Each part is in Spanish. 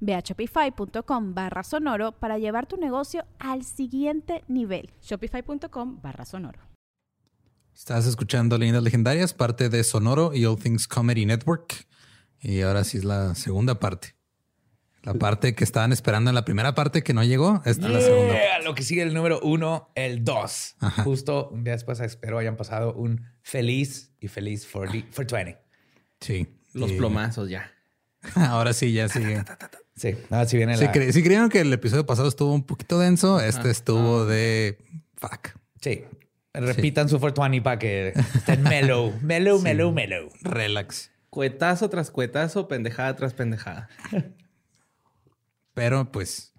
Ve a shopify.com barra sonoro para llevar tu negocio al siguiente nivel. Shopify.com barra sonoro. Estás escuchando Leyendas Legendarias, parte de Sonoro y All Things Comedy Network. Y ahora sí es la segunda parte. La parte que estaban esperando en la primera parte que no llegó. Esta es la segunda. Lo que sigue el número uno, el dos. Justo un día después espero hayan pasado un feliz y feliz for, for 20. Sí. Los Y- plomazos ya. Ahora sí, ya sigue. Sí, ahora sí viene Si, la... cre- si creyeron que el episodio pasado estuvo un poquito denso, este estuvo de fuck. Sí. Repitan su 420 para que estén mellow, mellow, mellow, mellow. Relax. Cuetazo tras cuetazo, pendejada tras pendejada. Pero pues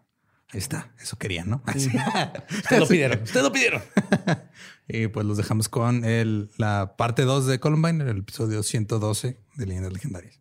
ahí está. Eso querían, ¿no? Ustedes lo pidieron, ustedes lo pidieron. y pues los dejamos con el, la parte 2 de Columbine, el episodio 112 de Leyendas Legendarias.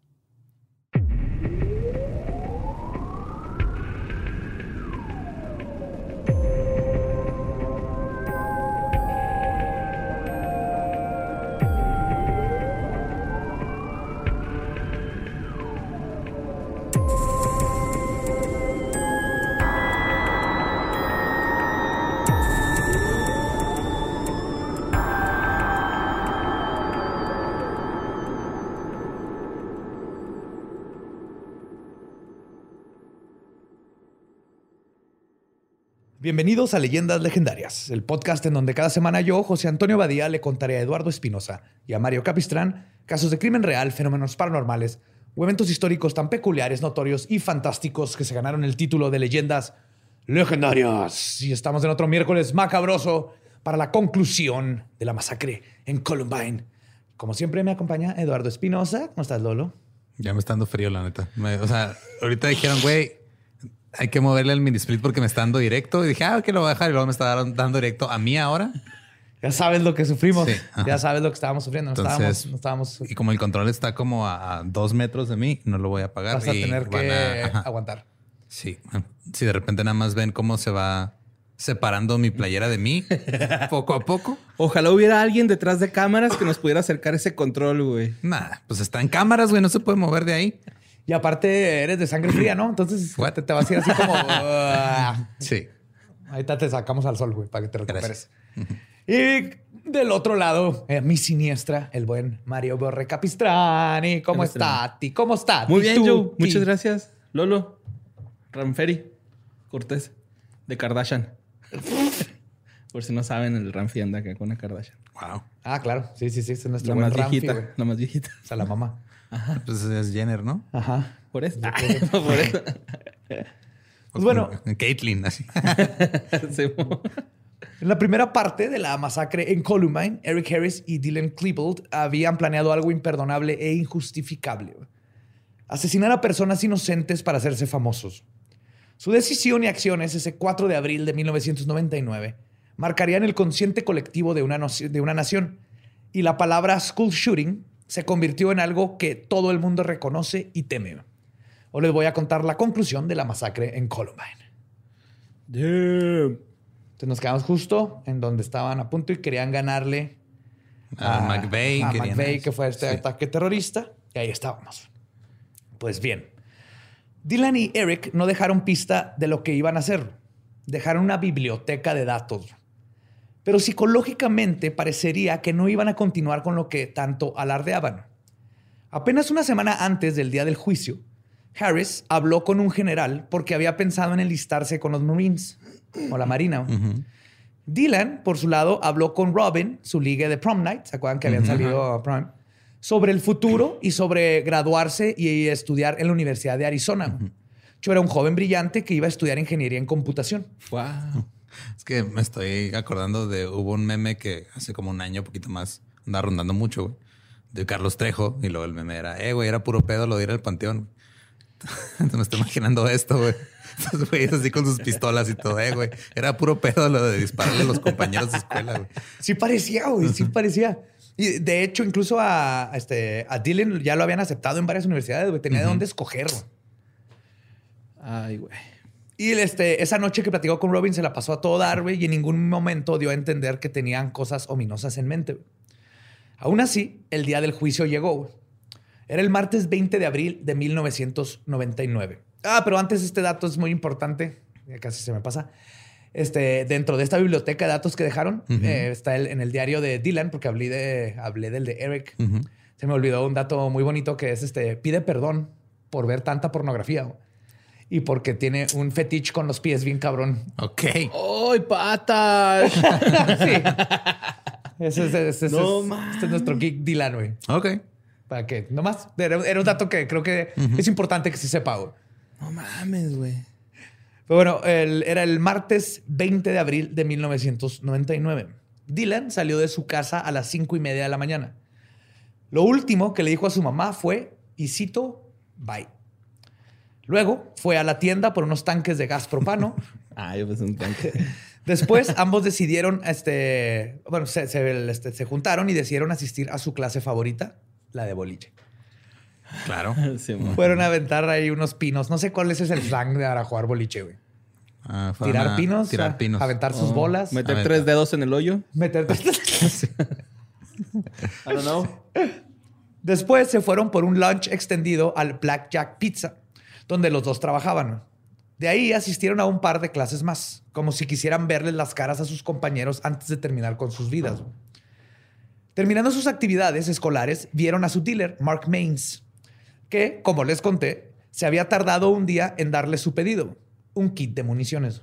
Bienvenidos a Leyendas Legendarias, el podcast en donde cada semana yo, José Antonio Badía, le contaré a Eduardo Espinosa y a Mario Capistrán casos de crimen real, fenómenos paranormales o eventos históricos tan peculiares, notorios y fantásticos que se ganaron el título de Leyendas Legendarias. Y estamos en otro miércoles macabroso para la conclusión de la masacre en Columbine. Como siempre me acompaña Eduardo Espinosa. ¿Cómo estás, Lolo? Ya me está dando frío, la neta. O sea, ahorita dijeron, güey, hay que moverle el mini split porque me está dando directo. Y dije, ah, que lo voy a dejar. Y luego me está dando- directo a mí ahora. Ya sabes lo que sufrimos. Sí, ya sabes lo que estábamos sufriendo. No Entonces, estábamos, no estábamos Y como el control está como a, a dos metros de mí, no lo voy a apagar. Vas a y tener van que a- aguantar. Sí. Si de repente nada más ven cómo se va separando mi playera de mí poco a poco. Ojalá hubiera alguien detrás de cámaras que nos pudiera acercar ese control, güey. Nada, pues está en cámaras, güey. No se puede mover de ahí. Y aparte eres de sangre fría, ¿no? Entonces te, te vas a ir así como... "Ah". Sí. Ahorita te sacamos al sol, güey, para que te recuperes. Y del otro lado, eh, mi siniestra, el buen Mario Borre Capistrani. ¿Cómo está? Ti? ¿Cómo está? Muy bien, Joe. Muchas gracias. Lolo, Ramferi, Cortés, de Kardashian. Por si no saben, el Ramfi anda acá con la Kardashian. Wow. Ah, claro. Sí, sí, sí. Es nuestro La buen más Ramfi, viejita, güey. la más viejita. O sea, la mamá. Pues es Jenner, ¿no? Ajá. Por eso. Por eso. Pues bueno. Caitlyn, así. Sí. En la primera parte de la masacre en Columbine, Eric Harris y Dylan Klebold habían planeado algo imperdonable e injustificable. Asesinar a personas inocentes para hacerse famosos. Su decisión y acciones ese 4 de abril de 1999 marcarían el consciente colectivo de una, de una nación y la palabra school shooting se convirtió en algo que todo el mundo reconoce y teme. Hoy les voy a contar la conclusión de la masacre en Columbine. Entonces nos quedamos justo en donde estaban a punto y querían ganarle A McVeigh, a McVeigh, que fue este Sí. ataque terrorista. Y ahí estábamos. Pues bien, Dylan y Eric no dejaron pista de lo que iban a hacer. Dejaron una biblioteca de datos. Pero psicológicamente parecería que no iban a continuar con lo que tanto alardeaban. Apenas una semana antes del día del juicio, Harris habló con un general porque había pensado en enlistarse con los Marines o la Marina. Dylan, por su lado, habló con Robin, su liga de prom night, ¿se acuerdan que habían salido a prom? Sobre el futuro y sobre graduarse y estudiar en la Universidad de Arizona. Yo era un joven brillante que iba a estudiar ingeniería en computación. Wow. Es que me estoy acordando de hubo un meme que hace como un año, poquito más, andaba rondando mucho, güey, de Carlos Trejo. Y luego el meme era, eh, güey, era puro pedo lo de ir al panteón. Entonces me estoy imaginando esto, güey. Esos güeyes así con sus pistolas y todo, eh, güey. Era puro pedo lo de dispararle a los compañeros de escuela, güey. Sí parecía, güey, sí parecía. Y de hecho, incluso a, a este, a Dylan ya lo habían aceptado en varias universidades, güey. Tenía de dónde escoger, güey. Ay, güey. Y este, esa noche que platicó con Robin se la pasó a todo dar, güey, y en ningún momento dio a entender que tenían cosas ominosas en mente. Aún así, el día del juicio llegó. Era el martes 20 de abril de 1999. Ah, pero antes este dato es muy importante, ya casi se me pasa. Este, dentro de esta biblioteca de datos que dejaron, eh, está el- en el diario de Dylan, porque hablé, de, hablé del de Eric. Se me olvidó un dato muy bonito que es este, pide perdón por ver tanta pornografía. Y porque tiene un fetiche con los pies bien cabrón. Ok. ¡Ay, patas! Sí. Ese, es- ese- ese- No ese- mames. este es nuestro geek Dylan, güey. Ok. Para que, nomás, era, era un dato que creo que es importante que se sepa, güey. no mames, güey. Pero bueno, el- era el martes 20 de abril de 1999. Dylan salió de su casa a las cinco y media de la mañana. Lo último que le dijo a su mamá fue, y cito, bye. Luego fue a la tienda por unos tanques de gas propano. Ah, yo pensé un tanque. Después ambos decidieron, este, bueno, se, se- este, se juntaron y decidieron asistir a su clase favorita, la de boliche. Claro. Sí. Fueron a aventar ahí unos pinos. No sé cuál es el slang de para jugar boliche, güey. Ah, Tirar a pinos, Tirar a- pinos. aventar sus Oh, bolas, Meter tres dedos en el hoyo. meterte. I don't know. Después se fueron por un lunch extendido al Blackjack Pizza, donde los dos trabajaban. De ahí asistieron a un par de clases más, como si quisieran verles las caras a sus compañeros antes de terminar con sus vidas. Terminando sus actividades escolares, vieron a su dealer, Mark Maines, que, como les conté, se había tardado un día en darle su pedido, un kit de municiones.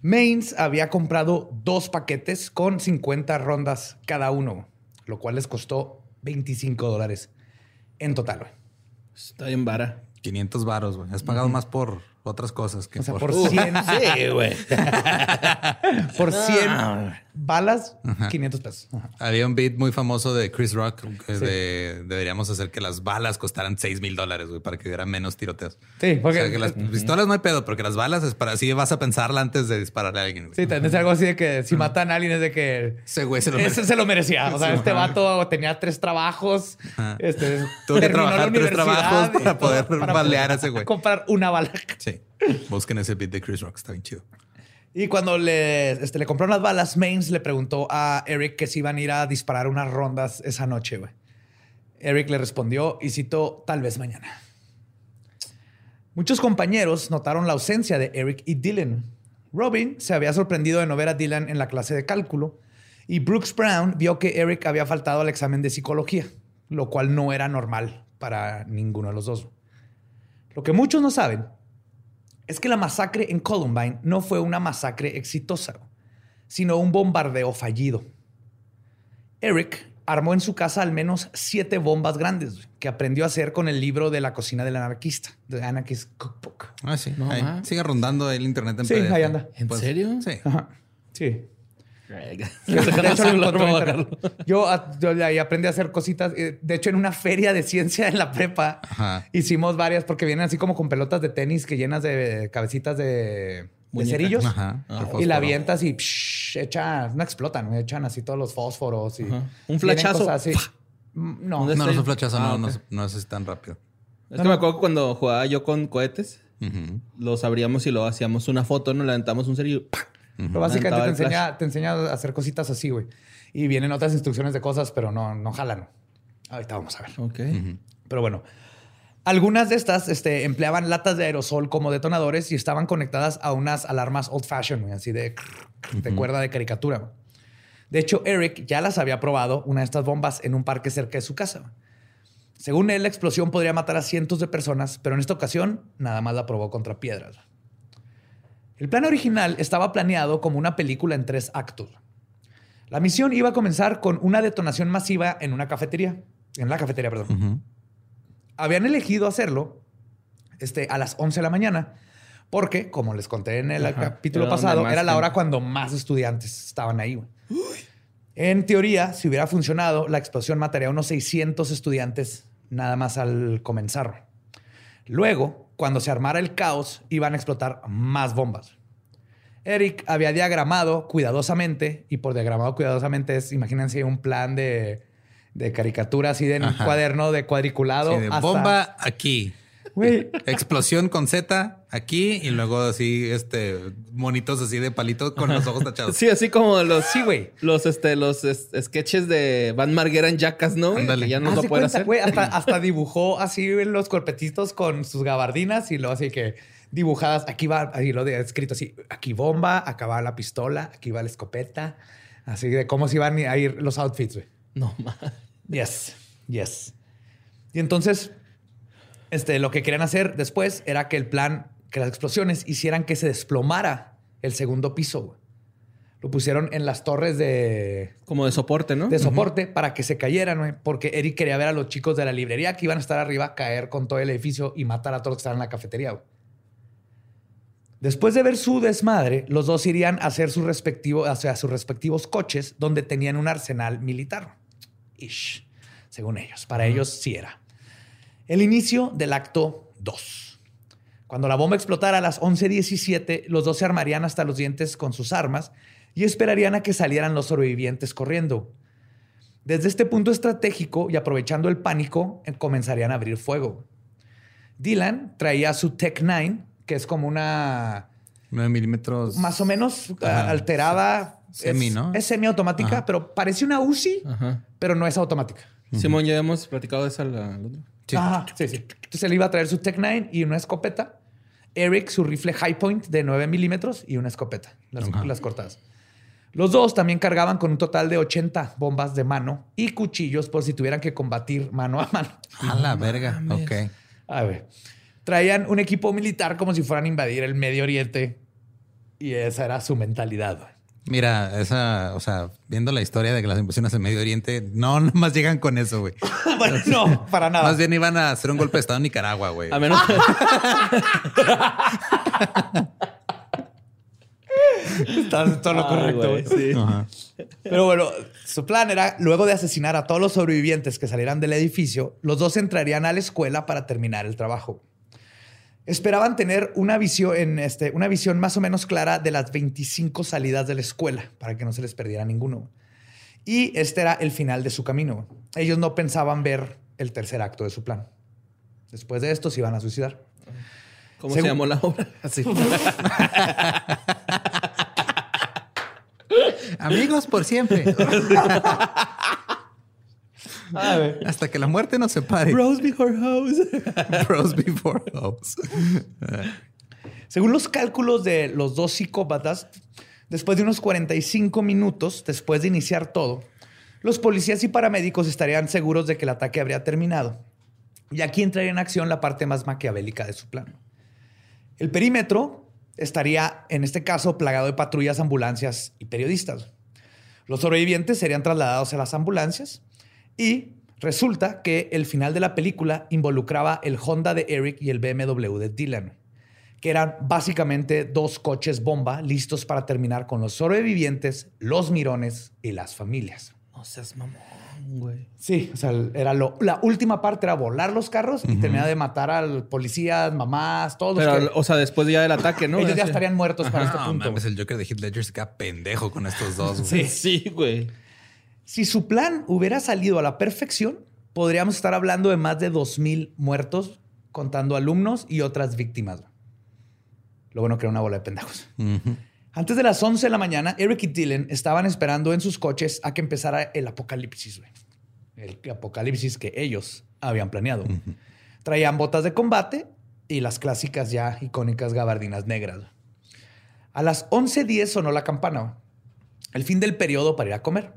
Maines había comprado dos paquetes con 50 rondas cada uno, lo cual les costó 25 dólares en total. Está bien vara. 500 varos, güey. Has pagado más por otras cosas que O sea, por... por 100, Sí, güey. por 100 Ah. balas, 500 pesos. Ajá. Había un beat muy famoso de Chris Rock que de deberíamos hacer que las balas costaran 6 mil dólares, güey, para que hubiera menos tiroteos. Sí, O porque sea, que las pistolas no hay pedo, porque las balas es para así vas a pensarla antes de dispararle a alguien. güey. sí, es algo así de que si matan a alguien es de que Ese güey se lo ese se lo merecía. O sea, Sí, este ajá. vato tenía tres trabajos. Ajá. Este, Tuvo que trabajar tres trabajos para poder balear a ese güey. Comprar una bala. Sí. Busquen ese beat de Chris Rock, está bien chido. Y cuando le, este, le compraron las balas, Maines le preguntó a Eric que si iban a ir a disparar unas rondas esa noche. Eric le respondió y citó tal vez mañana. Muchos compañeros notaron la ausencia de Eric y Dylan. Robin se había sorprendido de no ver a Dylan en la clase de cálculo y Brooks Brown vio que Eric había faltado al examen de psicología, lo cual no era normal para ninguno de los dos. Lo que muchos no saben es que la masacre en Columbine no fue una masacre exitosa, sino un bombardeo fallido. Eric armó en su casa al menos siete bombas grandes que aprendió a hacer con el libro de la cocina del anarquista, The Anarchist Cookbook. Ah, sí. No Ahí. Sigue rondando el internet en Sí, PDF. ahí anda. ¿En Pues, serio? Sí. Ajá. Sí. Yo, ah, ahí aprendí a hacer cositas. Eh, De hecho, en una feria de ciencia en la prepa Ajá. hicimos varias porque vienen así como con pelotas de tenis que llenas de cabecitas de, cerillos. Ajá. Ah. Y la avientas y psh, echan, no explotan, echan así todos los fósforos. Y Ajá. Un cosas así. Mm, No, ¿Dónde No, no es un flachazo, Ah, no, no, no es tan rápido. Es que me acuerdo que cuando jugaba yo con cohetes, los abríamos y luego hacíamos una foto, nos levantamos un cerillo. ¡Pac! Pero básicamente te enseña, te enseña a hacer cositas así, güey. Y vienen otras instrucciones de cosas, pero no, no jalan. Ahorita vamos a ver. Ok. Pero bueno, algunas de estas este, empleaban latas de aerosol como detonadores y estaban conectadas a unas alarmas old fashion, güey, así de, de cuerda de caricatura. De hecho, Eric ya las había probado, una de estas bombas, en un parque cerca de su casa. Según él, la explosión podría matar a cientos de personas, pero en esta ocasión nada más la probó contra piedras. El plan original estaba planeado como una película en tres actos. La misión iba a comenzar con una detonación masiva en una cafetería, en la cafetería, perdón. Habían elegido hacerlo este, a las 11 de la mañana, porque, como les conté en el Ajá, capítulo era pasado, era la hora cuando más estudiantes estaban ahí. En teoría, si hubiera funcionado, la explosión mataría a unos 600 estudiantes nada más al comenzar. Luego, cuando se armara el caos, iban a explotar más bombas. Eric había diagramado cuidadosamente, y por diagramado cuidadosamente es, imagínense un plan de, de caricatura así de en un cuaderno de cuadriculado. Sí, de hasta- bomba aquí. Güey, Explosión con Z aquí y luego así, este, monitos así de palito con los ojos tachados. Sí, así como los, Sí, güey. los, este, los es- sketches de Van Marguera en Jackass, ¿no? Ándale. Que ya no lo de puede cuenta, hacer. güey, hasta, hasta dibujó así los corpetitos con sus gabardinas y luego así que dibujadas. Aquí va, ahí lo de escrito así: aquí bomba, acá va la pistola, aquí va la escopeta. Así de cómo se iban a ir los outfits, güey. No, ma. Yes, yes. Y entonces, este, lo que querían hacer después era que el plan, que las explosiones hicieran que se desplomara el segundo piso. güey. Lo pusieron en las torres de, Como de soporte, ¿no? de soporte para que se cayeran, güey, porque Eric quería ver a los chicos de la librería que iban a estar arriba caer con todo el edificio y matar a todos los que estaban en la cafetería. güey. Después de ver su desmadre, los dos irían a hacer su respectivo, hacia sus respectivos coches donde tenían un arsenal militar. Ish, según ellos. Para ellos sí era. El inicio del acto 2. Cuando la bomba explotara a las 11.17, los dos se armarían hasta los dientes con sus armas y esperarían a que salieran los sobrevivientes corriendo. Desde este punto estratégico y aprovechando el pánico, eh, comenzarían a abrir fuego. Dylan traía su Tech 9, que es como una 9 milímetros. más o menos Ajá, ah, alterada. Semi, es, ¿no? Es semiautomática, Ajá. pero parece una UCI, Ajá. pero no es automática. Simón, ya hemos platicado de esa la, la otra. Sí. Ajá, sí, sí. Entonces él iba a traer su Tech 9 y una escopeta. Eric su rifle High Point de 9 milímetros y una escopeta, las, las cortadas. Los dos también cargaban con un total de 80 bombas de mano y cuchillos por si tuvieran que combatir mano a mano. A la verga. mames. Ok. A ver. Traían un equipo militar como si fueran a invadir el Medio Oriente y esa era su mentalidad. Mira, esa, o sea, viendo la historia de que las invasiones en Medio Oriente, no, nomás llegan con eso, güey. bueno, no, para nada. Más bien iban a hacer un golpe de estado en Nicaragua, güey. A menos que... Estás todo lo correcto. güey, sí. Pero bueno, su plan era, luego de asesinar a todos los sobrevivientes que salieran del edificio, los dos entrarían a la escuela para terminar el trabajo. Esperaban tener una visión, en este, una visión más o menos clara de las 25 salidas de la escuela para que no se les perdiera ninguno. Y este era el final de su camino. Ellos no pensaban ver el tercer acto de su plan. Después de esto se iban a suicidar. ¿Cómo Según- se llamó la obra? Así. Amigos por siempre. Hasta que la muerte nos separe. Rose Before House. Bros before hoes. Según los cálculos de los dos psicópatas, después de unos 45 minutos después de iniciar todo, los policías y paramédicos estarían seguros de que el ataque habría terminado. Y aquí entraría en acción la parte más maquiavélica de su plan. El perímetro estaría, en este caso, plagado de patrullas, ambulancias y periodistas. Los sobrevivientes serían trasladados a las ambulancias y resulta que el final de la película involucraba el Honda de Eric y el BMW de Dylan que eran básicamente dos coches bomba listos para terminar con los sobrevivientes, los mirones y las familias. No seas mamón, güey. Sí, o sea, era lo, la última parte era volar los carros y terminar de matar al policías, mamás, todos Pero, los que o sea, después ya del ataque, ¿no? ellos ya estarían muertos para este No, punto. mames, el Joker de Heath Ledger se queda pendejo con estos dos. güey. Sí, sí, güey. Si su plan hubiera salido a la perfección, podríamos estar hablando de más de 2.000 muertos, contando alumnos y otras víctimas. Lo bueno que era una bola de pendejos. Antes de las 11 de la mañana, Eric y Dylan estaban esperando en sus coches a que empezara el apocalipsis, güey. El apocalipsis que ellos habían planeado. Traían botas de combate y las clásicas ya icónicas gabardinas negras. A las 11.10 sonó la campana. El fin del periodo para ir a comer.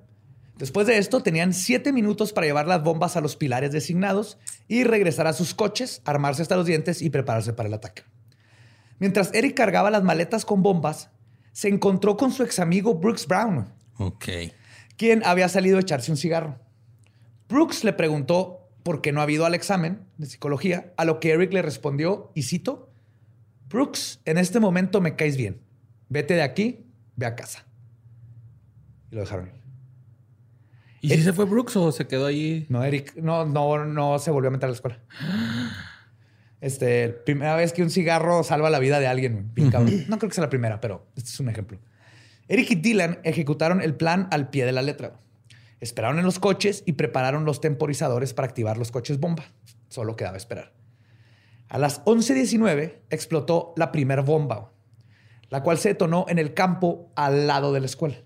Después de esto, tenían siete minutos para llevar las bombas a los pilares designados y regresar a sus coches, armarse hasta los dientes y prepararse para el ataque. Mientras Eric cargaba las maletas con bombas, se encontró con su ex amigo Brooks Brown, Ok. quien había salido a echarse un cigarro. Brooks le preguntó por qué no ha ido al examen de psicología, a lo que Eric le respondió, y cito, Brooks, en este momento me caes bien. Vete de aquí, ve a casa. Y lo dejaron. ¿Y si se fue Brooks o se quedó ahí? No, Eric, no, no, no se volvió a meter a la escuela. Este, primera vez que un cigarro salva la vida de alguien. güey. Bien cabrón. No creo que sea la primera, pero este es un ejemplo. Eric y Dylan ejecutaron el plan al pie de la letra. Esperaron en los coches y prepararon los temporizadores para activar los coches bomba. Solo quedaba esperar. A las 11.19 explotó la primera bomba, la cual se detonó en el campo al lado de la escuela.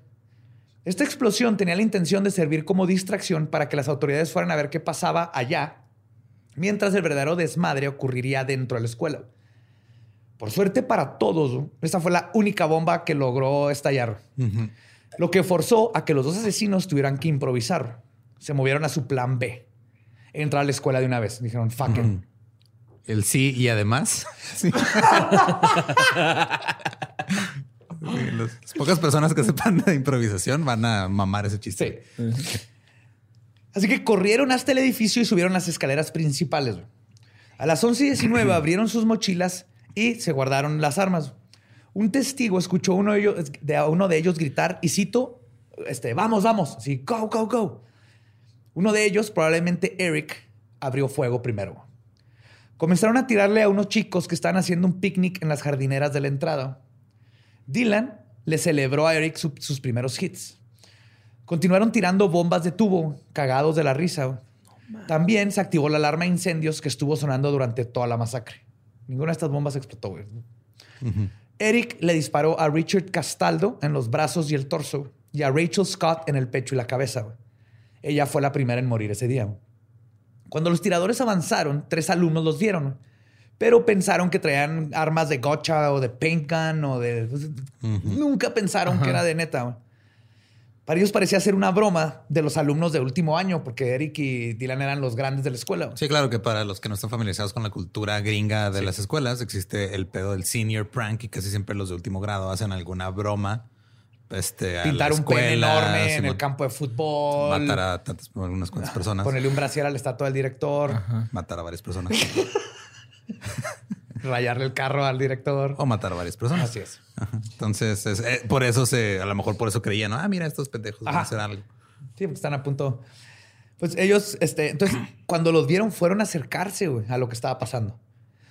Esta explosión tenía la intención de servir como distracción para que las autoridades fueran a ver qué pasaba allá, mientras el verdadero desmadre ocurriría dentro de la escuela. Por suerte para todos, esta fue la única bomba que logró estallar, lo que forzó a que los dos asesinos tuvieran que improvisar. Se movieron a su plan B, entrar a la escuela de una vez. Dijeron, fuck it. El sí y además. Sí. Sí, los- las pocas personas que sepan de improvisación van a mamar ese chiste. Sí. Así que corrieron hasta el edificio y subieron las escaleras principales. A las 11 y 19 abrieron sus mochilas y se guardaron las armas. Un testigo escuchó uno de ellos, de a uno de ellos gritar, y cito, este, vamos, vamos, así, go, go, go. Uno de ellos, probablemente Eric, abrió fuego primero. Comenzaron a tirarle a unos chicos que estaban haciendo un picnic en las jardineras de la entrada. Dylan le celebró a Eric su- sus primeros hits. Continuaron tirando bombas de tubo, cagados de la risa. También se activó la alarma de incendios que estuvo sonando durante toda la masacre. Ninguna de estas bombas explotó, güey. Eric le disparó a Richard Castaldo en los brazos y el torso y a Rachel Scott en el pecho y la cabeza. güey. Ella fue la primera en morir ese día. güey. Cuando los tiradores avanzaron, tres alumnos los vieron, pero pensaron que traían armas de gotcha o de paint gun o de... Nunca pensaron que era de neta. Para ellos parecía ser una broma de los alumnos de último año, porque Eric y Dylan eran los grandes de la escuela. Sí, claro que para los que no están familiarizados con la cultura gringa de las escuelas, existe el pedo del senior prank y casi siempre los de último grado hacen alguna broma. Este, a Pintar un pene escuela, enorme en el campo de fútbol. Matar a tantas, algunas cuantas personas. Ponerle un brasier a la estatua del director. Matar a varias personas. Rayarle el carro al director. o matar a varias personas. Así es. Ajá. Entonces, es- eh, por eso se, a lo mejor por eso creían, ¿no? ah, mira, estos pendejos van a hacer algo. Sí, porque están a punto. Pues ellos, este, entonces, cuando los vieron, fueron a acercarse güey, a lo que estaba pasando.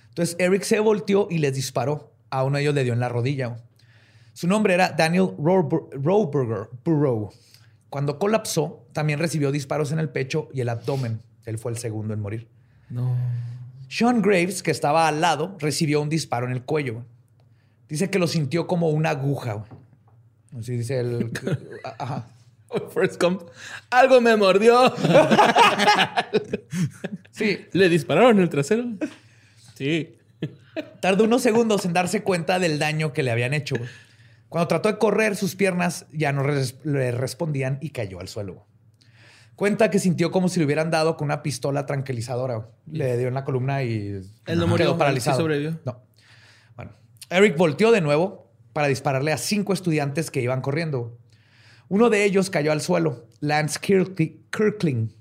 Entonces, Eric se volteó y les disparó. A uno de ellos le dio en la rodilla. güey. Su nombre era Daniel Rohberger Burrow. Cuando colapsó, también recibió disparos en el pecho y el abdomen. Él fue el segundo en morir. No. Sean Graves, que estaba al lado, recibió un disparo en el cuello. Dice que lo sintió como una aguja. Así dice el. Ajá. First come. Algo me mordió. Sí, ¿Le dispararon en el trasero? Sí. Tardó unos segundos en darse cuenta del daño que le habían hecho. Cuando trató de correr, sus piernas ya no res- le respondían y cayó al suelo. Cuenta que sintió como si le hubieran dado con una pistola tranquilizadora. Le dio en la columna y Él no murió, quedó paralizado. sí sobrevivió. No. Bueno, Eric volteó de nuevo para dispararle a cinco estudiantes que iban corriendo. Uno de ellos cayó al suelo, Lance Kirkli- Kirkling,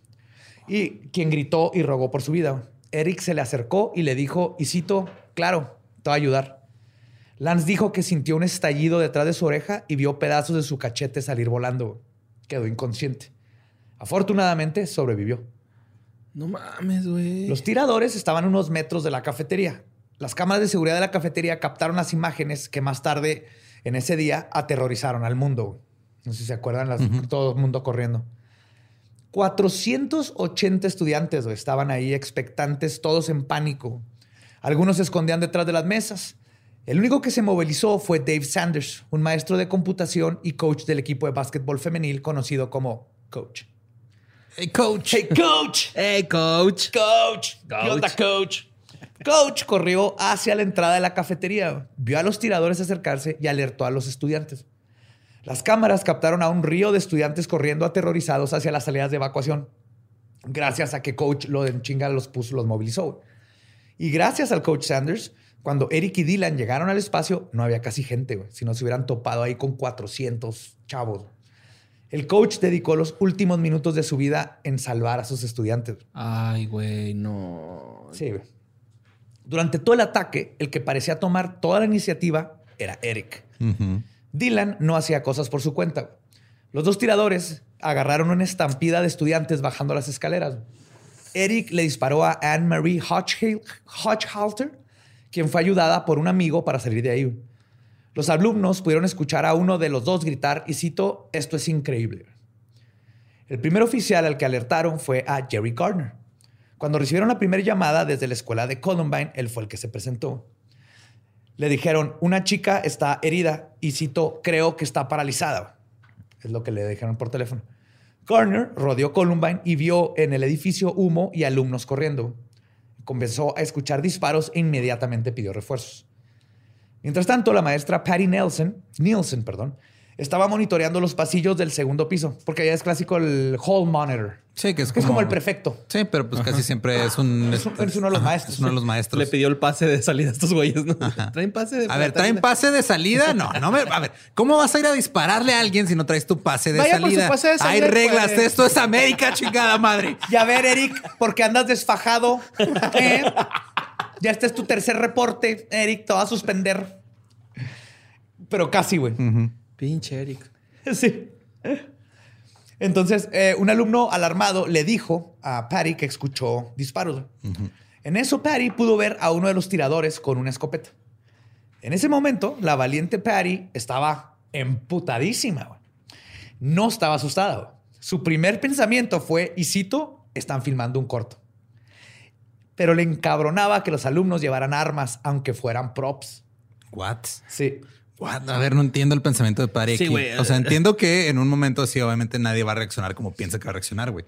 y quien gritó y rogó por su vida. Eric se le acercó y le dijo, y cito, claro, te voy a ayudar. Lance dijo que sintió un estallido detrás de su oreja y vio pedazos de su cachete salir volando. Quedó inconsciente. Afortunadamente sobrevivió. No mames, güey. Los tiradores estaban a unos metros de la cafetería. Las cámaras de seguridad de la cafetería captaron las imágenes que más tarde en ese día aterrorizaron al mundo. No sé si se acuerdan, las- todo el mundo corriendo. 480 estudiantes güey, estaban ahí expectantes, todos en pánico. Algunos se escondían detrás de las mesas. El único que se movilizó fue Dave Sanders, un maestro de computación y coach del equipo de básquetbol femenil conocido como Coach. Hey, coach. ¡Hey, Coach! Hey, coach. Coach, ¿qué onda, coach? Coach corrió hacia la entrada de la cafetería, vio a los tiradores acercarse y alertó a los estudiantes. Las cámaras captaron a un río de estudiantes corriendo aterrorizados hacia las salidas de evacuación, gracias a que Coach lo de chinga los puso, los movilizó. Y gracias al Coach Sanders, Cuando Eric y Dylan llegaron al espacio, no había casi gente. Si no se hubieran topado ahí con 400 chavos. El coach dedicó los últimos minutos de su vida en salvar a sus estudiantes. Ay, güey, no. Sí, güey. Durante todo el ataque, el que parecía tomar toda la iniciativa era Eric. Dylan no hacía cosas por su cuenta. Los dos tiradores agarraron una estampida de estudiantes bajando las escaleras. Eric le disparó a Anne-Marie Hodge- Hodgehalter, quien fue ayudada por un amigo para salir de ahí. Los alumnos pudieron escuchar a uno de los dos gritar, y cito, esto es increíble. El primer oficial al que alertaron fue a Jerry Gardner. Cuando recibieron la primera llamada desde la escuela de Columbine, él fue el que se presentó. Le dijeron, una chica está herida y cito, creo que está paralizada. Es lo que le dijeron por teléfono. Garner rodeó Columbine y vio en el edificio humo y alumnos corriendo. Comenzó a escuchar disparos e inmediatamente pidió refuerzos. Mientras tanto, la maestra Patty Nielsen, Nielsen perdón, estaba monitoreando los pasillos del segundo piso, porque allá es clásico el hall monitor. Sí, que es Que como, es como el prefecto. Sí, pero pues casi siempre es un... Es un- es uno de los Ajá, maestros. Es uno de los maestros. Le pidió el pase de salida a estos güeyes, ¿no? Traen pase de A ver, ¿traen pase de salida? No, no me. A ver, ¿cómo vas a ir a dispararle a alguien si no traes tu pase de Vaya por su salida? pase de salida, Hay reglas, pues. esto es América, chingada madre. Y a ver, Eric, porque andas desfajado. ¿Eh? Ya este es tu tercer reporte, Eric, te va a suspender. Pero casi, güey. Pinche Eric. Sí. Entonces, eh, un alumno alarmado le dijo a Patty que escuchó disparos. En eso, Patty pudo ver a uno de los tiradores con una escopeta. En ese momento, la valiente Patty estaba emputadísima. güey. No estaba asustada. güey. Su primer pensamiento fue, y cito, están filmando un corto. Pero le encabronaba que los alumnos llevaran armas, aunque fueran props. What? Sí. What? A ver, no entiendo el pensamiento de Pari Sí, aquí. O sea, entiendo que en un momento así, obviamente nadie va a reaccionar como piensa que va a reaccionar, güey.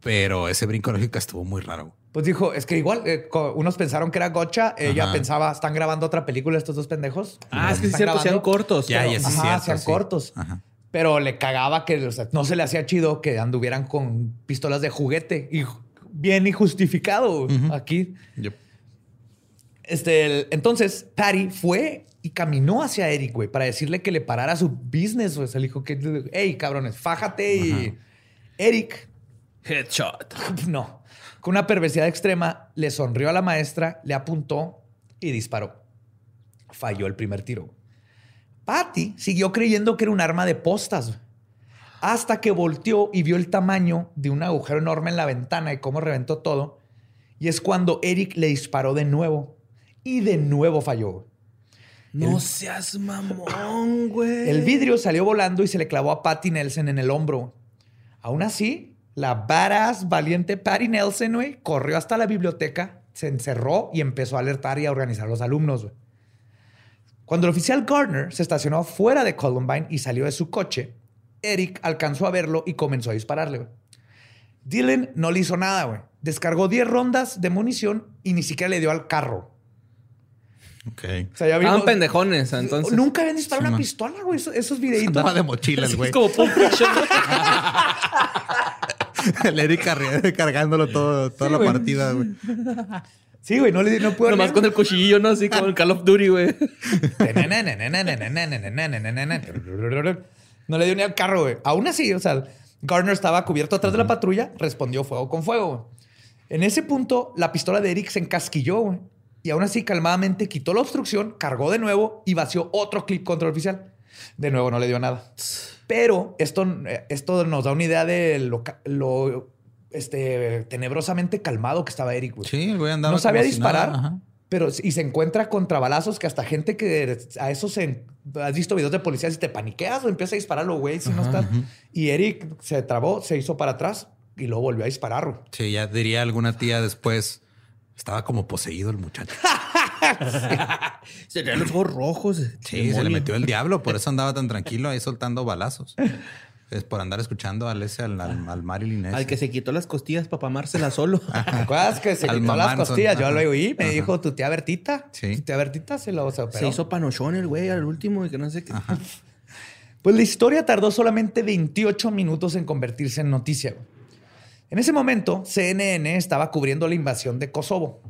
Pero ese brinco lógico estuvo muy raro. Pues dijo, es que igual eh, unos pensaron que era Gocha, ella Ajá. pensaba, están grabando otra película estos dos pendejos. Ah, es que sí es cierto, sean grabando, cortos. Ya, pero- ya sí Ajá, cierto, sean sí. cortos. Ajá. Pero le cagaba que o sea, no se le hacía chido que anduvieran con pistolas de juguete y bien y justificado aquí. Este, el- entonces, Patty fue y caminó hacia Eric, güey, para decirle que le parara su business. O sea, le dijo que, hey, cabrones, fájate. Y Eric, Headshot. no, con una perversidad extrema, le sonrió a la maestra, le apuntó y disparó. Falló el primer tiro. Patty siguió creyendo que era un arma de postas. Hasta que volteó y vio el tamaño de un agujero enorme en la ventana y cómo reventó todo. Y es cuando Eric le disparó de nuevo. Y de nuevo falló. No seas mamón, güey. El vidrio salió volando y se le clavó a Patty Nelson en el hombro. Aún así, la badass valiente Patty Nelson, güey, corrió hasta la biblioteca, se encerró y empezó a alertar y a organizar a los alumnos, güey. Cuando el oficial Gardner se estacionó fuera de Columbine y salió de su coche, Eric alcanzó a verlo y comenzó a dispararle, güey. Dylan no le hizo nada, güey. Descargó 10 rondas de munición y ni siquiera le dio al carro. Ok. O sea, ya Estaban vimos- pendejones, entonces. Nunca habían disparado Sí, una man. pistola, güey. Esos, esos videitos. Andaba de mochila el güey. Es como Pulp Fiction, el Eric cargándolo todo, toda la güey. partida, güey. Sí, güey, no le no puedo. Nomás con el cuchillo, ¿no? Así como el Call of Duty, güey. No le dio ni al carro, güey. Aún así, o sea, Gardner estaba cubierto atrás de la patrulla, respondió fuego con fuego. güey. En ese punto, la pistola de Eric se encasquilló, güey. Y aún así, calmadamente quitó la obstrucción, cargó de nuevo y vació otro clip contra el oficial. De nuevo, no le dio nada. Pero esto, esto nos da una idea de lo, este, tenebrosamente calmado que estaba Eric, güey. Sí, el güey andaba no sabía disparar, nada. Pero y se encuentra contra balazos que hasta gente que a eso se has visto videos de policías y te paniqueas o empieza a dispararlo, güey, si no estás. Y Eric se trabó, se hizo para atrás y luego volvió a disparar. güey. Sí, ya diría alguna tía después. Estaba como poseído el muchacho. Se le los ojos rojos. Sí, se le metió el diablo, por eso andaba tan tranquilo ahí soltando balazos. Es por andar escuchando al ese, al, al, al Marilyn ese. Al que se quitó las costillas para pamársela solo. ¿Te acuerdas que se Al quitó las costillas? Yo lo oí, me Ajá. dijo tu tía Bertita. Sí. Tu tía Bertita se lo se operó. Se hizo panochón el güey al último y que no sé qué. Pues la historia tardó solamente 28 minutos en convertirse en noticia. En ese momento, CNN estaba cubriendo la invasión de Kosovo.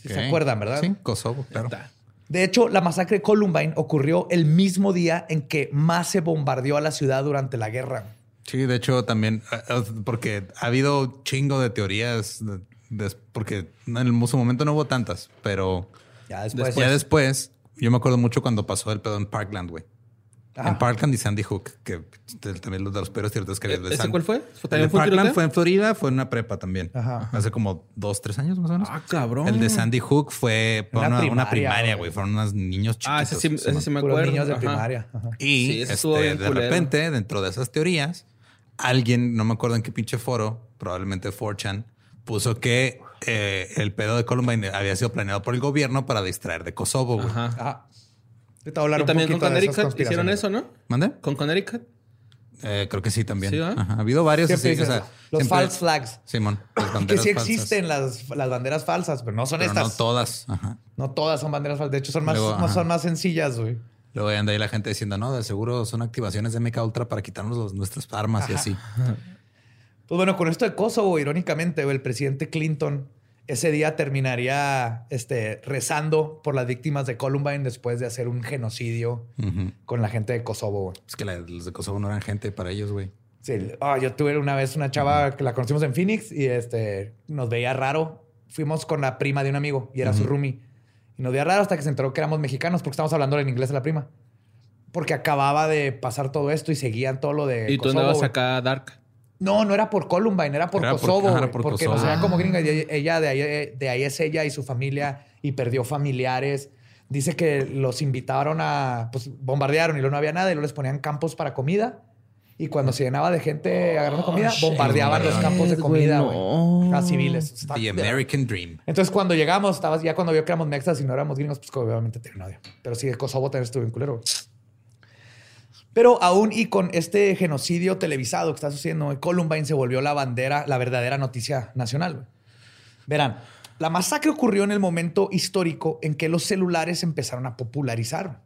Si se acuerdan, ¿verdad? Sí, Kosovo, claro. Está. De hecho, la masacre de Columbine ocurrió el mismo día en que más se bombardeó a la ciudad durante la guerra. Sí, de hecho también, eh, eh, porque ha habido chingo de teorías, de- porque en el su momento no hubo tantas, pero Ya después. ya después, yo me acuerdo mucho cuando pasó el pedo en Parkland, güey. Ajá. En Parkland y Sandy Hook, que este, también los de los peores tiroteos que había. de ¿Ese San- cuál fue? ¿Fue- El también de fue Parkland tiroteo? fue en Florida, fue en una prepa también. Ajá. Hace como dos, tres años más o menos. Ah, cabrón. El de Sandy Hook fue Una una, una primaria, güey. Fueron unos niños chiquitos. Ah, ese sí, ese sí me acuerdo. niños de Ajá. primaria. Ajá. Y Sí, este, de culero. repente, dentro de esas teorías, alguien, no me acuerdo en qué pinche foro, probablemente 4chan, puso que eh, el pedo de Columbine había sido planeado por el gobierno para distraer de Kosovo, güey. Ajá. Ahorita voy a hablar Y un también con poquito Connecticut hicieron eso, ¿no? ¿Mande? Con Connecticut. Eh, creo que sí también. Sí, ¿verdad? Ajá. Ha habido varios así. o sea. Los siempre- false flags. Simón, las Que sí existen las, las banderas falsas, pero no son Pero estas. no todas. Ajá. No todas son banderas falsas. De hecho, son más, Luego, no ajá. son más sencillas, güey. Luego anda ahí la gente diciendo, no, de seguro son activaciones de MK Ultra para quitarnos los- nuestras armas y así. Pues bueno, con esto de Kosovo, irónicamente, el presidente Clinton ese día terminaría este, rezando por las víctimas de Columbine después de hacer un genocidio con la gente de Kosovo. güey. Es que la- los de Kosovo no eran gente para ellos, güey. Sí, ah, yo tuve una vez una chava que la conocimos en Phoenix y este, nos veía raro. Fuimos con la prima de un amigo y era su roomie. Y nos veía raro hasta que se enteró que éramos mexicanos porque estábamos hablando en inglés a la prima. Porque acababa de pasar todo esto y seguían todo lo de Y tú Kosovo, andabas güey. acá Dark. No, no era por Columbine, era por Era por- Kosovo, ajá, güey, era por porque Kosovo. nos veía Ah. como gringa. y ella de ahí, de ahí es ella y su familia y perdió familiares. Dice que los invitaron a, pues bombardearon y luego no había nada y luego les ponían campos para comida. Y cuando se llenaba de gente agarrando comida, bombardeaban los campos de comida güey, no. a civiles. Está- The American Dream. Entonces cuando llegamos, estabas, ya cuando vio que éramos mexas y no éramos gringos, pues obviamente tenía odio. Pero sí, Kosovo también estuvo bien culero. güey. Pero aún y con este genocidio televisado que está sucediendo, Columbine se volvió la bandera, la verdadera noticia nacional. Verán, la masacre ocurrió en el momento histórico en que los celulares empezaron a popularizar.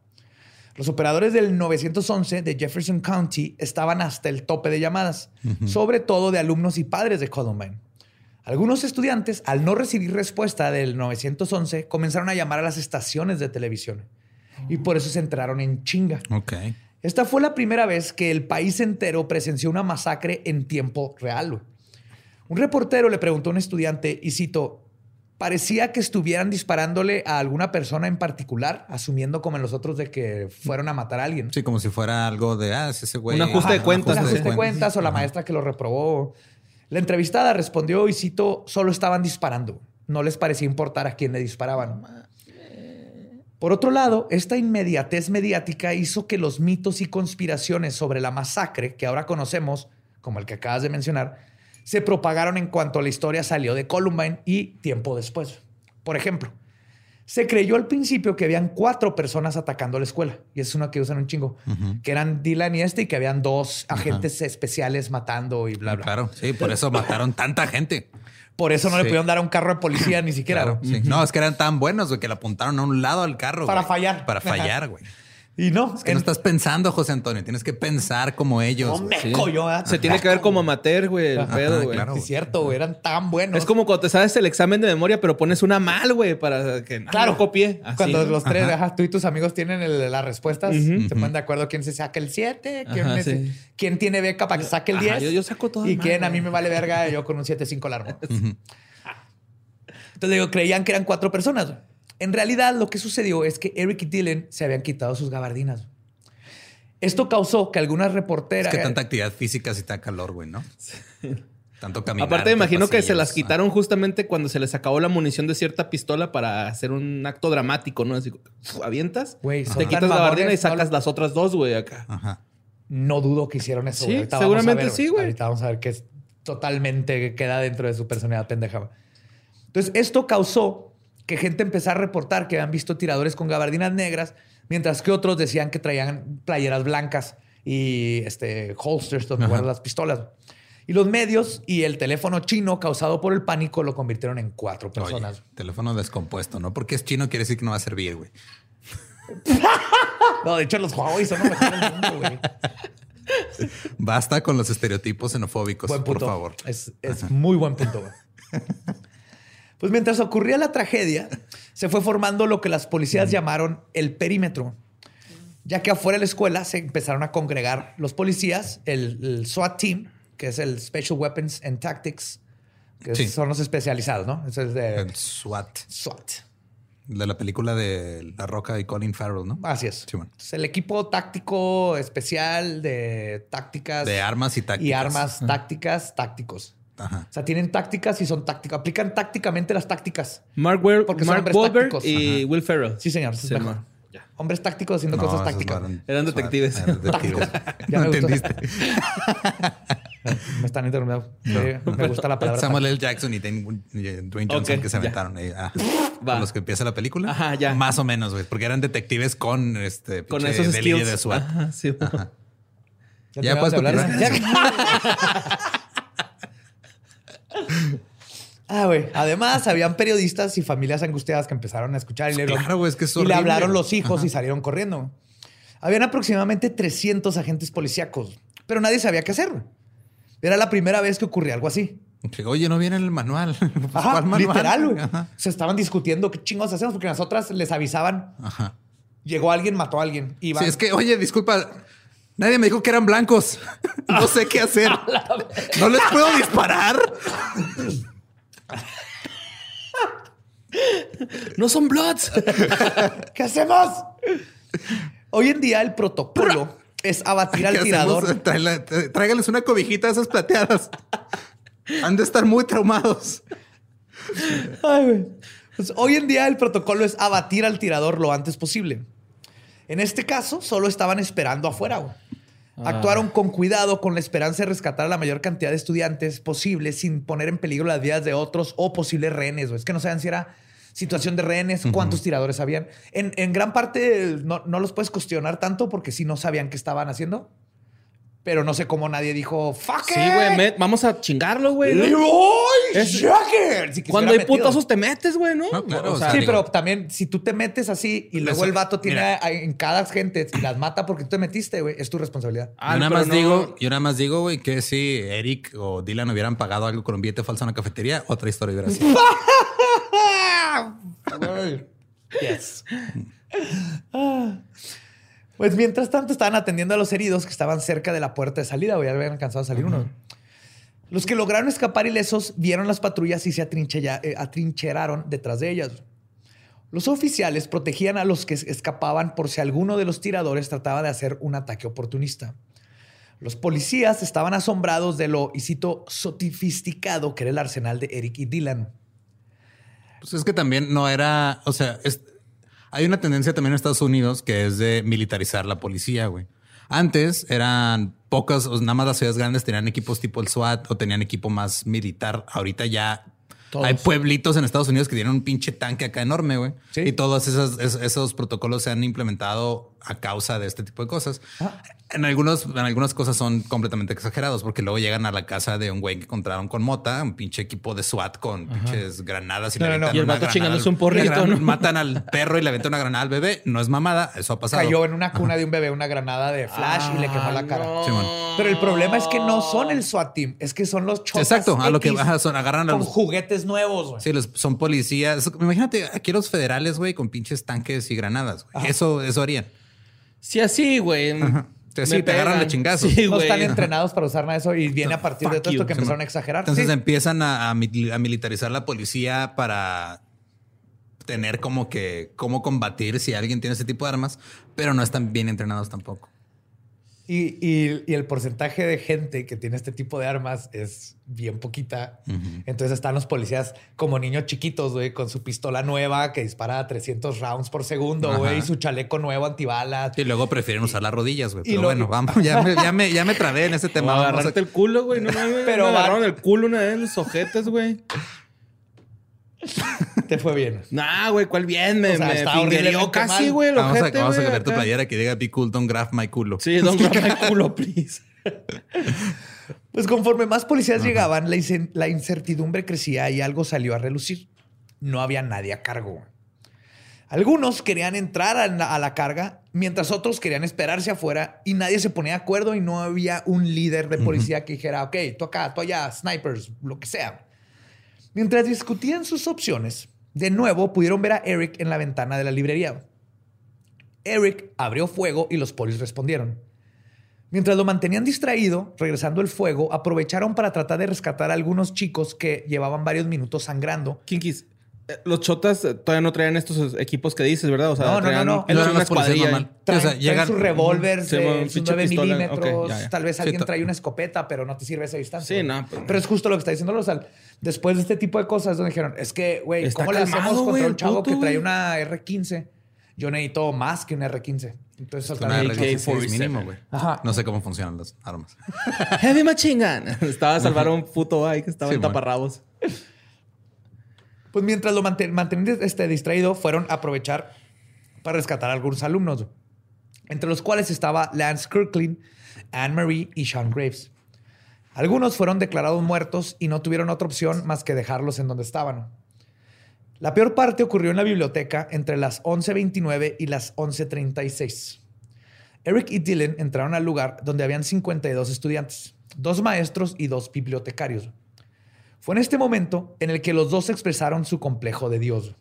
Los operadores del 911 de Jefferson County estaban hasta el tope de llamadas, sobre todo de alumnos y padres de Columbine. Algunos estudiantes, al no recibir respuesta del 911, comenzaron a llamar a las estaciones de televisión y por eso se enteraron en chinga. Esta fue la primera vez que el país entero presenció una masacre en tiempo real. Un reportero le preguntó a un estudiante, y cito, parecía que estuvieran disparándole a alguna persona en particular, asumiendo como en los otros de que fueron a matar a alguien. Sí, como si fuera algo de, ah, es ese güey. Un ajuste de cuentas, Un ajuste de cuentas o la maestra que lo reprobó. La entrevistada respondió, y cito, solo estaban disparando. No les parecía importar a quién le disparaban. Por otro lado, esta inmediatez mediática hizo que los mitos y conspiraciones sobre la masacre que ahora conocemos, como el que acabas de mencionar, se propagaron en cuanto la historia salió de Columbine y tiempo después. Por ejemplo, se creyó al principio que habían cuatro personas atacando la escuela, y es una que usan un chingo, que eran Dylan y este, y que habían dos agentes especiales matando y bla, bla. Claro, sí, por eso mataron tanta gente. Por eso no le pudieron dar a un carro de policía ni siquiera. Claro, güey. sí. No, es que eran tan buenos güey, que le apuntaron a un lado al carro. Para güey. fallar. Para fallar, güey. Y no, Es que en- no estás pensando, José Antonio. Tienes que pensar como ellos. no güey. me collo, ¿verdad? Se tiene que ver como amateur, güey, el pedo, güey. claro. Sí, es cierto, güey. Eran tan buenos. Es como cuando te sabes el examen de memoria, pero pones una mal, güey, para que Claro. no copie. Así, Cuando ¿no? los tres, Ajá. ajá, tú y tus amigos tienen el- las respuestas, Ujú. se ponen de acuerdo quién se saca el 7, quién, Ajá, es- sí. quién tiene beca para que saque el Ajá, 10. yo- yo saco todas Y mal, quién a mí me vale verga, yo con un 7-5 largo. Entonces digo, creían que eran cuatro personas. güey. En realidad, lo que sucedió es que Eric y Dylan se habían quitado sus gabardinas. Esto causó que algunas Es reporteras. que tanta actividad física te da calor, güey, ¿no? Tanto caminar. Aparte, me imagino que se las quitaron justamente cuando se les acabó la munición de cierta pistola para hacer un acto dramático, ¿no? Así, avientas, Güey, son te quitas la gabardina y sacas las otras dos, güey, acá. Ajá. No dudo que hicieron eso. Sí. Ahorita seguramente vamos a ver, sí, güey. Ahorita vamos a ver que es totalmente queda dentro de su personalidad pendeja. Entonces, esto causó que gente empezara a reportar que habían visto tiradores con gabardinas negras, mientras que otros decían que traían playeras blancas y este, holsters donde guardan las pistolas. Y los medios y el teléfono chino causado por el pánico lo convirtieron en cuatro Oye, personas. teléfono descompuesto, ¿no? Porque es chino quiere decir que no va a servir, güey. No, de hecho, los Huawei son los mejores del mundo, güey. Basta con los estereotipos xenofóbicos, por favor. Es, es muy buen punto. güey. Pues mientras ocurría la tragedia, se fue formando lo que las policías llamaron el perímetro, ya que afuera de la escuela se empezaron a congregar los policías, el, el SWAT Team, que es el Special Weapons and Tactics, que Sí. son los especializados, ¿no? Eso es de El SWAT. SWAT. De la película de La Roca y Colin Farrell, ¿no? Así es. Sí, bueno. Es el equipo táctico especial de tácticas. De armas y tácticas. Y armas tácticas, tácticos. Ajá. O sea, tienen tácticas y son tácticas. Aplican tácticamente las tácticas. Mark, Wer- Porque Mark Wahlberg tácticos. y Will Ferrell. Sí, señor. eso es Sí, mejor. man. Ya. Hombres tácticos haciendo No, cosas tácticas. Eran detectives. eran detectives. Ya no me gustó. entendiste. Me están interrumpiendo. Me, me gusta la palabra. Samuel L. Jackson y Dwayne Johnson que se aventaron ahí. ah, con los que empieza la película. Ajá, ya. Más o menos, güey. Porque eran detectives con este Con pinche esos skills. de SWAT. Ajá, sí. Ajá. ¿Ya, Ya de hablar? Ah, güey. Además, habían periodistas y familias angustiadas que empezaron a escuchar y le, Claro, güey, es que es y le hablaron los hijos y salieron corriendo. Habían aproximadamente 300 agentes policíacos, pero nadie sabía qué hacer. Era la primera vez que ocurría algo así. Oye, no viene el manual. Pues, Ajá, ¿cuál manual? literal, güey. Se estaban discutiendo qué chingos hacemos porque nosotras les avisaban. Ajá. Llegó alguien, mató a alguien. Iban. Sí, es que, oye, disculpa. Nadie me dijo que eran blancos. No sé qué hacer. No les puedo disparar. No son Bloods. ¿Qué hacemos? Hoy en día el protocolo es abatir al tirador. Tráiganles una cobijita de esas plateadas. Han de estar muy traumados. Ay. Pues, hoy en día el protocolo es abatir al tirador lo antes posible. En este caso, solo estaban esperando afuera. Güey. Actuaron con cuidado, con la esperanza de rescatar a la mayor cantidad de estudiantes posible sin poner en peligro las vidas de otros o posibles rehenes. Es que no saben si era situación de rehenes, cuántos tiradores habían. En, en gran parte no, no los puedes cuestionar tanto porque sí no sabían qué estaban haciendo. Pero no sé cómo nadie dijo, fuck Sí, it. güey. Vamos a chingarlo, güey. ¿no? Leroy. Si Cuando hay metido. putazos te metes, güey, ¿no? No, claro, O sea, o Sí, digo- pero también si tú te metes así y luego Eso- el vato tiene mira. a- en cada gente y las mata porque tú te metiste, güey, es tu responsabilidad. ah, yo nada más no- digo, yo nada más digo, güey, que si Eric o Dylan hubieran pagado algo con un billete falso en la cafetería, otra historia hubiera sido. Yes. Ah. Pues mientras tanto estaban atendiendo a los heridos que estaban cerca de la puerta de salida, güey, ya habían alcanzado a salir uno. Los que lograron escapar ilesos vieron las patrullas y se eh, atrincheraron detrás de ellas. Los oficiales protegían a los que escapaban por si alguno de los tiradores trataba de hacer un ataque oportunista. Los policías estaban asombrados de lo, y cito, sofisticado que era el arsenal de Eric y Dylan. Pues es que también no era, o sea, es- hay una tendencia también en Estados Unidos que es de militarizar la policía, güey. Antes eran pocas, o nada más las ciudades grandes tenían equipos tipo el SWAT o tenían equipo más militar. Ahorita ya Todos. hay pueblitos en Estados Unidos que tienen un pinche tanque acá enorme, güey. Sí. Y todos esos, es- esos protocolos se han implementado a causa de este tipo de cosas. Ah. En, algunos, en algunas cosas son completamente exagerados porque luego llegan a la casa de un güey que encontraron con mota, un pinche equipo de SWAT con pinches granadas y No, le no, Y el vato chingándose un porrito, gran- ¿no? Matan al perro y le aventan una granada al bebé. No es mamada, eso ha pasado. Cayó en una cuna de un bebé una granada de flash y le quemó la cara. no. Simón. Pero el problema es que no son el SWAT team, es que son los chotas Exacto, a lo que ajá, son, agarran a con los juguetes nuevos, güey. Sí, los- son policías. Imagínate aquí los federales, güey, con pinches tanques y granadas. Eso, eso harían. Sí, así, güey. Sí, Me sí, te agarran de. Sí, no están entrenados para usar nada de eso y viene a partir de todo esto you. que empezaron a exagerar. Entonces Sí. empiezan a, a mil- a militarizar la policía para tener como que cómo combatir si alguien tiene ese tipo de armas, pero no están bien entrenados tampoco. Y, y- y el porcentaje de gente que tiene este tipo de armas es bien poquita. Entonces están los policías como niños chiquitos, güey, con su pistola nueva que dispara a 300 rounds por segundo, güey, y su chaleco nuevo antibalas. Y luego prefieren usar las rodillas, güey. y Pero lo- bueno, vamos, ya me, ya me, ya me trabé en ese O tema. Vamos a- agarrarte el culo, güey. No. Pero Pero va- agarraron el culo una vez los ojetes, güey. Te fue bien. Nah, güey, ¿cuál bien? Me, O sea, me fingerió casi, güey, Vamos a, vamos a cambiar tu playera que diga Be Cool, Don't Grab My Culo. Sí, don't grab my culo, please. Pues conforme más policías llegaban, la, incertidumbre crecía y algo salió a relucir. No había nadie a cargo. Algunos querían entrar a la, a la carga, mientras otros querían esperarse afuera y nadie se ponía de acuerdo y no había un líder de policía que dijera, ok, tú acá, tú allá, snipers, lo que sea. Mientras discutían sus opciones, de nuevo pudieron ver a Eric en la ventana de la librería. Eric abrió fuego y los polis respondieron. Mientras lo mantenían distraído, regresando el fuego, aprovecharon para tratar de rescatar a algunos chicos que llevaban varios minutos sangrando. Los chotas eh, todavía no traían estos equipos que dices, ¿verdad? O sea, No, no, traían- no, no. No una escuadrilla. Traen, o sea, traen llegan- sus revólveres, eh, sus pinche 9 pistola. milímetros. Ok, ya, ya. Tal vez alguien trae una escopeta, pero no te sirve esa distancia. Sí, no, pues, Pero es justo lo que está diciendo Lozal. Después de este tipo de cosas, donde dijeron, es que, güey, ¿cómo le calmado, hacemos güey, contra un el chavo puto, que trae una R15? Yo necesito más que una R15. Entonces, Una el R16 choque. mínimo, güey. No sé cómo funcionan las armas. Heavy Machine Gun. Estaba a salvar a un puto ahí que estaba Sí, en bueno. taparrabos. Pues mientras lo manten- mantenían este, distraído, fueron a aprovechar para rescatar a algunos alumnos, entre los cuales estaba Lance Kirkland, Anne Marie y Sean Graves. Algunos fueron declarados muertos y no tuvieron otra opción más que dejarlos en donde estaban. La peor parte ocurrió en la biblioteca entre las 11.29 y las 11.36. Eric y Dylan entraron al lugar donde habían 52 estudiantes, dos maestros y dos bibliotecarios. Fue en este momento en el que los dos expresaron su complejo de Dios.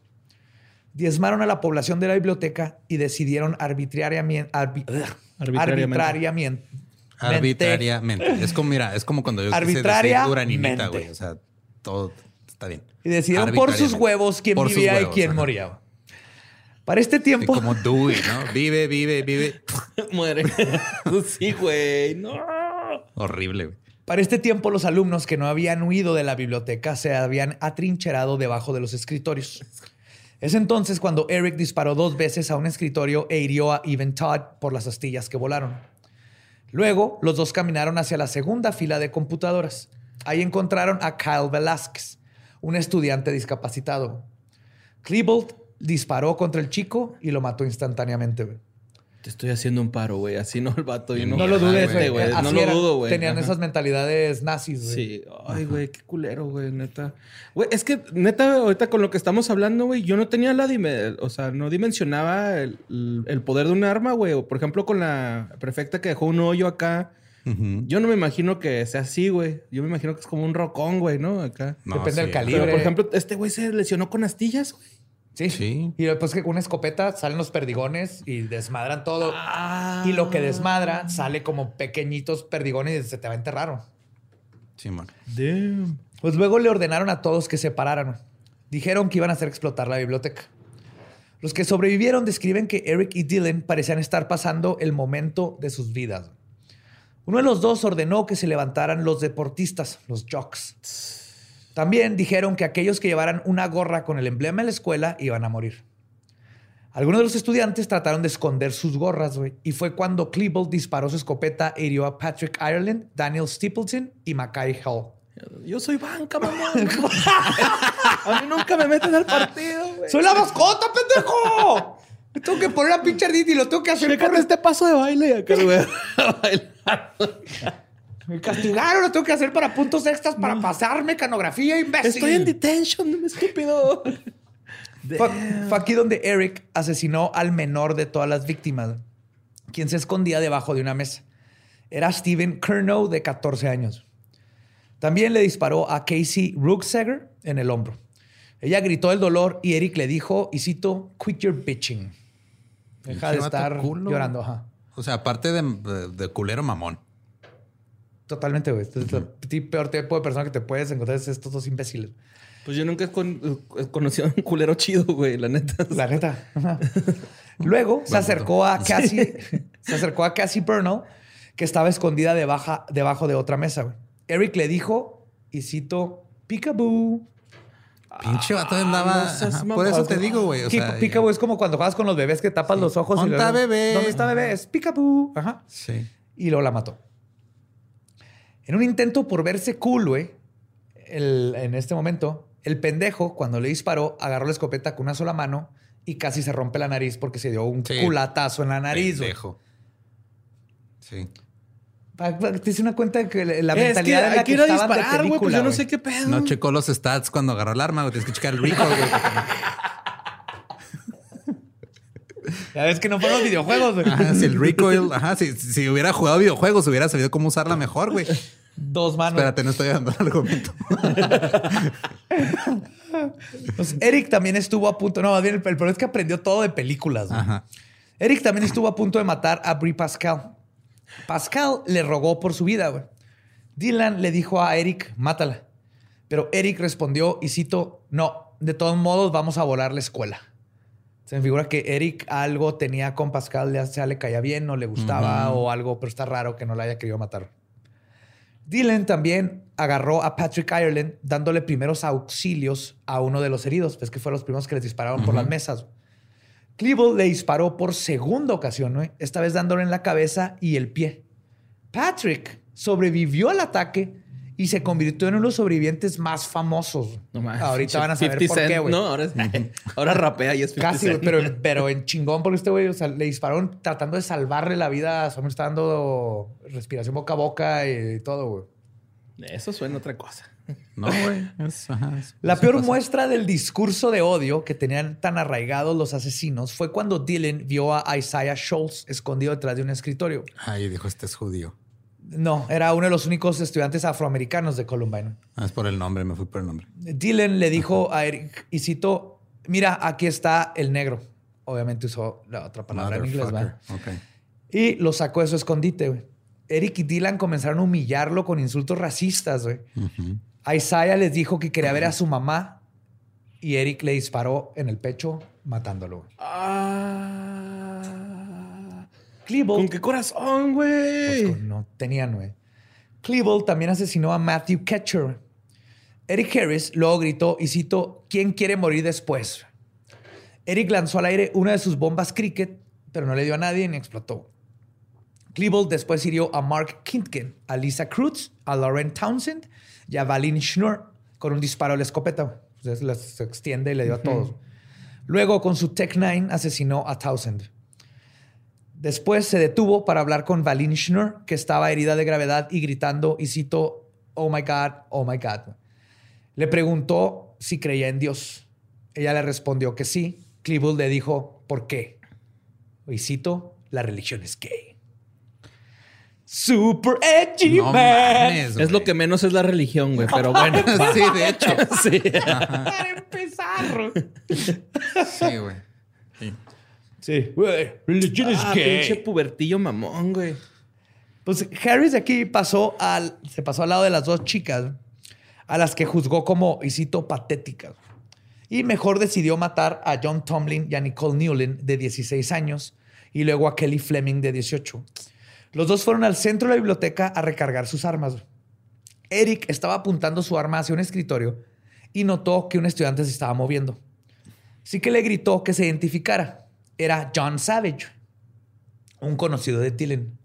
Diezmaron a la población de la biblioteca y decidieron arbitrariamente, Arbitrariamente. arbitrariamente, Arbitrariamente. Es como, mira, es como cuando yo Arbitrariamente. uraninita, güey. O sea, todo está bien. y decidieron por sus huevos quién Por vivía y quién ajá. moría. Para este Sí, tiempo, como Dewey, ¿no? Vive, vive, vive. Muere. sí, güey. No. Horrible, güey. Para este tiempo los alumnos que no habían huido de la biblioteca se habían atrincherado debajo de los escritorios. Es entonces cuando Eric disparó dos veces a un escritorio e hirió a Even Todd por las astillas que volaron. Luego, los dos caminaron hacia la segunda fila de computadoras. Ahí encontraron a Kyle Velázquez, un estudiante discapacitado. Klebold disparó contra el chico y lo mató instantáneamente. Te estoy haciendo un paro, güey. Así no el vato. y No No lo dudes, güey. güey. No lo dudo, güey. Tenían Ajá. esas mentalidades nazis, güey. Sí. Ay, güey, qué culero, güey, neta. Güey, es que, neta, ahorita con lo que estamos hablando, güey, yo no tenía la dime... O sea, no dimensionaba el, el poder de un arma, güey. O, por ejemplo, con la prefecta que dejó un hoyo acá. Yo no me imagino que sea así, güey. Yo me imagino que es como un rocón, güey, ¿no? Acá. No, Depende del sí, calibre. Pero, por ejemplo, este güey se lesionó con astillas, güey. Sí. Sí. Y después que con una escopeta salen los perdigones y desmadran todo. Ah. Y lo que desmadra sale como pequeñitos perdigones y se te va a enterrar. Sí, man. Damn. Pues luego le ordenaron a todos que se pararan. Dijeron que iban a hacer explotar la biblioteca. Los que sobrevivieron describen que Eric y Dylan parecían estar pasando el momento de sus vidas. Uno de los dos ordenó que se levantaran los deportistas, los jocks. También dijeron que aquellos que llevaran una gorra con el emblema de la escuela iban a morir. Algunos de los estudiantes trataron de esconder sus gorras, güey, y fue cuando Klebold disparó su escopeta e hirió a Patrick Ireland, Daniel Stapleton y Mackay Hall. Yo soy banca, mamá. a mí nunca me meten al partido, güey. ¡Soy la mascota, pendejo! Me tengo que poner a pinche y lo tengo que hacer Chécate por... este paso de baile acá, güey. Me castigaron, lo tengo que hacer para puntos extras para pasar mecanografía, imbécil. Estoy en detention, estúpido. Fue, fue aquí donde Eric asesinó al menor de todas las víctimas, quien se escondía debajo de una mesa. Era Steven Kernow, de 14 años. También le disparó a Casey Rucksager en el hombro. Ella gritó el dolor y Eric le dijo, y cito, quit your bitching. Deja de estar llorando. Ajá. O sea, aparte de, de- de culero mamón. Totalmente, güey. Es el peor tipo de persona que te puedes encontrar es estos dos imbéciles. Pues yo nunca he, con- he conocido a un culero chido, güey, la neta. La neta. Luego se acercó a Cassie, se acercó a Cassie Burnell, que estaba escondida debajo, debajo de otra mesa. güey. Eric le dijo, y cito, peekaboo. Pinche vato andaba. no seas ajá, por eso te digo, güey. O sea, peekaboo es como cuando juegas con los bebés que tapas los ojos. ¿Dónde está bebé? ¿Dónde está bebé? Es peekaboo. Ajá. Sí. Y luego la mató. En un intento por verse cool, güey, el- en este momento, el pendejo, cuando le disparó, agarró la escopeta con una sola mano y casi se rompe la nariz porque se dio un Sí. culatazo en la nariz. Pendejo. Sí. Pa- pa- Te hice una cuenta de que la Eh, es que mentalidad hay la que que, estaban de disparar, güey, pues película, yo no sé qué pedo. No checó los stats cuando agarró el arma, güey. Tienes que checar el recoil, güey. Ya ves que no fueron los videojuegos, güey. Ajá, si el recoil, ajá, si, si hubiera jugado videojuegos, hubiera sabido cómo usarla mejor, güey. dos manos. Espérate, no estoy dando el argumento. Pues Eric también estuvo a punto. No, más bien el, el problema es que aprendió todo de películas. güey. Ajá. Eric también estuvo a punto de matar a Brie Pascal. Pascal le rogó por su vida, güey. Dylan le dijo a Eric, mátala. Pero Eric respondió, y cito, no, de todos modos vamos a volar la escuela. Se me figura que Eric algo tenía con Pascal, ya sea le caía bien, no le gustaba o algo, pero está raro que no la haya querido matar. Dylan también agarró a Patrick Ireland dándole primeros auxilios a uno de los heridos, pues que fueron los primeros que les dispararon por las mesas. Cleveland le disparó por segunda ocasión, ¿no? esta vez dándole en la cabeza y el pie. Patrick sobrevivió al ataque y se convirtió en uno de los sobrevivientes más famosos. No mames. Ahorita van a saber 50 por qué, güey. No, ahora, ahora rapea y es 50 Casi, güey, Cent. pero, pero en chingón, porque este güey o sea, le dispararon tratando de salvarle la vida. Solamente está dando respiración boca a boca y todo, güey. Eso suena a otra cosa. No, güey. Es- La peor pasa. muestra del discurso de odio que tenían tan arraigados los asesinos fue cuando Dylan vio a Isaiah Schultz escondido detrás de un escritorio. Ay, dijo, este es judío. No, era uno de los únicos estudiantes afroamericanos de Columbine. Ah, es por el nombre, me fui por el nombre. Dylan le dijo a Eric, y cito, mira, aquí está el negro. Obviamente usó la otra palabra en inglés, ¿verdad? Motherfucker. Ok. Y lo sacó de su escondite, güey. Eric y Dylan comenzaron a humillarlo con insultos racistas, güey. Ujú. Isaiah les dijo que quería ver a su mamá y Eric le disparó en el pecho matándolo. güey. Ah. Cleveland ¿Con qué corazón, pues, güey? con- no tenían, güey. Cleveland también asesinó a Matthew Ketcher. Eric Harris luego gritó y cito, ¿quién quiere morir después? Eric lanzó al aire una de sus bombas cricket, pero no le dio a nadie ni explotó. Klebold después hirió a Mark Kintken, a Lisa Cruz, a Lauren Townsend y a Valin Schnur con un disparo de la escopeta. Entonces las- extiende y le dio a todos. Luego, con su Tech 9, asesinó a Townsend. Después se detuvo para hablar con Valin Schnur, que estaba herida de gravedad y gritando, y cito, oh my God, oh my God. Le preguntó si creía en Dios. Ella le respondió que sí. Cleveland le dijo, ¿por qué? Y cito, la religión es gay. Super edgy, No man. Es lo que menos es la religión, güey. Pero bueno. Sí, de hecho. sí. Para empezar. Sí, güey. Sí. Güey, religión es Ah, gay. pinche pubertillo mamón, güey. Pues Harris de aquí pasó al, se pasó al lado de las dos chicas a las que juzgó como, y cito, patéticas. Y mejor decidió matar a John Tomlin y a Nicole Newlin, de 16 años, y luego a Kelly Fleming, de 18. Los dos fueron al centro de la biblioteca a recargar sus armas. Eric estaba apuntando su arma hacia un escritorio y notó que un estudiante se estaba moviendo. Así que le gritó que se identificara. Era John Savage, un conocido de Dylan.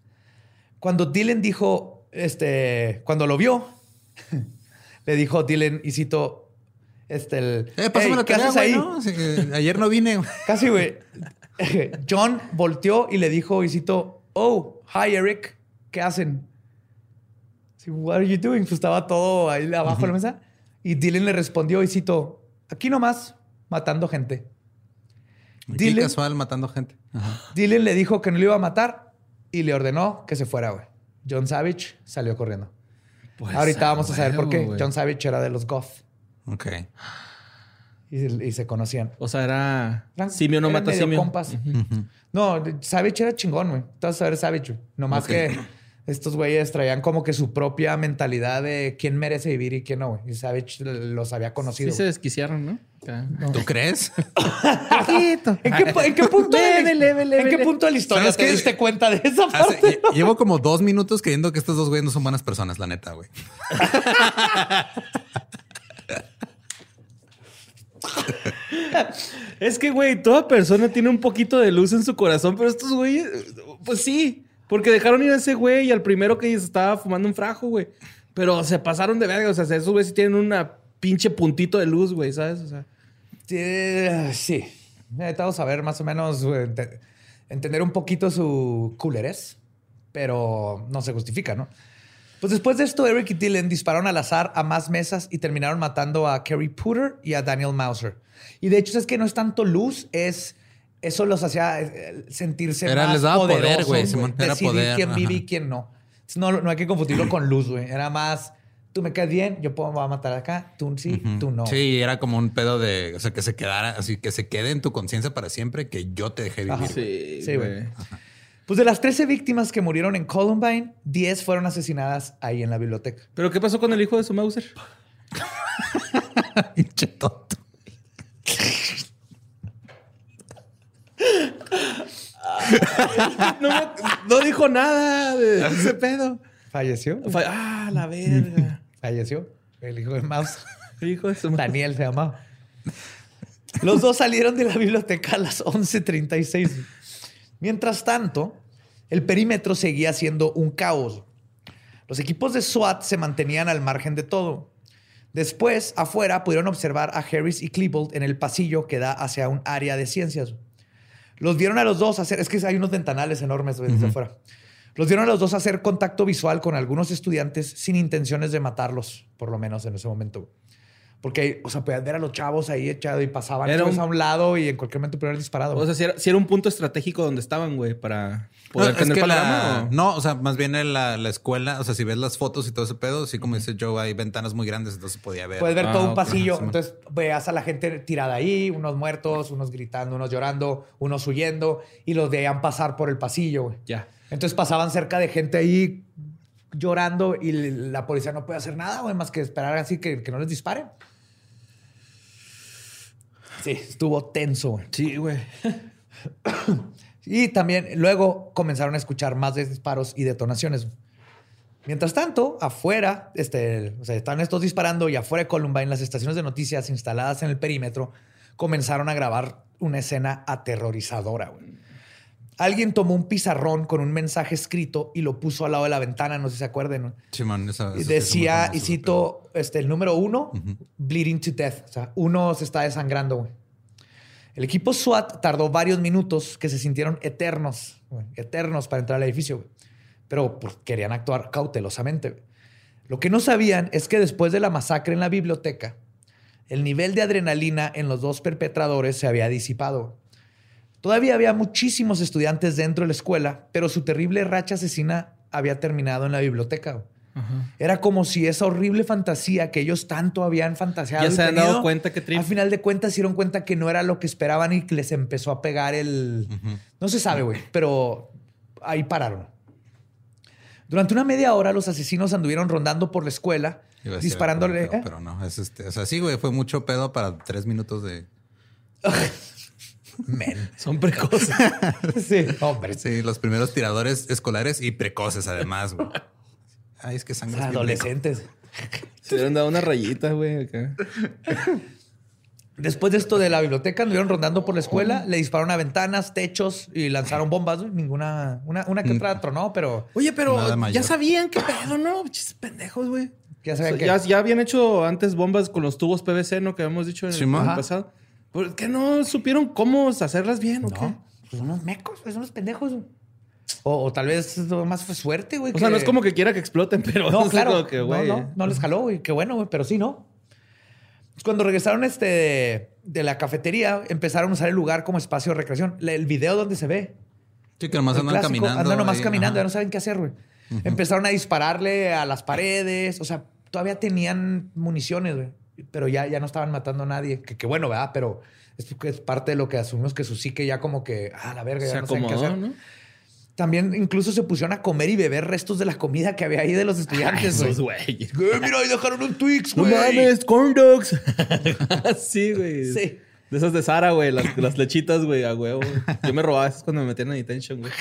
Cuando Dylan dijo, este, cuando lo vio, le dijo Dylan, y cito, este, el, Eh, pásame "Hey, la ¿qué tarea, ayer no vine. Casi, güey. John volteó y le dijo, y cito, oh, hi, Eric, ¿qué hacen? Sí, What are you doing? Pues estaba todo ahí abajo de la mesa. Y Dylan le respondió, y cito, aquí nomás, matando gente. Aquí Dylan- casual matando gente. Ajá. Dylan le dijo que no lo iba a matar y le ordenó que se fuera, güey. John Savage salió corriendo. Pues, Ahorita vamos a saber por qué. John Savage era de los Goth Ok. y, y se conocían. O sea, era Eran- simio no eran mata simio. compas. No, Savage era chingón, güey. Tú vas a ver Savage, güey. Nomás Ok. que estos güeyes traían como que su propia mentalidad de quién merece vivir y quién no, güey. Y Savage los había Sí conocido. se desquiciaron, ¿no? ¿Tú crees? ¿En, qué, en qué punto de la, Leve, leve, leve, ¿En qué punto de la historia ¿Sabes te qué? diste cuenta de esa Hace- parte? lle- llevo como dos minutos creyendo que estos dos güeyes no son buenas personas, la neta, güey. Es que, güey, toda persona tiene un poquito de luz en su corazón, pero estos güeyes, pues sí, porque dejaron ir a ese güey y al primero que se estaba fumando un frajo, güey. Pero se pasaron de verga, o sea, esos güeyes sí tienen una pinche puntito de luz, güey, ¿sabes? O sea, Eh, sí. Necesitamos saber más o menos, güey, ente- entender un poquito su culerez, pero no se justifica, ¿no? Pues después de esto, Eric y Dylan dispararon al azar a más mesas y terminaron matando a Kerry Putter y a Daniel Mauser. Y de hecho es que no es tanto luz, es eso los hacía eh, sentirse Era- más les daba poder, poderosos, güey, Simón, era decidir poder, quién vive y quién no. No, no hay que confundirlo con luz, güey. Era más, tú me caes bien, yo puedo me voy a matar acá, tú sí, tú no. Sí, era como un pedo de, o sea, que se quedara, así que se quede en tu conciencia para siempre que yo te dejé vivir. Ajá. Sí, Sí, güey. Pues de las 13 víctimas que murieron en Columbine, 10 fueron asesinadas ahí en la biblioteca. ¿Pero qué pasó con el hijo de su Mauser? Pinche tonto. No, dijo nada de ese pedo. ¿Falleció? Ah, la verga. Falleció. El hijo de Mouse. El hijo de su madre. Daniel se llamaba. Los dos salieron de la biblioteca a las 11:36. Mientras tanto, el perímetro seguía siendo un caos. Los equipos de SWAT se mantenían al margen de todo. Después, afuera, pudieron observar a Harris y Klebold en el pasillo que da hacia un área de ciencias. Los vieron a los dos hacer, es que hay unos ventanales enormes desde afuera. Los vieron a los dos hacer contacto visual con algunos estudiantes sin intenciones de matarlos, por lo menos en ese momento. Porque, o sea, podían ver a los chavos ahí echados y pasaban Era un- a un lado y en cualquier momento pudieron haber disparado. O sea, si era, si era un punto estratégico donde estaban, güey, para poder No, tener es que la- no, o sea, más bien en la, la escuela, o sea, si ves las fotos y todo ese pedo, sí, como dice Joe, hay ventanas muy grandes, entonces podía ver. Puedes ver Ah, todo un ok, pasillo. sí, entonces veas a la gente tirada ahí, unos muertos, unos gritando, unos llorando, unos huyendo y los veían pasar por el pasillo. güey. Ya. Entonces pasaban cerca de gente ahí llorando y la policía no puede hacer nada, güey, más que esperar así que, que no les disparen. Sí, estuvo tenso. güey. Sí, güey. Y también luego comenzaron a escuchar más disparos y detonaciones. Mientras tanto, afuera, este, o sea, están estos disparando y afuera de Columbine, las estaciones de noticias instaladas en el perímetro comenzaron a grabar una escena aterrorizadora. güey. Alguien tomó un pizarrón con un mensaje escrito y lo puso al lado de la ventana, no sé si se esa sí decía, y cito, este, el número uno, bleeding to death. O sea, uno se está desangrando, güey. El equipo SWAT tardó varios minutos que se sintieron eternos, güey, eternos para entrar al edificio, güey. Pero pues, querían actuar cautelosamente. güey. Lo que no sabían es que después de la masacre en la biblioteca, el nivel de adrenalina en los dos perpetradores se había disipado. Todavía había muchísimos estudiantes dentro de la escuela, pero su terrible racha asesina había terminado en la biblioteca. Era como si esa horrible fantasía que ellos tanto habían fantaseado. Ya se han dado cuenta que trip. Al final de cuentas, se dieron cuenta que no era lo que esperaban y que les empezó a pegar el. No se sabe, güey, pero ahí pararon. Durante una media hora, los asesinos anduvieron rondando por la escuela, disparándole. pero, ¿eh? pero no, es este, o sea, sí, güey, fue mucho pedo para tres minutos de. Men. Son precoces. Sí, hombre. Sí, los primeros tiradores escolares y precoces, además, güey. Ay, es que sangre. Adolescentes. Se hubieran dado una rayita, güey. acá. Después de esto de la biblioteca, anduvieron rondando por la escuela, le dispararon a ventanas, techos y lanzaron bombas. güey. Ninguna, una, una que otra tronó, pero Oye, pero ya sabían qué pedo, ¿no? Chis, pendejos, güey. ya O saben sea, que. ya, ya habían hecho antes bombas con los tubos PVC, ¿no? Que habíamos dicho en el, el pasado. ¿Por qué no supieron cómo hacerlas bien o qué? No, pues son unos mecos, pues son unos pendejos. O, o tal vez más fue suerte, güey. O sea, no es como que quiera que exploten, pero No, claro. que, no, güey. no, no les jaló, güey. Qué bueno, güey. Pero sí, ¿no? Pues Cuando regresaron este de, la cafetería, empezaron a usar el lugar como espacio de recreación. El video donde se ve. Sí, que nomás andan clásico, caminando. Andan nomás ahí, caminando, ya no saben qué hacer, güey. Empezaron a dispararle a las paredes. O sea, todavía tenían municiones, güey. Pero ya, ya no estaban matando a nadie. Que, que bueno, ¿verdad? Pero es, es parte de lo que asumimos que su psique ya como que, ah, la verga, ya Se no saben qué acomodó, hacer. ¿no? También incluso se pusieron a comer y beber restos de la comida que había ahí de los estudiantes. Esos güeyes. Güey, mira, ahí dejaron un Twix, No güey. mames, corn dogs. sí, güey. Sí. De esas de Sara, güey. Las, las lechitas, güey, a huevo. Yo me robaba esas cuando me metían en detention, güey.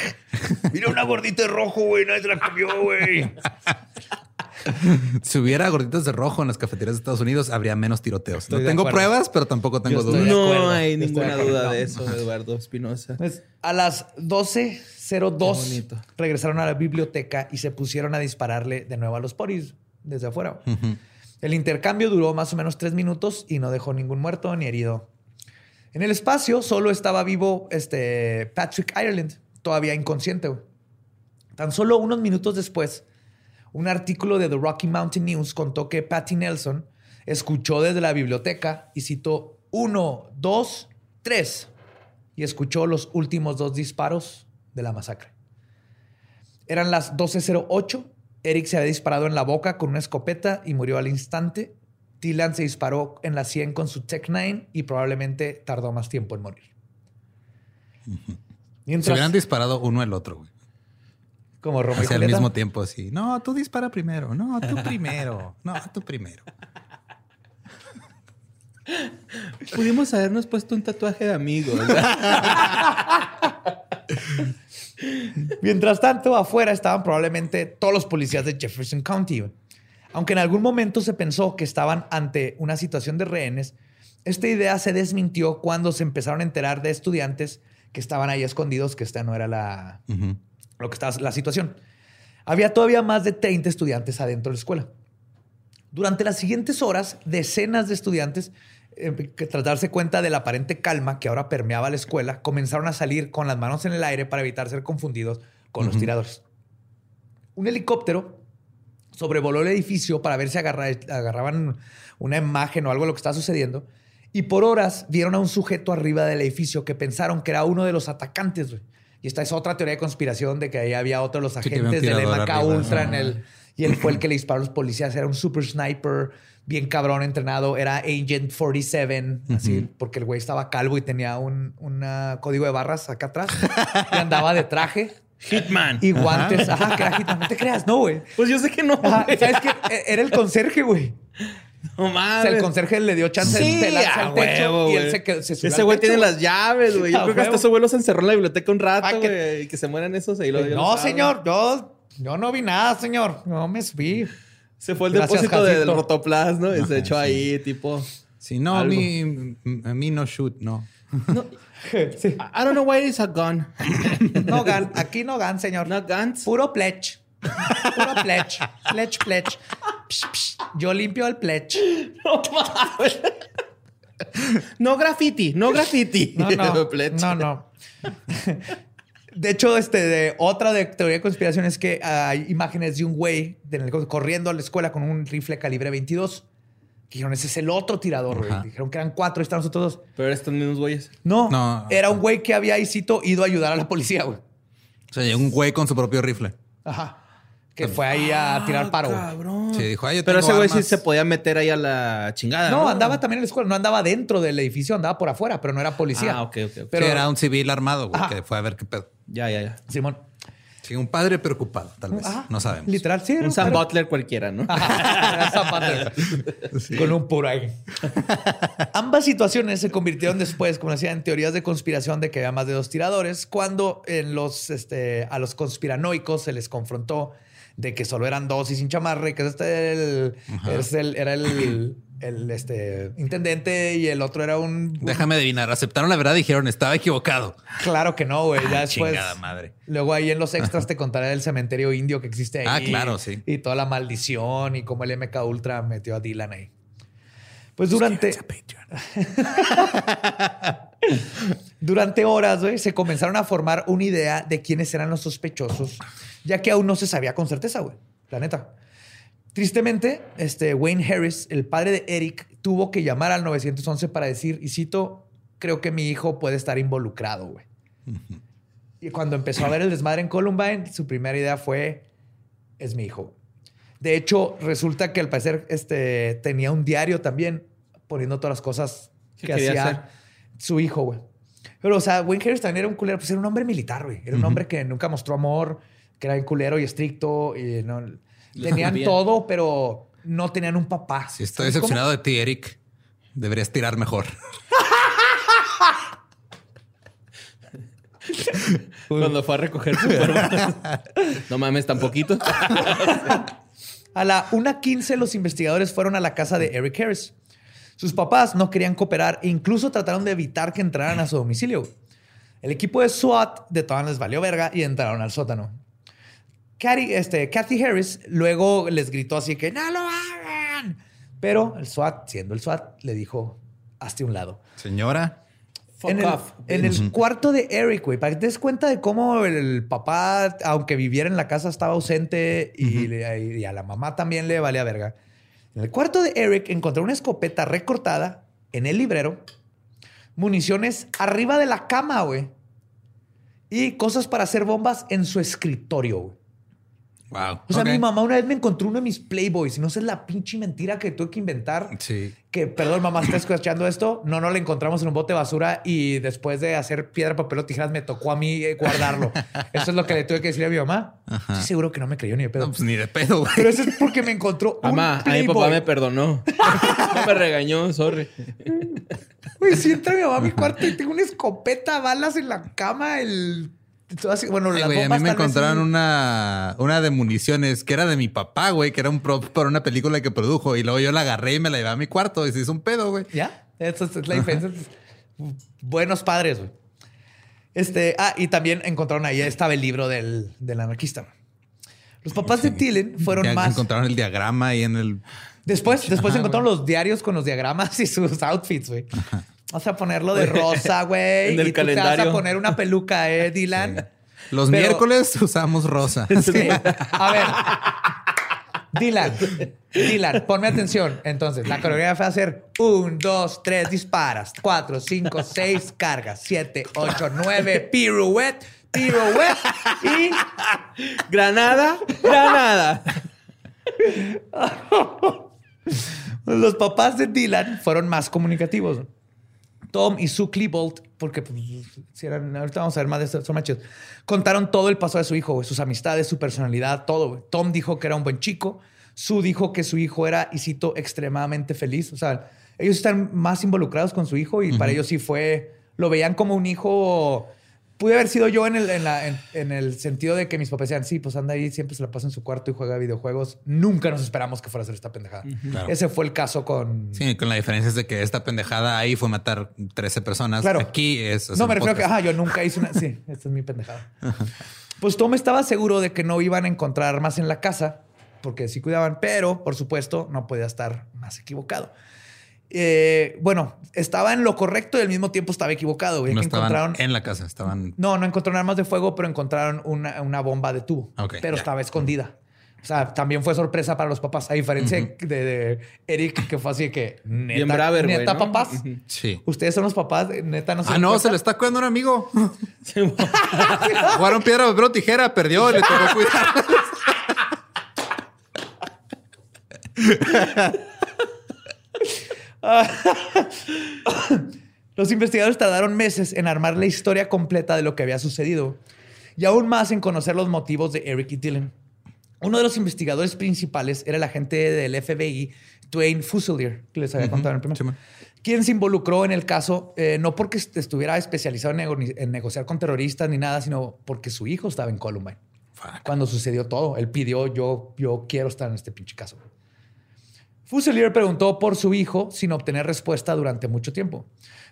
Mira una gordita de rojo, güey. Nadie se la comió, güey. Si hubiera gorditas de rojo en las cafeterías de Estados Unidos, habría menos tiroteos. Estoy no tengo acuerdo. pruebas, pero tampoco tengo dudas. No hay ninguna duda de eso, Eduardo Espinosa. Pues, a las 12.02 Qué bonito. regresaron a la biblioteca y se pusieron a dispararle de nuevo a los poris desde afuera. El intercambio duró más o menos tres minutos y no dejó ningún muerto ni herido. En el espacio solo estaba vivo este Patrick Ireland, todavía inconsciente. Tan solo unos minutos después, un artículo de The Rocky Mountain News contó que Patty Nelson escuchó desde la biblioteca y citó uno, dos, tres y escuchó los últimos dos disparos de la masacre. Eran las 12.08 Eric se había disparado en la boca con una escopeta y murió al instante. Dylan se disparó en la 100 con su Tech 9 y probablemente tardó más tiempo en morir. Se hubieran disparado uno el otro, güey. Como Romeo Hacia al mismo tiempo, así. No, tú dispara primero. No, tú primero. No, tú primero. Pudimos habernos puesto un tatuaje de amigos. Mientras tanto, afuera estaban probablemente todos los policías de Jefferson County. Aunque en algún momento se pensó que estaban ante una situación de rehenes, esta idea se desmintió cuando se empezaron a enterar de estudiantes que estaban ahí escondidos, que esta no era la, lo que estaba la situación. Había todavía más de 30 estudiantes adentro de la escuela. Durante las siguientes horas, decenas de estudiantes eh, que tratarse cuenta de la aparente calma que ahora permeaba la escuela, comenzaron a salir con las manos en el aire para evitar ser confundidos con los tiradores. Un helicóptero sobrevoló el edificio para ver si agarraban una imagen o algo de lo que estaba sucediendo. Y por horas vieron a un sujeto arriba del edificio que pensaron que era uno de los atacantes. Y esta es otra teoría de conspiración de que ahí había otro de los agentes del MK Ultra en el... Y él fue el que le disparó a los policías. Era un super sniper bien cabrón entrenado, era Agent 47, así, porque el güey estaba calvo y tenía un código de barras acá atrás y andaba de traje. Hitman. Y guantes. Ajá, que era Hitman. No te creas, no, güey. Pues yo sé que no. ¿Sabes qué? E, era el conserje, güey. No mames. O sea, el conserje le dio chance sí, de pelarse al techo y él se, se Ese güey tiene las llaves, güey. Yo creo que hasta ese güey se encerró en la biblioteca un rato, güey. Que... Y que se mueran esos ahí. Lo, no, señor. Yo, yo no vi nada, señor. No me subí. Se fue el depósito del rotoplas, ¿no? Y se echó ahí, tipo. Sí, no, a mí, a mí no shoot, no. no. Sí. I don't know why it's a gun. no gun. Aquí no gun, señor. No guns. Puro pledge. Puro pledge. Pledge, pledge. Yo limpio el pledge. No. No graffiti, no graffiti. No, no. no, no. De hecho, este, de, otra de teoría de conspiración es que hay imágenes de un güey corriendo a la escuela con un rifle calibre 22. Que dijeron, ese es el otro tirador, güey. Dijeron que eran cuatro, están los otros dos. Pero eran estos mismos güeyes. No, no, era un güey que había ido a ayudar a la policía, güey. O sea, un güey con su propio rifle. Ajá que fue ahí a ah, tirar paro. Sí, dijo, Pero ese güey sí se podía meter ahí a la chingada. No, andaba también en la escuela. No andaba dentro del edificio, andaba por afuera, pero no era policía. Ah, ok, ok. Pero era un civil armado, güey, que fue a ver qué pedo. Ya, ya, ya. Simón. Sí, un padre preocupado, tal vez. no sabemos. Literal, sí. Un Sam Butler cualquiera, ¿no? Sam Butler. Con un puro ahí. Ambas situaciones se convirtieron después, como decía, en teorías de conspiración de que había más de dos tiradores, cuando en los, este, a los conspiranoicos se les confrontó de que solo eran dos y sin chamarra y que este el, era el, el este, intendente y el otro era un... Déjame adivinar, aceptaron la verdad y dijeron, estaba equivocado. Claro que no, güey. Ya ah, Chingada madre. Luego ahí en los extras te contaré del cementerio indio que existe ahí. Ah, claro, sí. Y toda la maldición y cómo el MK Ultra metió a Dylan ahí. Pues durante... durante horas, güey, se comenzaron a formar una idea de quiénes eran los sospechosos ya que aún no se sabía con certeza, güey. La neta. Tristemente, este Wayne Harris, el padre de Eric, tuvo que llamar al 911 para decir, y cito, creo que mi hijo puede estar involucrado, güey. Y cuando empezó a ver el desmadre en Columbine, su primera idea fue, es mi hijo. De hecho, resulta que al parecer este, tenía un diario también poniendo todas las cosas que hacía su hijo, güey. Pero, o sea, Wayne Harris también era un culero, pues era un hombre militar, güey. Era un hombre que nunca mostró amor, que era culero y estricto y no tenían todo, pero no tenían un papá. Estoy decepcionado de ti, Eric. Deberías tirar mejor. Cuando fue a recoger su cuerpo. no mames, tan poquito. a la 1.15 los investigadores fueron a la casa de Eric Harris. Sus papás no querían cooperar e incluso trataron de evitar que entraran a su domicilio. El equipo de SWAT de todas les valió verga y entraron al sótano. Kathy, este, Kathy Harris luego les gritó así que no lo hagan. Pero el SWAT, siendo el SWAT, le dijo, hazte un lado. Señora. en el, en el cuarto de Eric, güey, para que te des cuenta de cómo el papá, aunque viviera en la casa, estaba ausente y, y, a la mamá también le valía verga. En el cuarto de Eric encontró una escopeta recortada en el librero, municiones arriba de la cama, güey, y cosas para hacer bombas en su escritorio, güey. Wow. O sea, mi mamá una vez me encontró uno de mis Playboys y no sé la pinche mentira que tuve que inventar. Sí. Que, perdón, mamá, ¿estás escuchando esto? No, no lo encontramos en un bote de basura y después de hacer piedra, papel o tijeras me tocó a mí eh, guardarlo. Eso es lo que le tuve que decir a mi mamá. Estoy seguro que no me creyó ni de pedo. No, pues ni de pedo, güey. Pero eso es porque me encontró un Mamá, a mi papá me perdonó. no me regañó, sorry. Güey, si entra mi mamá a mi cuarto y tengo una escopeta, balas en la cama, el... bueno, Ay, a mí me encontraron una, una de municiones que era de mi papá, güey, que era un prop para una película que produjo. Y luego yo la agarré y me la llevé a mi cuarto y se hizo un pedo, güey. ¿Ya? Esa es la diferencia. Buenos padres, güey. Este, ah, y también encontraron ahí, estaba el libro del, del anarquista. Los papás de Tillen fueron Ya más. Encontraron el diagrama ahí en el. Después, después Ajá, encontraron los diarios con los diagramas y sus outfits, güey. Vas a ponerlo de rosa, güey. Y tú te vas calendario. a poner una peluca, eh, Dylan. Los Pero- miércoles usamos rosa. Sí. A ver. Dylan, Dylan, ponme atención. Entonces, la coreografía va a ser un, dos, tres, disparas, cuatro, cinco, seis, cargas, siete, ocho, nueve, pirouette, pirouette y Granada, Granada. los papás de Dylan fueron más comunicativos. Tom y Sue Klebold, porque pues, si eran, ahorita vamos a ver más de esto, son machos, contaron todo el paso de su hijo, sus amistades, su personalidad, todo. Tom dijo que era un buen chico, Sue dijo que su hijo era, y cito, extremadamente feliz. O sea, ellos están más involucrados con su hijo y para ellos sí fue, lo veían como un hijo. Pude haber sido yo en el, en, la- en- en el sentido de que mis papás decían, sí, pues anda ahí, siempre se la pasa en su cuarto y juega videojuegos. Nunca nos esperamos que fuera a hacer esta pendejada. Claro. Ese fue el caso con, Sí, con la diferencia es de que esta pendejada ahí fue matar 13 personas. Claro. Aquí es. No, me refiero a que, ajá, yo nunca hice una. Sí, esta es mi pendejada. Pues Tom estaba seguro de que no iban a encontrar armas en la casa, porque sí cuidaban, pero por supuesto no podía estar más equivocado. Eh, bueno, estaba en lo correcto y al mismo tiempo estaba equivocado. güey, No que estaban encontraron. en la casa, estaban. No, no encontraron armas de fuego, pero encontraron una, una bomba de tubo. Pero ya. estaba escondida. O sea, también fue sorpresa para los papás, a diferencia de, de Eric, que fue así de que neta, Bien braver, güey. neta ¿no? papás. Sí. Ustedes son los papás, neta no se Ah, no, cuenta? se le está cuidando un amigo. Jugaron piedra, papel o tijera, perdió, le tocó cuidar. Los investigadores tardaron meses en armar la historia completa de lo que había sucedido y aún más en conocer los motivos de Eric y Dylan. Uno de los investigadores principales era el agente del FBI, Dwayne Fusilier, que les había contado en el primer, Sí, quien se involucró en el caso eh, no porque est- estuviera especializado en, nego- en negociar con terroristas ni nada, sino porque su hijo estaba en Columbine Fuck. cuando sucedió todo. Él pidió, yo, yo quiero estar en este pinche caso. Fuselier preguntó por su hijo sin obtener respuesta durante mucho tiempo.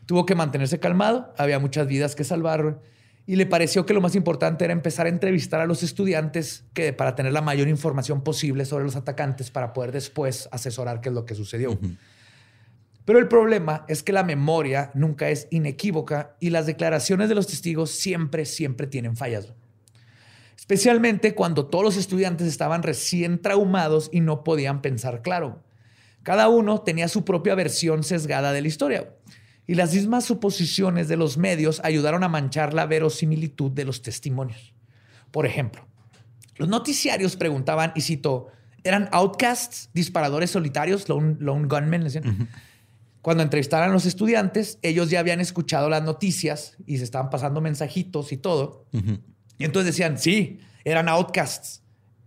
Tuvo que mantenerse calmado, había muchas vidas que salvar y le pareció que lo más importante era empezar a entrevistar a los estudiantes que, para tener la mayor información posible sobre los atacantes para poder después asesorar qué es lo que sucedió. Pero el problema es que la memoria nunca es inequívoca y las declaraciones de los testigos siempre, siempre tienen fallas. Especialmente cuando todos los estudiantes estaban recién traumados y no podían pensar claro. Cada uno tenía su propia versión sesgada de la historia. Y las mismas suposiciones de los medios ayudaron a manchar la verosimilitud de los testimonios. Por ejemplo, los noticiarios preguntaban, y cito, ¿eran outcasts, disparadores solitarios, lone, lone gunmen? Cuando entrevistaran a los estudiantes, ellos ya habían escuchado las noticias y se estaban pasando mensajitos y todo. Y entonces decían, sí, eran outcasts.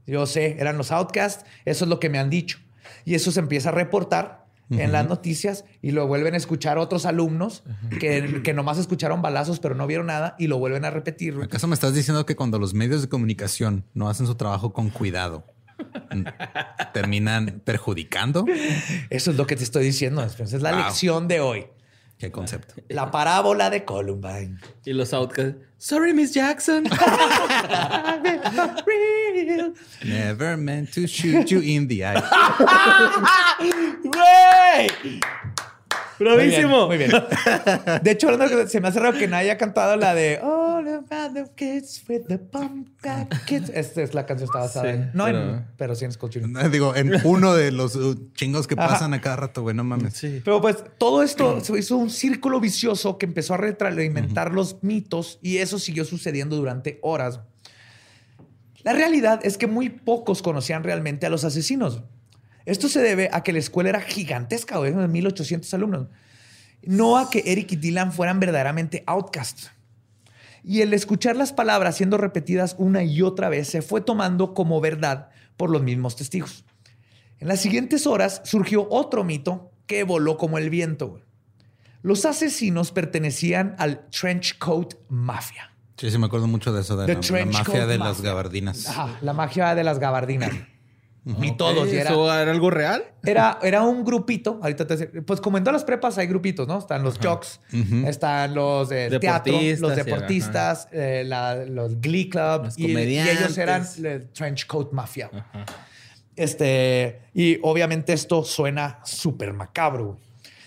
Yo sé, eran los outcasts, eso es lo que me han dicho. Y eso se empieza a reportar en las noticias y lo vuelven a escuchar otros alumnos que, que nomás escucharon balazos pero no vieron nada y lo vuelven a repetir. ¿Acaso me estás diciendo que cuando los medios de comunicación no hacen su trabajo con cuidado, n- terminan perjudicando? Eso es lo que te estoy diciendo. Es la Wow. lección de hoy. ¿Qué concepto? La parábola de Columbine. Y los outcasts. Sorry, Miss Jackson. Never meant to shoot you in the eye. ¡Güey! Bravísimo. Muy bien, muy bien. De hecho, se me hace raro que nadie haya cantado la de All about the kids with the pumpkin kids. Esta es la canción que está basada Sí, en. No, pero- en, pero sí en Skull Children. Digo, en uno de los uh, chingos que Ajá. pasan a cada rato, güey, no mames. Sí. Pero pues todo esto se hizo un círculo vicioso que empezó a retroalimentar los mitos y eso siguió sucediendo durante horas. La realidad es que muy pocos conocían realmente a los asesinos. Esto se debe a que la escuela era gigantesca, güey, de 1800 alumnos. No a que Eric y Dylan fueran verdaderamente outcasts. Y el escuchar las palabras siendo repetidas una y otra vez se fue tomando como verdad por los mismos testigos. En las siguientes horas surgió otro mito que voló como el viento. güey. Los asesinos pertenecían al Trench Coat Mafia. Sí, sí, me acuerdo mucho de eso, de la, mafia de las gabardinas. Ajá, la magia de las gabardinas. Ni todos. y era- ¿Eso era algo real? Era, era un grupito, ahorita te pues como en todas las prepas hay grupitos, ¿no? Están los jocks, están los del teatro, los deportistas, eh, la- los Glee Club Los y, y ellos eran el Trench Coat Mafia. Este, y obviamente esto suena súper macabro. güey.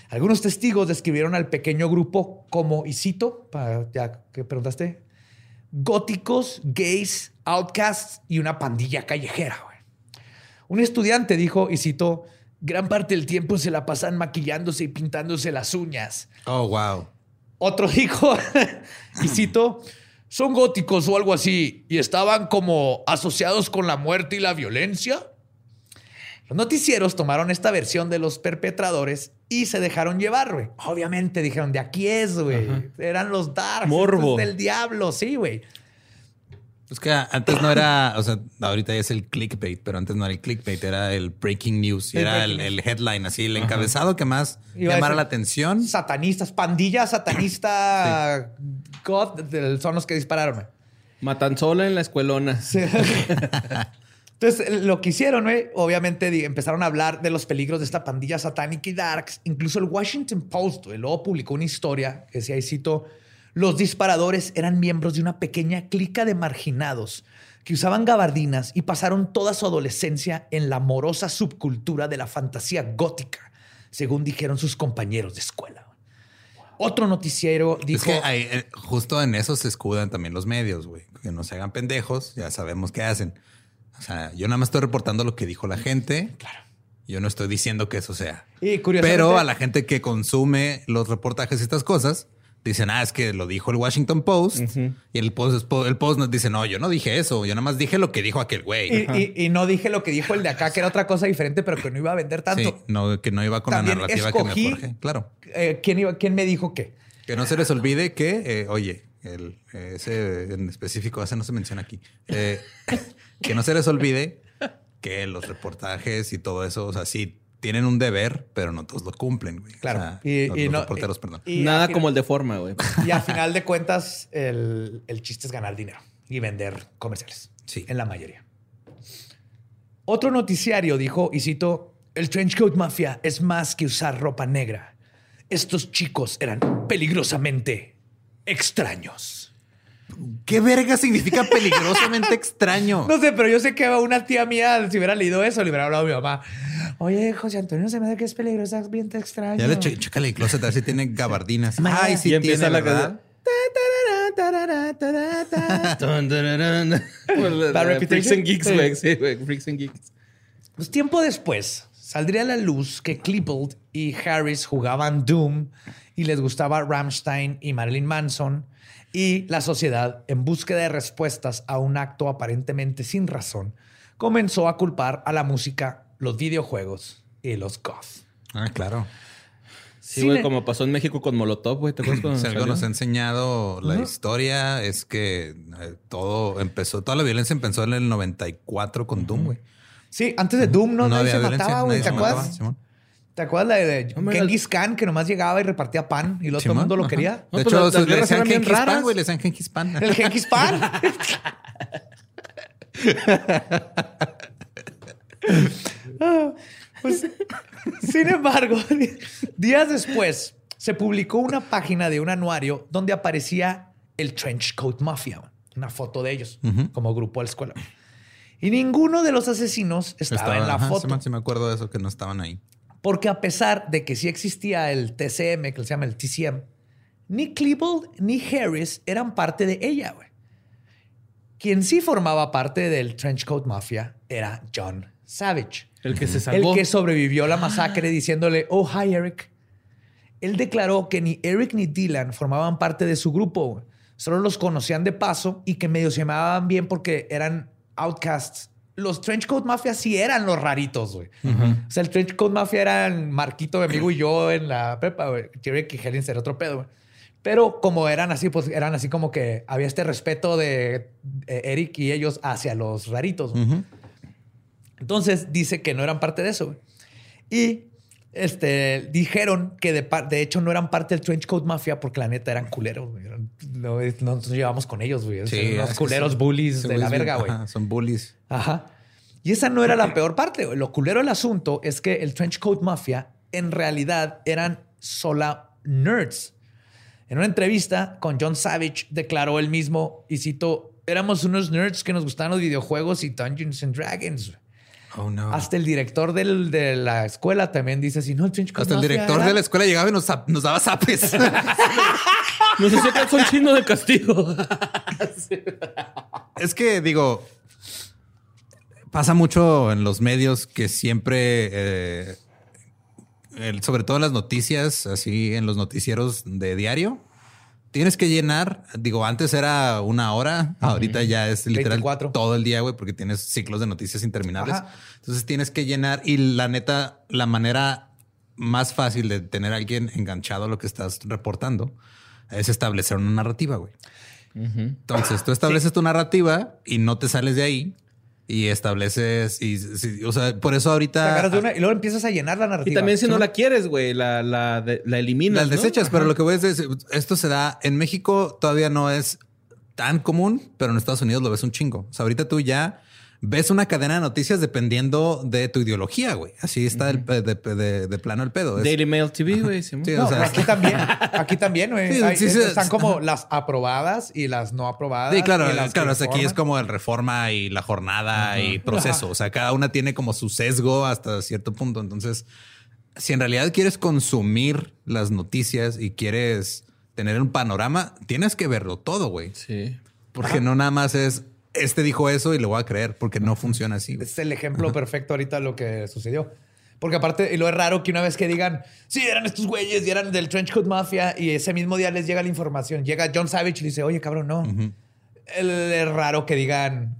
Algunos testigos describieron al pequeño grupo como, y cito, para, ya que preguntaste, góticos, gays, outcasts y una pandilla callejera. Un estudiante dijo, y cito, gran parte del tiempo se la pasan maquillándose y pintándose las uñas. Oh, wow. Otro dijo, y cito, son góticos o algo así, y estaban como asociados con la muerte y la violencia. Los noticieros tomaron esta versión de los perpetradores y se dejaron llevar, güey. Obviamente dijeron, de aquí es, güey. Eran los darks. Morbo. del diablo, sí, güey. Es que antes no era, o sea, ahorita ya es el clickbait, pero antes no era el clickbait, era el breaking news, y El era el, headline, así, el encabezado que más Iba llamara la atención. Satanistas, pandilla satanista, God, son los que dispararon, güey. Matanzola en la escuelona. Entonces, lo que hicieron, obviamente empezaron a hablar de los peligros de esta pandilla satánica y darks. Incluso el Washington Post, güey, luego publicó una historia que decía, y cito, los disparadores eran miembros de una pequeña clica de marginados que usaban gabardinas y pasaron toda su adolescencia en la morosa subcultura de la fantasía gótica, según dijeron sus compañeros de escuela. Otro noticiero dijo... Es que eh, justo en eso se escudan también los medios, güey. Que no se hagan pendejos, ya sabemos qué hacen. O sea, yo nada más estoy reportando lo que dijo la gente. Claro. Yo no estoy diciendo que eso sea. Y Pero a la gente que consume los reportajes y estas cosas, dicen, ah, es que lo dijo el Washington Post. Y el Post, el Post nos dice, no, yo no dije eso. Yo nada más dije lo que dijo aquel güey. Y, y- y no dije lo que dijo el de acá, que era otra cosa diferente, pero que no iba a vender tanto. Sí, no, que no iba con También la narrativa que me forjé. Claro. Eh, ¿quién, iba- ¿Quién me dijo qué? Que no se les olvide que, eh, oye, el, ese en específico, ese no se menciona aquí. Eh, que no se les olvide que los reportajes y todo eso, o sea, sí tienen un deber, pero no todos lo cumplen, güey. Claro. O sea, Y- los, y los no- reporteros, perdón. Y Nada final- como el de forma, güey. Y al final de cuentas, el, el chiste es ganar dinero y vender comerciales. Sí. En la mayoría. Otro noticiario dijo, y cito, el Trenchcoat Mafia es más que usar ropa negra. Estos chicos eran peligrosamente extraños. ¿Qué verga significa peligrosamente extraño? No sé, pero yo sé que una tía mía, si hubiera leído eso, le hubiera hablado a mi mamá. Oye, José Antonio, se me hace que es peligrosa, es bien extraño. Ya le che- chécale el closet, a ver si tiene gabardinas. Ay, sí y empieza tiene, la ¿verdad? La- Reputation. Freaks and Geeks, güey. Sí, güey. Freaks and Geeks. Pues tiempo después saldría a la luz que Klebold y Harris jugaban Doom y les gustaba Rammstein y Marilyn Manson y la sociedad, en búsqueda de respuestas a un acto aparentemente sin razón, comenzó a culpar a la música, los videojuegos y los goth. Ah, claro. Sí, güey, como pasó en México con Molotov, güey. ¿Te acuerdas cuando Si algo nos ha enseñado la historia es que eh, todo empezó, toda la violencia empezó en el 94 con Doom, güey. Sí, antes de Doom no, nadie se mataba, güey. ¿Te acuerdas? mataba. ¿Te acuerdas la de Hombre, Genghis Khan que nomás llegaba y repartía pan y luego todo el mundo lo quería? No, de pues hecho, las- las se- le decían Genghis Pan, güey, le decían Genghis Pan. El Genghis Pan. Pues, sin embargo, días después se publicó una página de un anuario donde aparecía el Trench Coat Mafia, una foto de ellos como grupo de la escuela. Y ninguno de los asesinos estaba, en la ajá, foto. Sí me acuerdo de eso, que no estaban ahí. Porque a pesar de que sí existía el TCM, que se llama el TCM, ni Klebold ni Harris eran parte de ella, güey. Quien sí formaba parte del Trenchcoat Mafia era John Savage, El que se el salvó. que sobrevivió a la masacre diciéndole, oh, hi, Eric. Él declaró que ni Eric ni Dylan formaban parte de su grupo, güey. solo los conocían de paso y que medio se llamaban bien porque eran Outcasts, los Trench Coat Mafia sí eran los raritos, güey. O sea, el Trench Coat Mafia eran Marquito, mi amigo y yo en la prepa, güey. Jerry y Helen era otro pedo, güey. Pero como eran así, pues eran así como que había este respeto de eh, Eric y ellos hacia los raritos. Entonces dice que no eran parte de eso. Y este, dijeron que de, de hecho no eran parte del Trench Coat Mafia porque la neta eran culeros. güey. No, no nos llevamos con ellos, güey. Sí, Eran unos culeros son- bullies de la verga, güey. ajá, Son bullies. Ajá. Y esa no era la peor parte. güey. Lo culero del asunto es que el Trench Coat Mafia en realidad eran sola nerds. En una entrevista con John Savage declaró él mismo, y cito, éramos unos nerds que nos gustaban los videojuegos y Dungeons and Dragons. Güey". Oh, no. Hasta el director del- de la escuela también dice así, no, el Trench Coat Hasta el director era- de la escuela llegaba y nos, daba zapes. Nos hacía calzón chino de castigo. es que digo, pasa mucho en los medios que siempre, eh, el- sobre todo en las noticias, así en los noticieros de diario, tienes que llenar. Digo, antes era una hora, ahorita ya es literal 24. todo el día, güey, porque tienes ciclos de noticias interminables. Ajá. Entonces tienes que llenar y la neta, la manera más fácil de tener a alguien enganchado a lo que estás reportando es establecer una narrativa, güey. Entonces tú estableces tu narrativa y no te sales de ahí y estableces y, sí, o sea, por eso Te ahorita agarras de una y luego empiezas a llenar la narrativa. Y también si no la quieres, güey, la, la, de- la eliminas. las ¿no? desechas, pero lo que voy a decir, es, esto se da en México todavía no es tan común, pero en Estados Unidos lo ves un chingo. O sea, ahorita tú ya ves una cadena de noticias dependiendo de tu ideología, güey. Así está el de, de- de plano el pedo. Es- Daily Mail TV, güey. Sí, No, o sea, aquí también, aquí también, güey. Sí, Hay- sí, sí, están sí. como las aprobadas y las no aprobadas. Sí, claro, y las claro. hasta aquí es como el reforma y la jornada y proceso. O sea, cada una tiene como su sesgo hasta cierto punto. Entonces, si en realidad quieres consumir las noticias y quieres tener un panorama, tienes que verlo todo, güey. Sí. Porque no nada más es este dijo eso y le voy a creer, porque no funciona así. güey. Es el ejemplo perfecto ahorita de lo que sucedió. Porque aparte, y lo es raro que una vez que digan, sí, eran estos güeyes y eran del Trench Coat Mafia, y ese mismo día les llega la información. Llega John Savage y le dice, oye, cabrón, no. Es raro que digan,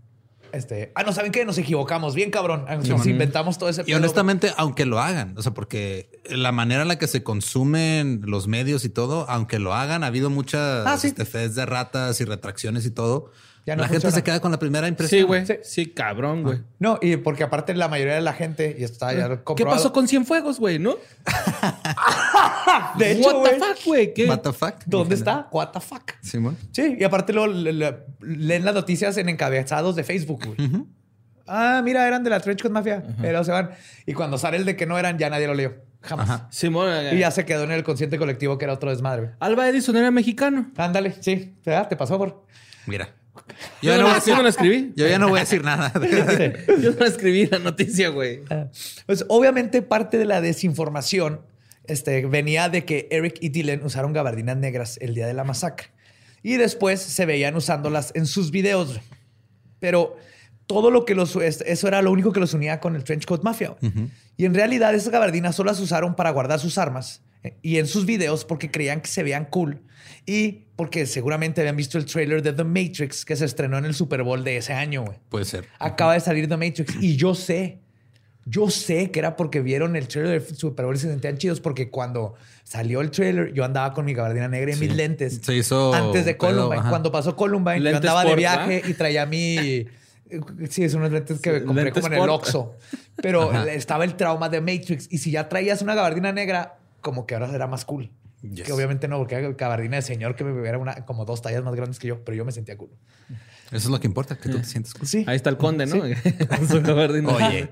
este, ah, no, ¿saben qué? Nos equivocamos. Bien, cabrón. Nos inventamos todo ese Y pedo". honestamente, aunque lo hagan, o sea, porque la manera en la que se consumen los medios y todo, aunque lo hagan, ha habido muchas Ah, sí. este, de ratas y retracciones y todo. Ya no la gente se queda con la primera impresión. Sí, güey. Sí. Sí. cabrón, güey. No, y porque aparte la mayoría de la gente, y está ya ¿Qué comprobado. pasó con Cienfuegos, güey, no? De hecho, What the güey, fuck, güey? ¿Qué? What the fuck? ¿Dónde está? What the fuck? Simón. Sí, y aparte le- le- leen las noticias en encabezados de Facebook, güey. Ah, mira, eran de la Trench Coat Mafia, pero se van. Y cuando sale el de que no eran, ya nadie lo leyó. Jamás. Ajá. Simón. eh, Y ya se quedó en el consciente colectivo que era otro desmadre. Alba Edison era mexicano. Ándale, sí. Te pasó por. Mira. Yo, Yo, no, no voy a la- yo decir, no la escribí. yo ya no voy a decir nada. Yo no escribí la noticia, güey. Pues obviamente parte de la desinformación este, venía de que Eric y Dylan usaron gabardinas negras el día de la masacre. Y después se veían usándolas en sus videos. Pero todo lo que los... es- Eso era lo único que los unía con el Trench Coat Mafia. güey. Y en realidad esas gabardinas solo las usaron para guardar sus armas eh, y en sus videos porque creían que se veían cool. Y porque seguramente habían visto el trailer de The Matrix que se estrenó en el Super Bowl de ese año, güey. Puede ser. Acaba de salir The Matrix y yo sé, yo sé que era porque vieron el trailer del Super Bowl y se sentían chidos porque cuando salió el trailer yo andaba con mi gabardina negra y mis lentes. Se hizo antes de pedo, Columbine. ajá. Cuando pasó Columbine yo Lentes andaba de viaje ¿va? y traía mi... Sí, es unos lentes que Sí, compré lentes como en el. Oxxo. Pero estaba el trauma de Matrix y si ya traías una gabardina negra, como que ahora era más cool. Yes. Que obviamente no, porque era gabardina de señor que me era una, como dos tallas más grandes que yo, pero yo me sentía cool. Eso es lo que importa, que tú te sientes cool. Sí. Ahí está el conde, ¿no? Con su gabardina. Oye.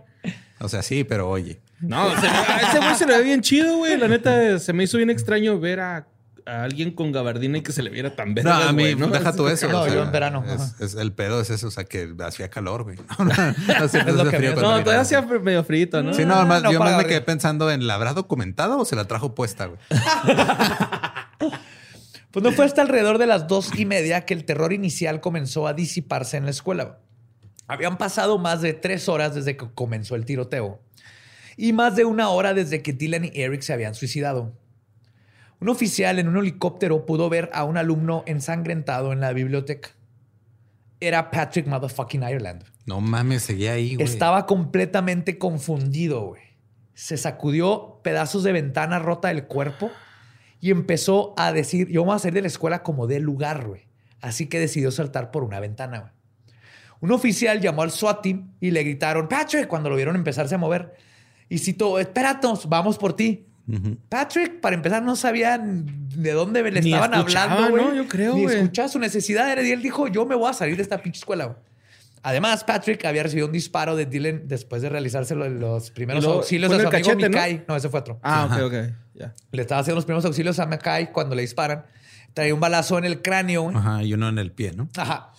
O sea, sí, pero oye. No, se- a ese güey se le ve bien chido, güey. La neta, se me hizo bien extraño ver a, a alguien con gabardina y que se le viera tan No, verga, a mí, güey, ¿no? deja tú eso. No, o sea, yo en verano, es- el pedo es eso, o sea, que hacía calor, güey. No, no, no, siempre Es lo hace que frío me- cuando No, vine. todavía hacía medio frito, ¿no? Sí, no, más, no, yo más me quedé pensando en, ¿la habrá documentado o se la trajo puesta, güey? Pues no fue hasta alrededor de las dos y media que el terror inicial comenzó a disiparse en la escuela. Habían pasado más de tres horas desde que comenzó el tiroteo y más de una hora desde que Dylan y Eric se habían suicidado. Un oficial en un helicóptero pudo ver a un alumno ensangrentado en la biblioteca. Era Patrick Motherfucking Ireland. No mames, seguía ahí, güey. Estaba completamente confundido, güey. Se sacudió pedazos de ventana rota del cuerpo y empezó a decir, yo voy a salir de la escuela como de lugar, güey. Así que decidió saltar por una ventana, güey. Un oficial llamó al SWAT team y le gritaron, Patrick, cuando lo vieron empezarse a mover. Y citó, espéranos, vamos por ti. Patrick, para empezar, no sabía de dónde le Ni estaban hablando, güey. ¿no? Yo creo, Ni escuchaba su necesidad. Y él dijo, yo me voy a salir de esta pinche escuela. Además, Patrick había recibido un disparo de Dylan después de realizarse lo- los primeros auxilios a su el amigo. Mikai. ¿no? ese fue otro. Ah, Ajá. ok, ok. Ya. Le estaba haciendo los primeros auxilios a Mikai cuando le disparan. Traía un balazo en el cráneo. Ajá, y uno en el pie, ¿no? Ajá.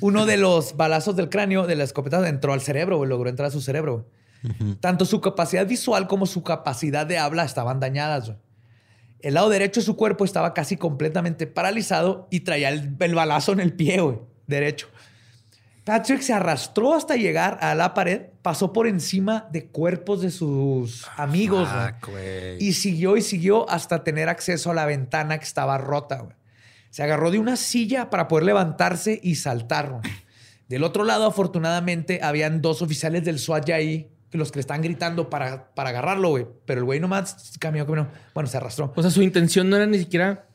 Uno de los balazos del cráneo de la escopeta entró al cerebro, güey, logró entrar a su cerebro. Tanto su capacidad visual como su capacidad de habla estaban dañadas. güey. El lado derecho de su cuerpo estaba casi completamente paralizado y traía el, el balazo en el pie, güey, derecho. Patrick se arrastró hasta llegar a la pared, pasó por encima de cuerpos de sus amigos Fuck, güey. y siguió y siguió hasta tener acceso a la ventana que estaba rota. güey. Se agarró de una silla para poder levantarse y saltar. güey. Del otro lado, afortunadamente, habían dos oficiales del SWAT ya ahí, que los que le están gritando para, para agarrarlo, güey. Pero el güey nomás caminó, caminó. Bueno, se arrastró. O sea, su intención no era ni siquiera.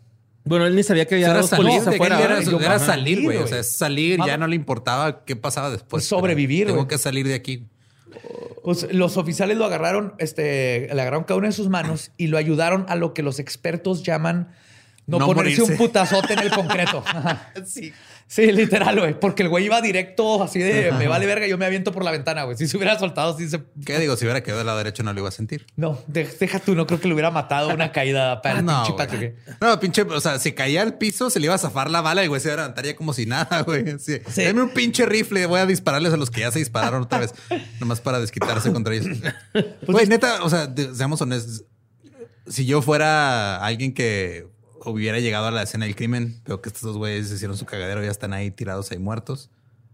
Bueno, él ni sabía que había Era dos salir, policías afuera. era, salir, güey. O sea, salir, ya no le importaba qué pasaba después. Sobrevivir, Tengo que salir de aquí. Pues los oficiales lo agarraron, este, le agarraron cada una de sus manos y lo ayudaron a lo que los expertos llaman no, No ponerse morirse. un putazote en el concreto. Ajá. Sí. Sí, literal, güey. Porque el güey iba directo así de me vale verga, yo me aviento por la ventana, güey. Si se hubiera soltado, sí se. ¿Qué digo? Si hubiera quedado del lado derecho no lo iba a sentir. No, de- deja tú, no creo que le hubiera matado una caída para el no, pinche. No, pinche, o sea, si caía al piso, se le iba a zafar la bala y güey se levantaría como si nada, güey. Sí. Sí. Dame un pinche rifle, voy a dispararles a los que ya se dispararon otra vez, nomás para desquitarse contra ellos. Pues Güey, neta, o sea, seamos honestos. Si yo fuera alguien que hubiera llegado a la escena del crimen, veo que estos dos güeyes hicieron su cagadero y ya están ahí tirados ahí muertos.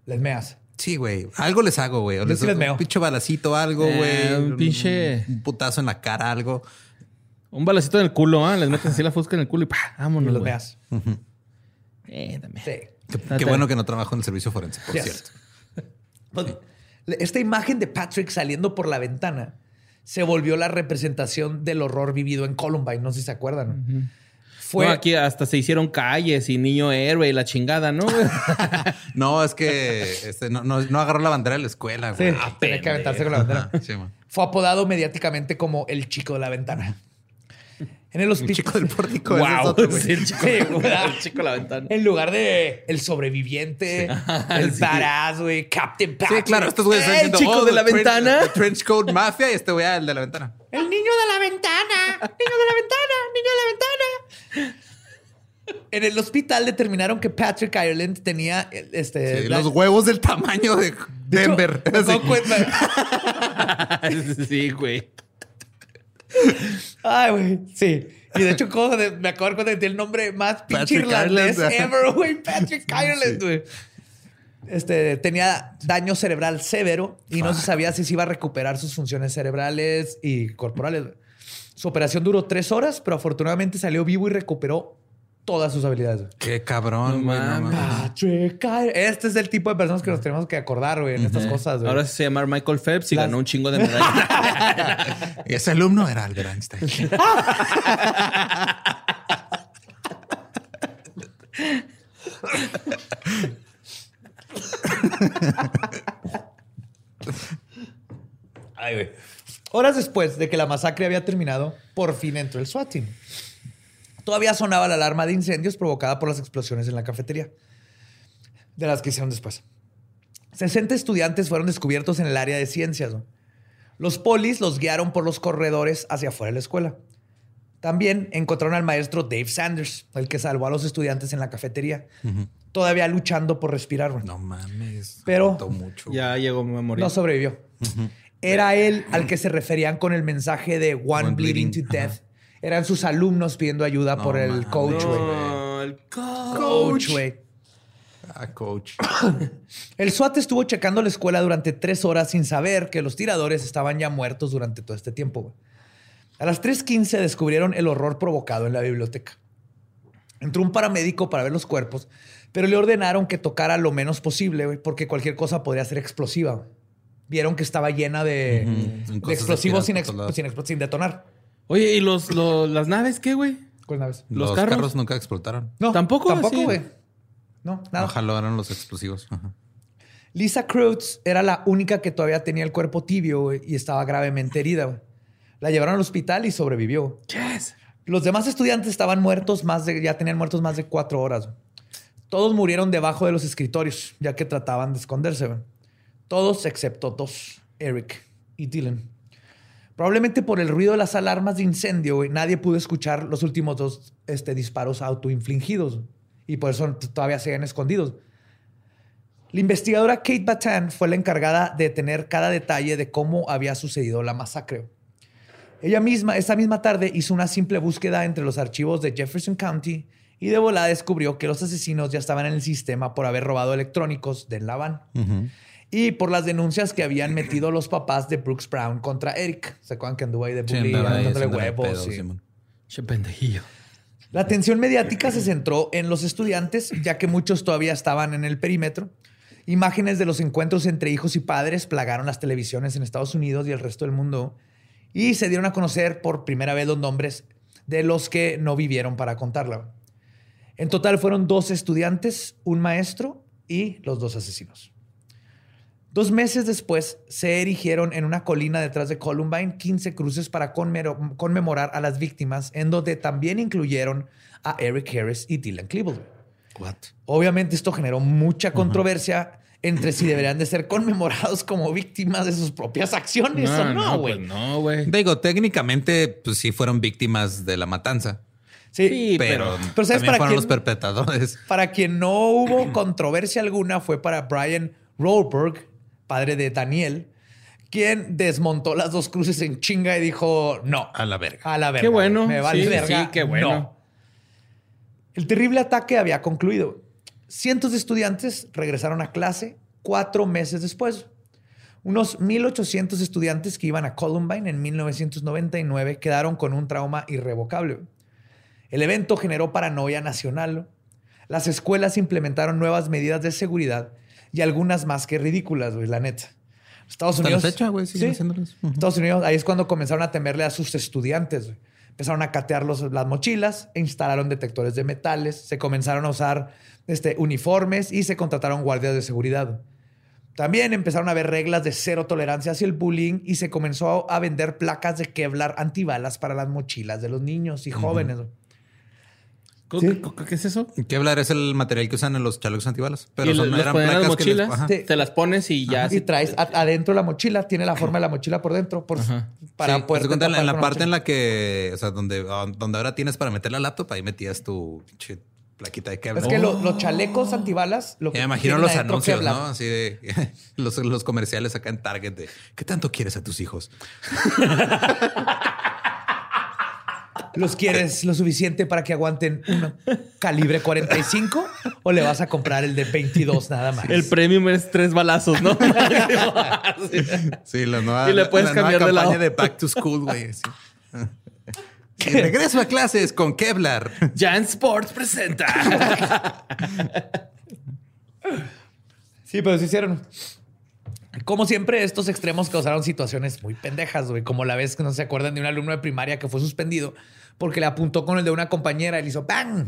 Les meas. Sí, güey. Algo les hago, güey. O les sí les un meo. pinche balacito, algo, Eh, güey. un pinche- Un putazo en la cara, algo. Un balacito en el culo, ¿ah? Les metes así la fusca en el culo y ¡pah! Y Vámonos, los güey. meas. Eh, también. Sí. Qué, bueno que no trabajo en el servicio forense, por Yes. cierto. Pues, Esta imagen de Patrick saliendo por la ventana se volvió la representación del horror vivido en Columbine. No sé si se acuerdan. Fue No, aquí hasta se hicieron calles y niño héroe y la chingada, ¿no? No, es que este, no, no, no agarró la bandera de la escuela, Sí, güey. tenía que aventarse con la bandera. Sí. Fue apodado mediáticamente como el chico de la ventana. En el El hospital. chico del pórtico. es wow. otro, güey. Sí, el chico, Sí, güey. el chico de la ventana. En lugar de el sobreviviente, el Sí. badass, güey, Captain Patrick. Sí, claro, estos güeyes están ¡Eh, el chico oh, de la trench- ventana! the Trench Coat Mafia y este güey, ah, el de la ventana. El niño de la ventana. Niño de la ventana. Niño de la ventana. En el hospital determinaron que Patrick Ireland tenía este, Sí, la- los huevos del tamaño de de hecho, Denver. sí, güey. Ay, güey. Sí. Y de hecho, de- me acabo de cuenta que el nombre más pinche irlandés ever, güey. Patrick Ireland, güey. Este, tenía daño cerebral severo y no se sabía si se iba a recuperar sus funciones cerebrales y corporales. Su operación duró tres horas, pero afortunadamente salió vivo y recuperó todas sus habilidades. Qué cabrón, güey. no Ireland. Este es el tipo de personas que nos tenemos que acordar, güey, en estas cosas. Ahora se llama Michael Phelps y Las- ganó un chingo de medallas. Y ese alumno era Albert Einstein. Ay, güey. Horas después de que la masacre había terminado, por fin entró el SWAT team. Todavía sonaba la alarma de incendios provocada por las explosiones en la cafetería, de las que hicieron después. 60 estudiantes fueron descubiertos en el área de ciencias. ¿no? Los polis los guiaron por los corredores hacia afuera de la escuela. También encontraron al maestro Dave Sanders, el que salvó a los estudiantes en la cafetería, todavía luchando por respirar. No mames. Pero- mucho. ya llegó a morir. No sobrevivió. Era él al que se referían con el mensaje de One, One bleeding, bleeding, to death. Eran sus alumnos pidiendo ayuda No por el mames. coach, güey. No, el coach. Coach, güey. Ah, coach. El SWAT estuvo checando la escuela durante tres horas sin saber que los tiradores estaban ya muertos durante todo este tiempo. güey. A las 3.15 descubrieron el horror provocado en la biblioteca. Entró un paramédico para ver los cuerpos, Pero le ordenaron que tocara lo menos posible, güey, porque cualquier cosa podría ser explosiva. Vieron que estaba llena de, explosivos sin, ex- detonar. Oye, ¿y los, los- las naves qué, güey? ¿Cuál naves? ¿Los Los, carros? carros? nunca explotaron. No, ¿Tampoco? Tampoco, güey. No, nada. No jalaron los explosivos. Ajá. Lisa Kreutz era la única que todavía tenía el cuerpo tibio güey, y estaba gravemente herida. güey. La llevaron al hospital y sobrevivió. Yes. Los demás estudiantes estaban muertos más de, ya tenían muertos más de cuatro horas. güey. Todos murieron debajo de los escritorios, ya que trataban de esconderse. Todos excepto dos, Eric y Dylan. Probablemente por el ruido de las alarmas de incendio, nadie pudo escuchar los últimos dos este, disparos autoinfligidos. Y por eso todavía seguían escondidos. La investigadora Kate Batan fue la encargada de tener cada detalle de cómo había sucedido la masacre. Ella misma, esa misma tarde, hizo una simple búsqueda entre los archivos de Jefferson County y de volada descubrió que los asesinos ya estaban en el sistema por haber robado electrónicos de la van Ujú. Y por las denuncias que habían metido los papás de Brooks Brown contra Eric. ¿Se acuerdan que anduvo ahí de bullying, haciéndole huevos? Che pendejillo. la atención mediática se centró en los estudiantes, ya que muchos todavía estaban en el perímetro. Imágenes de los encuentros entre hijos y padres plagaron las televisiones en Estados Unidos y el resto del mundo y se dieron a conocer por primera vez los nombres de los que no vivieron para contarla. En total fueron dos estudiantes, un maestro y los dos asesinos. Dos meses después se erigieron en una colina detrás de Columbine 15 cruces para conmemorar a las víctimas, en donde también incluyeron a Eric Harris y Dylan Klebold. What? Obviamente esto generó mucha controversia entre si deberían de ser conmemorados como víctimas de sus propias acciones o no, güey. pues no, güey. Digo, técnicamente, pues sí fueron víctimas de la matanza. sí, Sí, Pero, Pero ¿sabes para fueron quién? los perpetradores. Para quien no hubo controversia alguna fue para Brian Rohlberg, padre de Daniel, quien desmontó las dos cruces en chinga y dijo no. A la verga. A la verga. Qué bueno. Me vale Sí, verga. sí, qué bueno. no. El terrible ataque había concluido. Cientos de estudiantes regresaron a clase cuatro meses después. Unos 1.800 estudiantes que iban a Columbine en 1999 quedaron con un trauma irrevocable. El evento generó paranoia nacional. Las escuelas implementaron nuevas medidas de seguridad y algunas más que ridículas, güey, la neta. Estados Hasta la Unidos. fecha, güey, Sí. Estados Unidos, ahí es cuando comenzaron a temerle a sus estudiantes. güey. Empezaron a catear los- las mochilas, e instalaron detectores de metales, se comenzaron a usar este, uniformes y se contrataron guardias de seguridad. También empezaron a haber reglas de cero tolerancia hacia el bullying y se comenzó a vender placas de Kevlar antibalas para las mochilas de los niños y jóvenes. ¿Qué, Sí. qué- qué es eso? Kevlar es el material que usan en los chalecos antibalas. Pero y son, los eran las placas que les- mochilas, te las pones y ya. Y traes a- adentro la mochila, tiene la forma de la mochila por dentro, por, para Sí, poder cuenta, en la, parte en la que, o sea, donde, donde ahora tienes para meter la laptop, ahí metías tu pinche plaquita de Kevlar. Es que lo- los chalecos antibalas. Lo que me imagino los anuncios, Kevlar. ¿no? Así de los, los comerciales acá en Target de ¿qué tanto quieres a tus hijos? ¿Los quieres lo suficiente para que aguanten un calibre 45 o le vas a comprar el de 22 nada más? El premium es tres balazos, ¿no? Sí, la nueva, Y le puedes la nueva cambiar de campaña lado. de Back to School, güey. Y regreso a clases con Kevlar. Jan Sports presenta. Sí, pero se hicieron. Como siempre, estos extremos causaron situaciones muy pendejas, güey. Como la vez que no se acuerdan de un alumno de primaria que fue suspendido porque le apuntó con el de una compañera y le hizo ¡bang!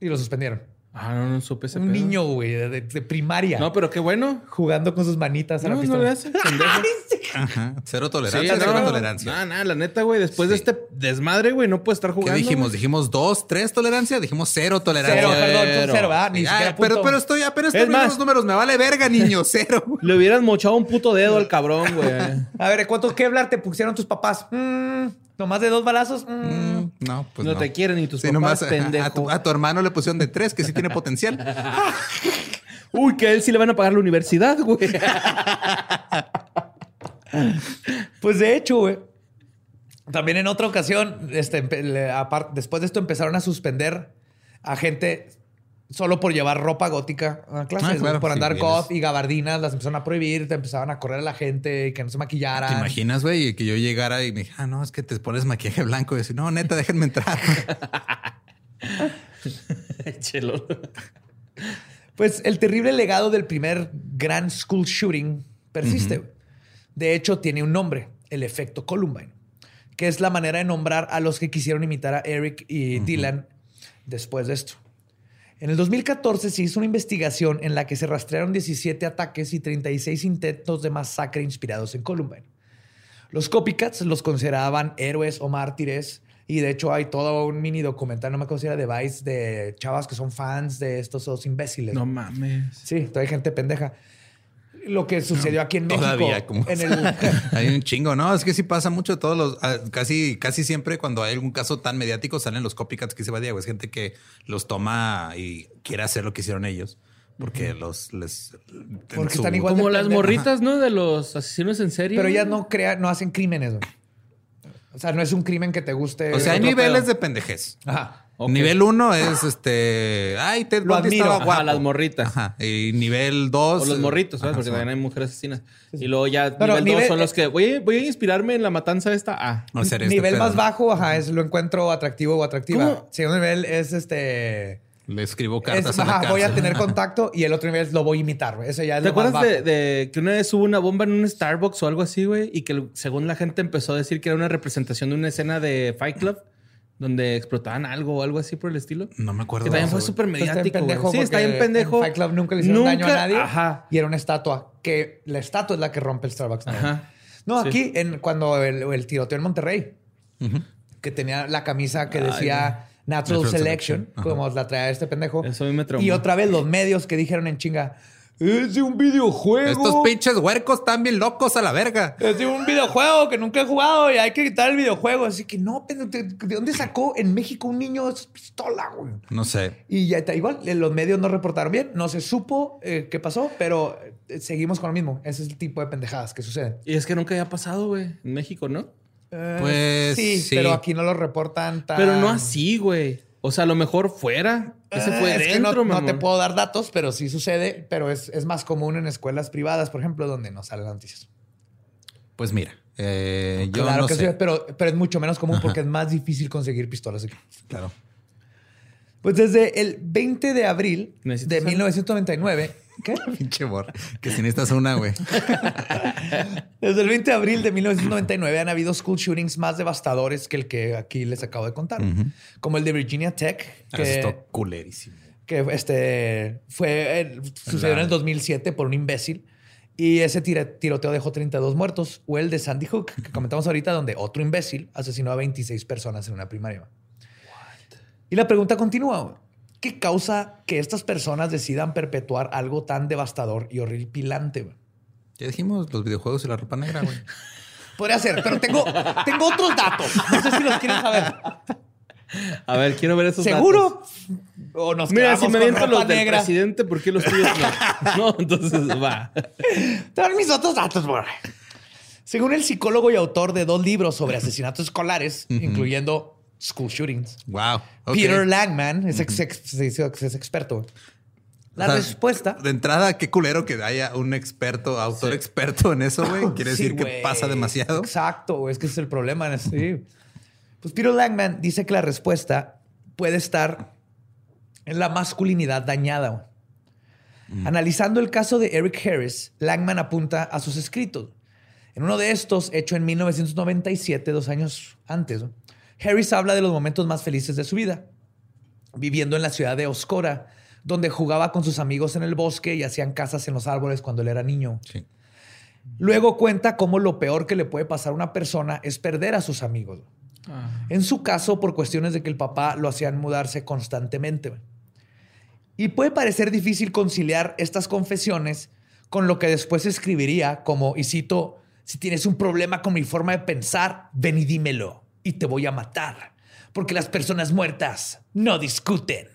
Y lo suspendieron. Ah, no, no supe ese Un pedo. niño, güey, de, de- de primaria. No, pero qué bueno. Jugando con sus manitas a la No, no pistola. le hace. Ajá. Cero Sí, tolerancia, cero no, tolerancia. No, no, la neta, güey. Después de Sí. este desmadre, güey, no puede estar ¿Qué jugando. dijimos? güey. ¿Dijimos dos, tres tolerancia? Dijimos cero tolerancia. Cero, perdón, Cero. cero, ¿verdad? Ni Ah, siquiera pero, punto. pero estoy apenas Es terminando los números. Me vale verga, niño. Cero. Le hubieras mochado un puto dedo al cabrón, güey. A ver, ¿cuánto Kevlar te pusieron tus papás? Mm, ¿Nomás de dos balazos? Mm. Mm, No, pues no, no. te quieren ni tus Sí, papás, nomás a- pendejo. a, tu, a tu hermano le pusieron de tres, que sí tiene potencial. Uy, que a él sí le van a pagar la universidad, güey. Pues de hecho, güey. También en otra ocasión, este, le- después de esto empezaron a suspender a gente solo por llevar ropa gótica a clases, Ah, claro, por sí, andar goth y gabardinas, las empezaron a prohibir, te empezaban a correr a la gente y que no se maquillaran. ¿Te imaginas, güey? Que yo llegara y me dije, ah, no, es que te pones maquillaje blanco. Y decir, no, neta, déjenme entrar. Chelo. Pues el terrible legado del primer gran school shooting persiste. De hecho, tiene un nombre, el efecto Columbine, que es la manera de nombrar a los que quisieron imitar a Eric y Dylan después de esto. En el 2014 se hizo una investigación en la que se rastrearon 17 ataques y 36 intentos de masacre inspirados en Columbine. Los copycats los consideraban héroes o mártires y de hecho hay todo un mini documental, no me acuerdo si era de Vice, de chavas que son fans de estos dos imbéciles. No mames. Sí, todavía hay gente pendeja. Lo que sucedió aquí en México. Todavía, como en el, hay un chingo, ¿no? Es que sí pasa mucho. Todos los, ah, casi, casi siempre cuando hay algún caso tan mediático salen los copycats que se va Diego. Es gente que los toma y quiere hacer lo que hicieron ellos. Porque los les Porque su- están igual de Como las morritas, ¿no? De los asesinos en serie. Pero ellas no crean, no hacen crímenes. O sea, no es un crimen que te guste. O sea, hay niveles pedo. de pendejez. Ajá. Nivel uno es este. Ay, Ted Lo admiro. estaba Ajá, guapo. las morritas. Ajá. Y nivel dos. O los morritos, ¿sabes? Ajá, Porque sí. también hay mujeres asesinas. Y luego ya Pero nivel, dos nivel- son los que voy, a- voy a inspirarme en la matanza esta. Ah. No hacer este nivel pedo, más ¿no? bajo, ajá, es lo encuentro atractivo o atractiva. Segundo nivel es este. Le escribo es, cartas a la ajá, voy a tener contacto y el otro nivel es lo voy a imitar. güey. Eso ya es ¿Te lo más acuerdas de, bajo. de que una vez hubo una bomba en un Starbucks o algo así, güey? Y que según la gente empezó a decir que era una representación de una escena de Fight Club donde explotaban algo o algo así por el estilo. No me acuerdo. Que también fue súper mediático. pendejo Sí, está bien pendejo. En Fight Club nunca le hicieron daño a nadie. Ajá. Y era una estatua. Que la estatua es la que rompe el Starbucks. ¿no? Ajá. No, Sí. aquí, en, cuando el, el tiroteo en Monterrey, que tenía la camisa que Ay, decía Natural, Natural Selection, como la traía este pendejo. Eso a mí me traumó. Y otra vez los medios que dijeron en chinga, es de un videojuego. Estos pinches huercos están bien locos a la verga. Es de un videojuego que nunca he jugado y hay que quitar el videojuego. Así que no, ¿de de dónde sacó en México un niño esa pistola, güey? No sé. Y ya está igual, eh, los medios no reportaron bien, no se supo eh, qué pasó, pero eh, seguimos con lo mismo. Ese es el tipo de pendejadas que suceden. Y es que nunca había pasado, güey, en México, ¿no? Eh, Pues, sí, sí. pero aquí no lo reportan tan. Pero no así, güey. O sea, a lo mejor fuera. Ese fue es que dentro, no, te puedo dar datos, pero sí sucede. Pero es, es más común en escuelas privadas, por ejemplo, donde no salen las noticias. Pues mira, eh, yo claro no que sé. sí, pero, pero es mucho menos común porque es más difícil conseguir pistolas aquí. Claro. Pues desde el 20 de abril ¿Necesitas de algo? 1999. ¿Qué? Pinche bor. Que si necesitas una, güey. Desde el 20 de abril de 1999 han habido school shootings más devastadores que el que aquí les acabo de contar. Como el de Virginia Tech, Ah, que, está culerísimo. que este, fue, eh, sucedió en el 2007 por un imbécil. Y ese tiroteo dejó 32 muertos. O el de Sandy Hook, que comentamos ahorita, donde otro imbécil asesinó a 26 personas en una primaria. Y la pregunta continúa. ¿Qué causa que estas personas decidan perpetuar algo tan devastador y horripilante? güey? Ya dijimos los videojuegos y la ropa negra, güey. Podría ser, pero tengo, tengo otros datos. No sé si los quieren saber. A ver, quiero ver esos ¿Seguro? O nos datos. Mira, quedamos si me ropa los del negra. presidente, ¿por qué los tuyos no? no, entonces va. Te dan mis otros datos, bro. Según el psicólogo y autor de dos libros sobre asesinatos escolares, incluyendo school shootings, Wow. Peter Langman es, ex- ex- se hizo- es experto. La O sea, respuesta. De entrada, qué culero que haya un experto, autor experto en eso, güey. Quiere Sí, decir que pasa demasiado. Exacto, es que ese es el problema. Sí. Pues Peter Langman dice que la respuesta puede estar en la masculinidad dañada. güey. Analizando el caso de Eric Harris, Langman apunta a sus escritos. En uno de estos, hecho en 1997, dos años antes, ¿no? Harris habla de los momentos más felices de su vida, viviendo en la ciudad de Oscora, donde jugaba con sus amigos en el bosque y hacían casas en los árboles cuando él era niño. Sí. Luego cuenta cómo lo peor que le puede pasar a una persona es perder a sus amigos. En su caso, por cuestiones de que el papá lo hacían mudarse constantemente. Y puede parecer difícil conciliar estas confesiones con lo que después escribiría como, y cito, si tienes un problema con mi forma de pensar, ven y dímelo y te voy a matar, porque las personas muertas no discuten.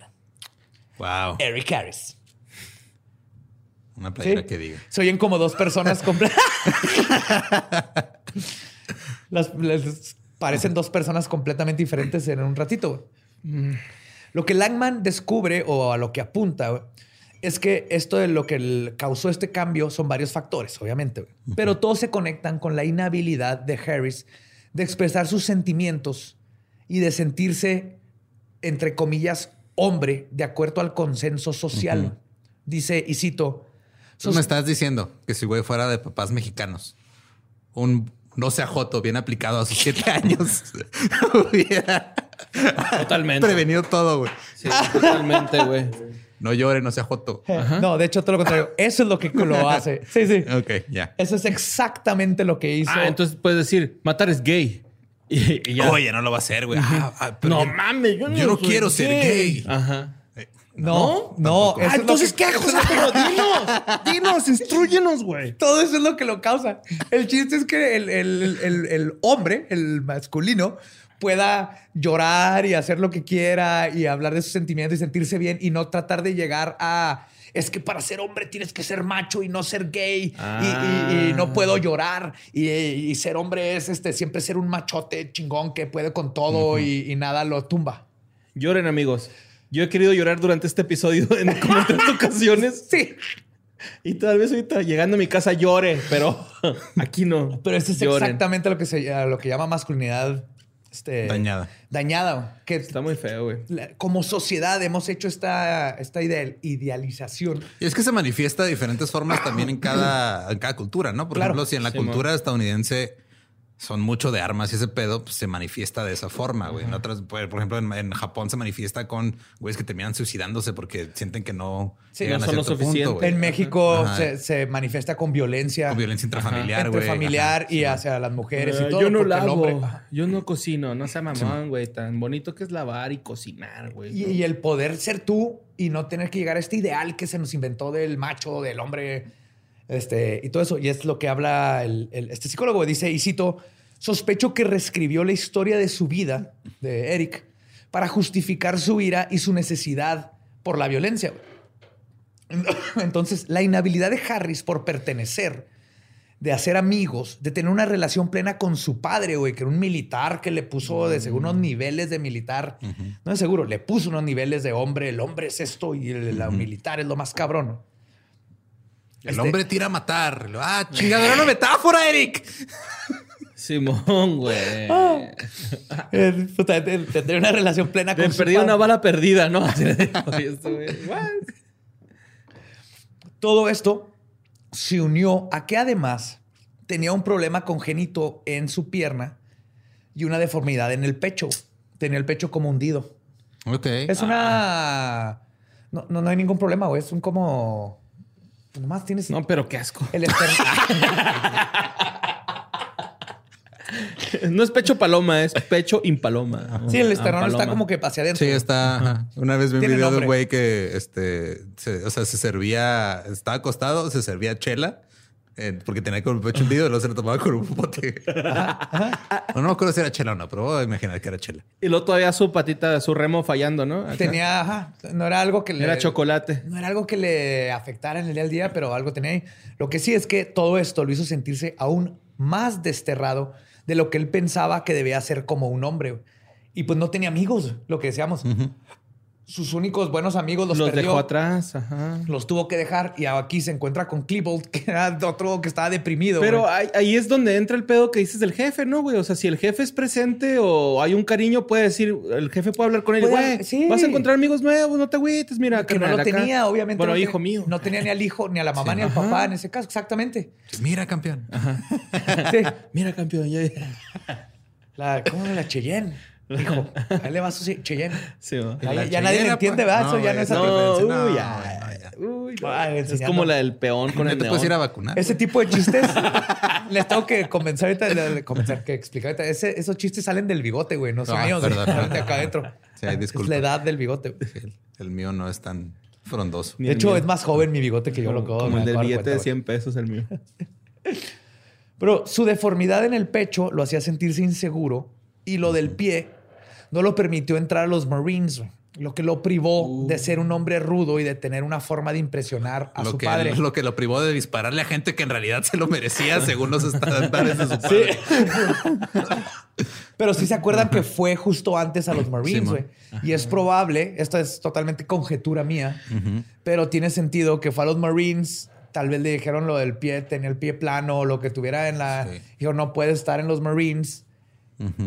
Wow. Eric Harris. Una playera Sí. que diga. Se oyen como dos personas completas. las, las- parecen dos personas completamente diferentes en un ratito. güey. Lo que Langman descubre o a lo que apunta güey, es que esto de lo que causó este cambio son varios factores, obviamente, güey. pero todos se conectan con la inhabilidad de Harris de expresar sus sentimientos y de sentirse, entre comillas, hombre de acuerdo al consenso social. Dice, y cito, Tú me estás diciendo que si güey fuera de papás mexicanos, un no sea joto bien aplicado a sus siete años, hubiera Totalmente. prevenido todo, güey. Sí, totalmente, güey. No llore, no sea joto. no, de hecho, todo lo contrario. Eso es lo que lo hace. Sí, sí. Ok, ya. Eso es exactamente lo que hizo. Ah, entonces puedes decir, matar es gay. Y, y ya. Oye, no lo va a hacer, güey. Ah, ah, no mames, yo no, yo no quiero ser gay. Ajá. no, no. eso Ah, entonces, que- ¿qué hago? Pero dinos, dinos, instruyenos, güey. Todo eso es lo que lo causa. El chiste es que el, el- el- el hombre, el masculino, pueda llorar y hacer lo que quiera y hablar de sus sentimientos y sentirse bien y no tratar de llegar a. Es que para ser hombre tienes que ser macho y no ser gay y- y, Ah. y no puedo llorar y, y ser hombre es este siempre ser un machote chingón que puede con todo y, y nada lo tumba. Lloren, amigos. Yo he querido llorar durante este episodio en como tres ocasiones. Sí, Y tal vez ahorita llegando a mi casa llore, pero aquí no. pero eso es Lloren. exactamente lo que se lo que llama masculinidad este, Dañada. Dañada, que Está muy feo, güey. como sociedad hemos hecho esta, esta idea- idealización. Y es que se manifiesta de diferentes formas también en cada, en cada cultura, ¿no? Por Claro. ejemplo, si en la Sí, cultura estadounidense son mucho de armas y ese pedo, pues se manifiesta de esa forma, güey. En otras, por ejemplo, en, en Japón se manifiesta con güeyes que terminan suicidándose porque sienten que no Sí, son lo punto, suficiente. En México se, se manifiesta con violencia, Con violencia intrafamiliar, güey. familiar Ajá, y sí. hacia las mujeres Ah, y todo. yo no porque el lavo, hombre- yo no cocino, no sea mamón, güey. Tan bonito que es lavar y cocinar, güey. Y, y el poder ser tú y no tener que llegar a este ideal que se nos inventó del macho, del hombre, este, y todo eso. Y es lo que habla el, el- este psicólogo. Dice, y cito, sospecho que reescribió la historia de su vida, de Eric, para justificar su ira y su necesidad por la violencia. Entonces, la inhabilidad de Harris por pertenecer, de hacer amigos, de tener una relación plena con su padre, güey, que era un militar que le puso de seguro unos niveles de militar. No es seguro, le puso unos niveles de hombre. El hombre es esto y el, la militar es lo más cabrón. El Este- hombre tira a matar. Ah, chingada, era una metáfora, Eric. Simón, güey. Eh, puta, de- de tener una relación plena con perdí una bala perdida, ¿no? What? Todo esto se unió a que además tenía un problema congénito en su pierna y una deformidad en el pecho. Tenía el pecho como hundido. Ok. Es una... No, no, no hay ningún problema, güey. Es un como... Nomás tienes... No, pero qué asco. El No es pecho paloma, es pecho impaloma. sí, el Ah, esternón está paloma. como que hacia adentro. Sí, está. ajá. Una vez vi un video de un güey que, este, se- o sea, se servía, estaba acostado, se servía chela, eh, porque tenía con el pecho hundido y luego se lo tomaba con un bote. no, no me acuerdo si era chela o no, pero voy a imaginar que era chela. Y luego todavía su patita, su remo fallando, ¿no? Acá. Tenía... ajá, no era algo que le... Era chocolate. No era algo que le afectara en el día al día, pero algo tenía ahí. Lo que sí es que todo esto lo hizo sentirse aún más desterrado de lo que él pensaba que debía ser como un hombre. Y pues no tenía amigos, lo que decíamos. Sus únicos buenos amigos los, Los, perdió. dejó atrás, ajá. Los tuvo que dejar y aquí se encuentra con Klebold, que era otro que estaba deprimido. Pero ahí, ahí es donde entra el pedo que dices del jefe, ¿no, güey? O sea, si el jefe es presente o hay un cariño, puede decir, el jefe puede hablar con él, güey, sí. vas a encontrar amigos nuevos, no te agüites, mira. que no lo acá". tenía, obviamente. Bueno, no hijo mío. No tenía ni al hijo, ni a la mamá, Sí. ni al Ajá. papá en ese caso, exactamente. Mira, campeón. Sí. Mira, campeón, ya. La, ¿Cómo era la Cheyenne? Dijo, ahí le va su Cheyenne. Sí, ¿no? Ya, nadie le entiende, pues. ¿verdad? Eso ya no es No, uy, no, ya, no, ya. Uy, no. Ay, es como la del peón con el te puedes ir a vacunar. Ese tipo de chistes les tengo que convencer ahorita, de- de convencer, que explicar ahorita. Ese- esos chistes salen del bigote, güey, no son Ah, míos, perdón, perdón. acá adentro. Sí, ay, es disculpa. la edad del bigote. el, el mío no es tan frondoso. De hecho, mío. es más joven mi bigote que yo lo como, acabo como el del billete de cuenta, 100 pesos, el mío. Pero su deformidad en el pecho lo hacía sentirse inseguro y lo del pie no lo permitió entrar a los Marines, lo que lo privó de ser un hombre rudo y de tener una forma de impresionar a Lo su que, padre. lo que lo privó de dispararle a gente que en realidad se lo merecía según los estándares de su padre. Pero sí se acuerdan que fue justo antes a los Marines, y es probable, esto es totalmente conjetura mía, pero tiene sentido que fue a los Marines. Tal vez le dijeron lo del pie, tenía el pie plano o lo que tuviera en la. Sí. Dijo, no puede estar en los Marines.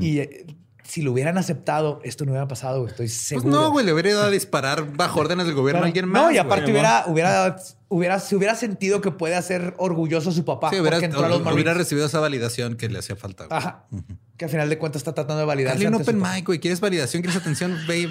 Y eh, si lo hubieran aceptado, esto no hubiera pasado, güey. Estoy Pues seguro. no, güey, le hubiera ido a disparar bajo órdenes del gobierno a alguien más. No, y güey. aparte hubiera, hubiera, hubiera, se hubiera sentido que puede hacer orgulloso a su papá. Sí, hubiera, porque entró a los hubiera Marines. recibido esa validación que le hacía falta. güey. Ajá. Que al final de cuentas está tratando de validar. Dale un open mic, güey. ¿Quieres validación? ¿Quieres atención? Ve,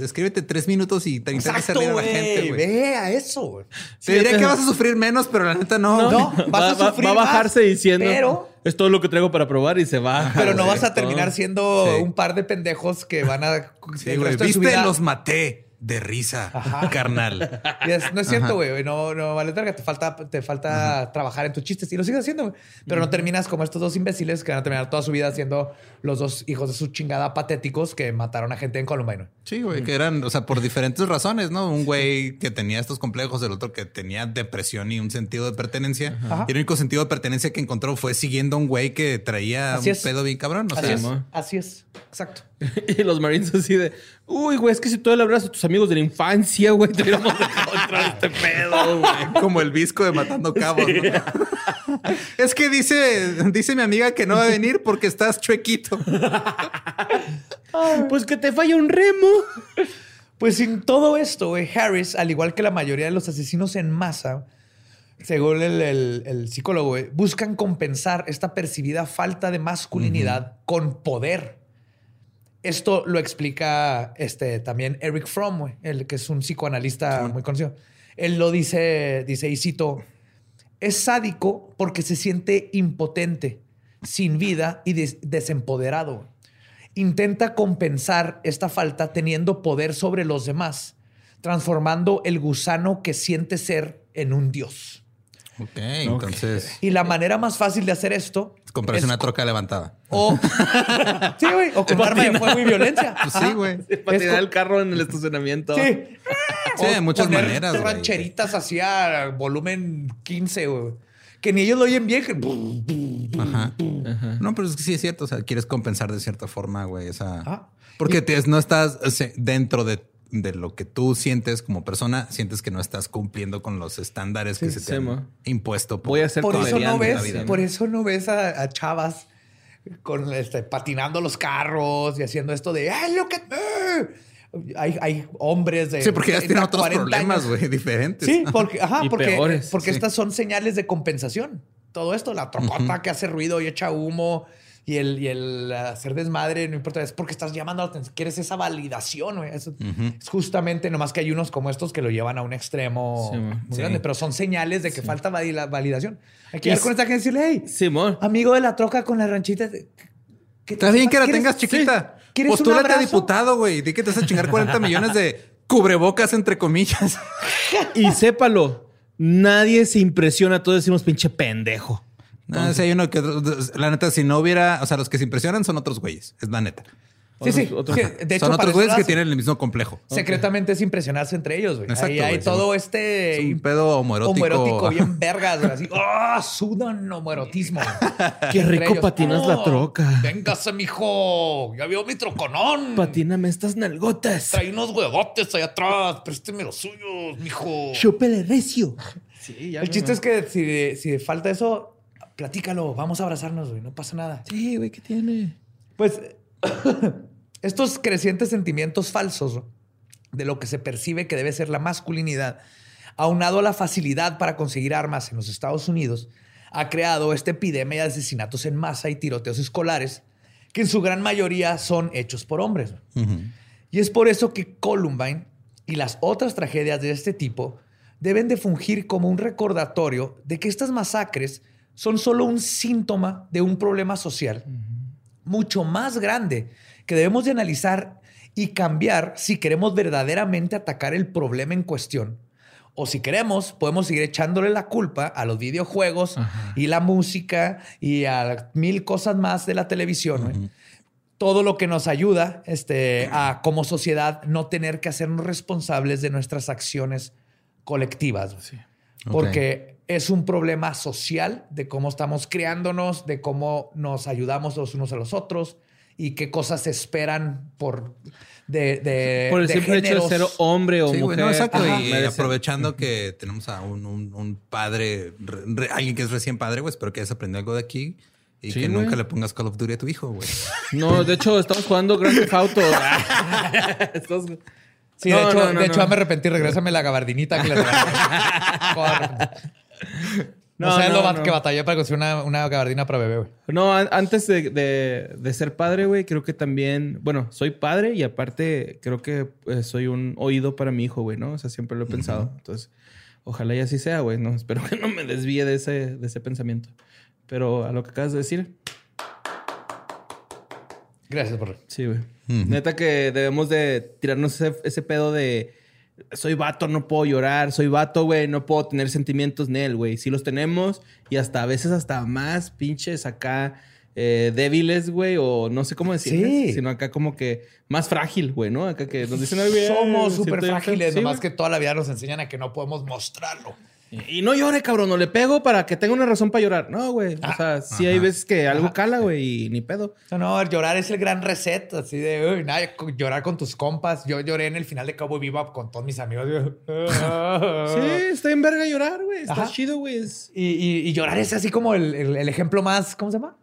escríbete tres minutos y te intenta reír a la gente, güey. Ve a eso, güey. Te diría que vas a sufrir menos, pero la neta no. No, vas a va, va- sufrir va a bajarse más, diciendo pero- es todo lo que traigo para probar y se va. Pero no vas a terminar siendo Sí. un par de pendejos que van a. Sí, el güey. resto de su Viste, vida- los maté de risa, Ajá. carnal. Es- no es cierto, güey. No, no vale verga. Te falta, te falta trabajar en tus chistes y lo sigues haciendo, güey. Pero no terminas como estos dos imbéciles que van a terminar toda su vida siendo los dos hijos de su chingada patéticos que mataron a gente en Columbine. güey. Sí, güey, que eran, o sea, por diferentes razones, ¿no? Un güey que tenía estos complejos, el otro que tenía depresión y un sentido de pertenencia. Ajá. Y el único sentido de pertenencia que encontró fue siguiendo a un güey que traía Así un es. pedo bien cabrón. O Así sea, es. mo. Así es. Exacto. Y los Marines así de, uy, güey, es que si tú le hablas a tus amigos de la infancia, güey, te hubiéramos dejado entrar a este pedo, güey. como el visco de Matando Cabos. ¿no? es que dice, dice mi amiga que no va a venir porque estás chuequito. Pues que te falla un remo. Pues sin todo esto, güey, Harris, al igual que la mayoría de los asesinos en masa, según el, el- el psicólogo, güey, buscan compensar esta percibida falta de masculinidad con poder. Esto lo explica este, también Eric Fromm, el que es un psicoanalista muy conocido. Él lo dice, dice, y cito, es sádico porque se siente impotente, sin vida y des- desempoderado. Intenta compensar esta falta teniendo poder sobre los demás, transformando el gusano que siente ser en un dios. Ok, entonces Y la manera más fácil de hacer esto comprarse es una troca levantada. o sí, güey, o con arma de fuego y violencia. Pues sí, güey. Para Es tirar co- el carro en el estacionamiento. Sí. Sí, de muchas poner maneras, güey. rancheritas así a volumen 15, güey. Que ni ellos lo oyen bien. que- Ajá. No, pero es que sí es cierto. O sea, quieres compensar de cierta forma, güey. Esa... Ajá. Porque te- no estás o sea, dentro de, de lo que tú sientes como persona, sientes que no estás cumpliendo con los estándares que se te han impuesto. Voy a ser Por eso no ves, vida, por ¿no? eso no ves a, a chavas con este patinando los carros y haciendo esto de ¡Ay, look at me! Hay, hay hombres de Sí, porque ya 30, tienen otros 40 problemas, güey, diferentes. Sí, porque, ajá, Y porque, peores, porque sí. estas son señales de compensación. Todo esto, la trocota que hace ruido y echa humo y el, y el hacer desmadre, no importa, es porque estás llamando la atención, quieres esa validación. güey. Eso Es justamente, nomás que hay unos como estos que lo llevan a un extremo Sí, muy Sí. grande, pero son señales de que falta valida- validación. Hay que ir es- con esta gente y decirle, hey, Simón. amigo de la troca con la ranchita. ¿qué- Está bien que la ¿quieres- tengas chiquita. sí, ¿quieres un Postúlate a diputado, güey. Di que te vas a chingar 40 millones de cubrebocas, entre comillas. Y sépalo, nadie se impresiona. Todos decimos pinche pendejo. No, si hay uno que otro- la neta, si no hubiera, o sea, los que se impresionan son otros güeyes, es la neta. Sí, sí. Otros- sí, otros- De hecho, son otros güeyes que tienen el mismo complejo. Secretamente es impresionarse entre ellos, güey. Exacto, Ahí hay güey, todo sí. este... Es un pedo homoerótico. homoerótico bien vergas, güey. Así, ¡ah! sudan homoerotismo. Qué rico ellos, patinas la "Oh, troca. Véngase, mijo. Ya vio mi troconón. Patíname estas nalgotas. Trae unos huevotes allá atrás. Présteme los suyos, mijo. Chúpele recio. Sí, ya El chiste es que si, si falta eso, platícalo. Vamos a abrazarnos, güey. No pasa nada. Sí, güey, ¿qué tiene? Pues estos crecientes sentimientos falsos de lo que se percibe que debe ser la masculinidad, aunado a la facilidad para conseguir armas en los Estados Unidos, ha creado esta epidemia de asesinatos en masa y tiroteos escolares, que en su gran mayoría son hechos por hombres. Y es por eso que Columbine y las otras tragedias de este tipo deben de fungir como un recordatorio de que estas masacres son solo un síntoma de un problema social mucho más grande que debemos de analizar y cambiar si queremos verdaderamente atacar el problema en cuestión. O si queremos, podemos seguir echándole la culpa a los videojuegos y la música y a mil cosas más de la televisión. Todo lo que nos ayuda este, a como sociedad no tener que hacernos responsables de nuestras acciones colectivas. Porque es un problema social de cómo estamos criándonos, de cómo nos ayudamos los unos a los otros y qué cosas se esperan por de, de Por el de simple hecho de géneros. ser hombre o Sí, mujer. no, exacto. Ajá. Y aprovechando que tenemos a un, un- un padre, re- re- alguien que es recién padre, güey, espero que hayas aprendido algo de aquí. Y Sí, que güey. nunca le pongas Call of Duty a tu hijo, güey. No, de hecho, estamos jugando Grand Theft Auto. Estamos- Sí, No, de hecho, no, no, de hecho me arrepentí. Regrésame la gabardinita que le regalé. No, No, sabes no, lo no. que batallé para conseguir una, una gabardina para bebé, güey. No, an- antes de, de- de ser padre, güey, creo que también, bueno, soy padre y aparte creo que eh, soy un oído para mi hijo, güey, ¿no? O sea, siempre lo he pensado. Entonces, ojalá y así sea, güey, ¿no? Espero que no me desvíe de ese, de ese pensamiento. Pero a lo que acabas de decir, Gracias por... sí, güey. Neta que debemos de tirarnos ese, ese pedo de soy vato, no puedo llorar, soy vato, güey, no puedo tener sentimientos en él, güey. Sí los tenemos y hasta a veces hasta más pinches acá eh, débiles, güey, o no sé cómo decirles, Sí. sino acá como que más frágil, güey, ¿no? Acá que nos dicen, "Ay, güey, Somos súper frágiles, Sí, nomás que toda la vida nos enseñan a que no podemos mostrarlo. Y no llore, cabrón, no le pego para que tenga una razón para llorar. No, güey. O sea, sí hay veces que algo cala, güey, y ni pedo. No, llorar es el gran reset, así de uy, nada, llorar con tus compas. Yo lloré en el final de Cowboy Bebop con todos mis amigos. Sí, está en verga llorar, güey. Está Ajá. chido, güey. Y, y- y llorar es así como el, el- el ejemplo más, ¿cómo se llama?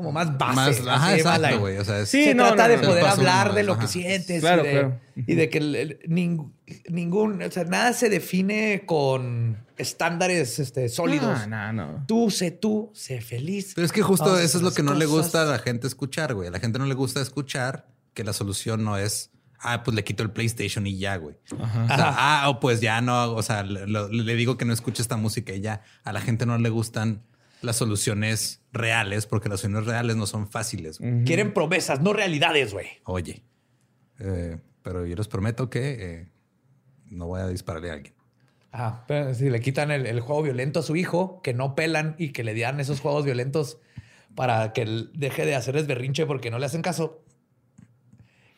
Como más base. Más, ajá, exacto, güey. O sea, es- Sí, se no, trata no, de no. poder El paso hablar uno, de lo ajá. que sientes. Claro, y de, claro. y de que el- el- ning- ningún, o sea, nada se define con estándares este, sólidos. No, no, no. Tú, sé tú, sé feliz. Pero es que justo Vamos eso es lo que no le gusta a la gente escuchar, güey. A la gente no le gusta escuchar que la solución no es, ah, pues le quito el PlayStation y ya, güey. O sea, ah, o pues ya no, o sea, le, lo- le digo que no escuche esta música y ya. A la gente no le gustan las soluciones reales porque las soluciones reales no son fáciles. Quieren promesas, no realidades, güey. Oye, eh, pero yo les prometo que eh, no voy a dispararle a alguien. Ajá, pero si le quitan el, el juego violento a su hijo, que no pelan y que le dieran esos juegos violentos para que él deje de hacerles berrinche porque no le hacen caso,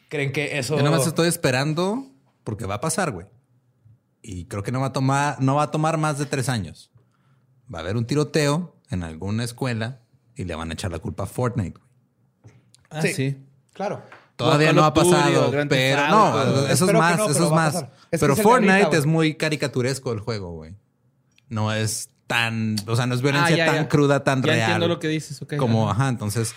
creen que eso... Yo nada más estoy esperando porque va a pasar, güey. Y creo que no va a tomar, no va a tomar más de tres años. Va a haber un tiroteo en alguna escuela y le van a echar la culpa a Fortnite. güey. Ah, Sí. sí. Claro. Todavía Call no ha pasado, pero no, eso es más, no, eso pero es más. Es pero Fortnite es muy caricaturesco el juego, güey. No es tan, o sea, no es violencia Ah, ya, tan ya. cruda, tan Ya real. entiendo lo que dices, ok. Como, ajá. ajá, entonces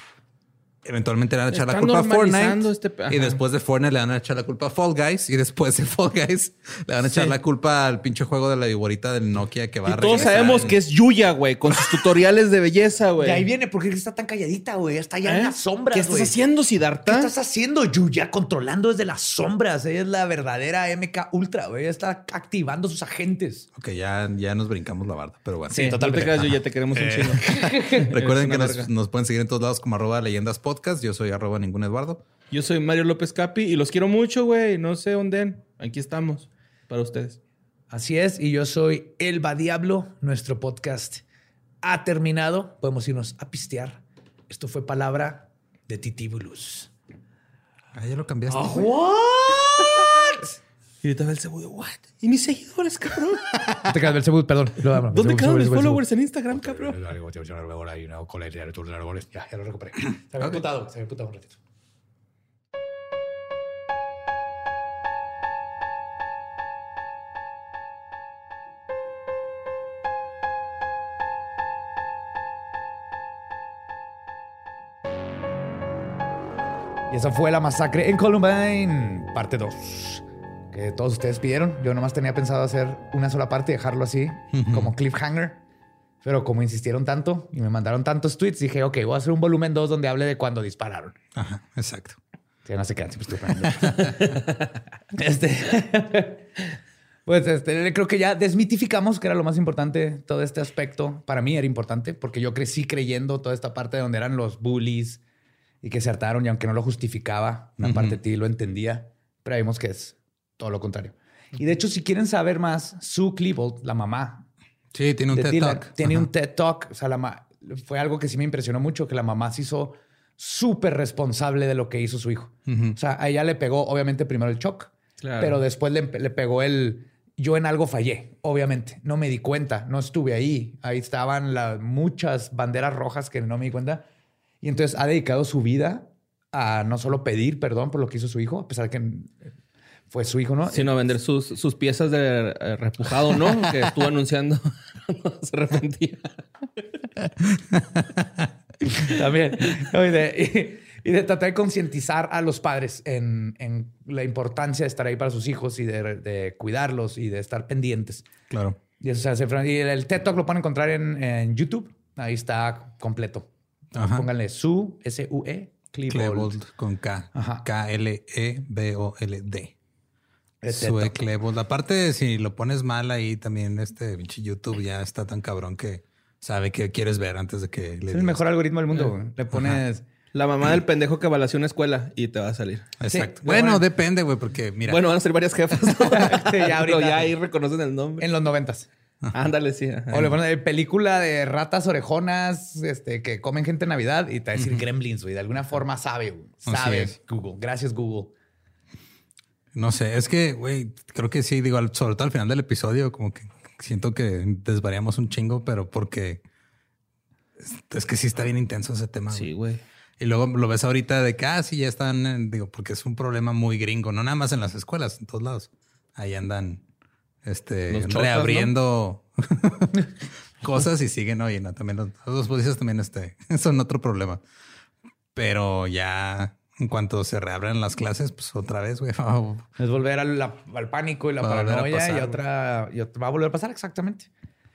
eventualmente le van a echar la culpa a Fortnite este y después de Fortnite le van a echar la culpa a Fall Guys y después de Fall Guys le van a echar Sí. la culpa al pinche juego de la viborita del Nokia que va Y a todos sabemos en- que es Yuya, güey, con sus tutoriales de belleza, güey. De ahí viene, porque está tan calladita, güey. Está ¿Eh? en las sombras, ¿Qué estás güey. haciendo, ¿Qué Siddhartha? estás haciendo, Yuya? Controlando desde las sombras. Ella es la verdadera MK Ultra, güey. Ella está activando sus agentes. Ok, ya, ya nos brincamos la barda, pero bueno. Sí, totalmente. No te creas, Yuya, te queremos un chingo. Recuerden que nos, pueden seguir en todos lados como arroba leyendas podcast. Yo soy arroba ningún Eduardo. Yo soy Mario López Capi y los quiero mucho, güey. No sé dónde. Aquí estamos para ustedes. Así es, y yo soy Elba Diablo. Nuestro podcast ha terminado. Podemos irnos a pistear. Esto fue palabra de Titibulus. Ah, ya lo cambiaste. ¿What? Va el segundo, ¿what? ¿Y mis seguidores, cabrón? te quedas Belzebub, perdón. ¿Dónde quedan mis followers en Instagram, cabrón? Ya, ya lo recuperé. Se había putado, se había putado un ratito. Y esa fue la masacre en Columbine, parte 2. Que todos ustedes pidieron. Yo nomás tenía pensado hacer una sola parte y dejarlo así, como cliffhanger. Pero como insistieron tanto y me mandaron tantos tweets, dije, ok, voy a hacer un volumen 2 donde hable de cuando dispararon. Ajá, exacto. Sí, no se quedan, siempre este. Pues este, creo que ya desmitificamos que era lo más importante, todo este aspecto. Para mí era importante porque yo crecí creyendo toda esta parte donde eran los bullies y que se hartaron y aunque no lo justificaba, una parte de ti lo entendía, pero vimos que es todo lo contrario. Y de hecho, si quieren saber más, Sue Klebold, la mamá Sí, tiene un de TED Dylan, Talk. tiene Ajá. un TED Talk. O sea, la fue algo que sí me impresionó mucho, que la mamá se hizo súper responsable de lo que hizo su hijo. O sea, a ella le pegó, obviamente, primero el shock, Claro. pero después le, le pegó el... Yo en algo fallé, obviamente. No me di cuenta, no estuve ahí. Ahí estaban las muchas banderas rojas que no me di cuenta. Y entonces ha dedicado su vida a no solo pedir perdón por lo que hizo su hijo, a pesar que fue su hijo, ¿no? Sino a vender sus, sus piezas de eh, repujado, ¿no? que estuvo anunciando. cuando se arrepentía. También. Y de, y, de, tratar de concientizar a los padres en, en, la importancia de estar ahí para sus hijos y de, de, cuidarlos y de estar pendientes. Claro. Y eso se hace. Y el TED Talk lo pueden encontrar en, en YouTube. Ahí está completo. Ajá. Pónganle su, S-U-E, Klebold. con K. K-L-E-B-O-L-D. Sue Klebold. Aparte, si lo pones mal ahí también, este pinche YouTube ya está tan cabrón que sabe que quieres ver antes de que le Es el mejor algoritmo del mundo. Eh. Le pones... La mamá del pendejo que balació una escuela y te va a salir. Exacto. bueno, depende, güey, porque mira. Bueno, van a ser varias jefas. ya, ahorita, ya ahí reconocen el nombre. En los noventas. Ándale, sí. O le ponen película de ratas orejonas este, que comen gente en Navidad y te va a decir gremlins, güey. De alguna forma sabe, Sabe Google. Gracias, Google. No sé, es que, güey, creo que sí, digo, sobre todo al final del episodio, como que siento que desvariamos un chingo, pero porque es que sí está bien intenso ese tema. Sí, güey. Y luego lo ves ahorita de que, ah, sí, ya están, digo, porque es un problema muy gringo, no nada más en las escuelas, en todos lados. Ahí andan, este, reabriendo cosas y siguen, oye, no, también los, los policías también, este, son otro problema. Pero ya en cuanto se reabran las clases, pues otra vez, güey. Es volver al, pánico y la paranoia y, otra, y va a volver a pasar exactamente.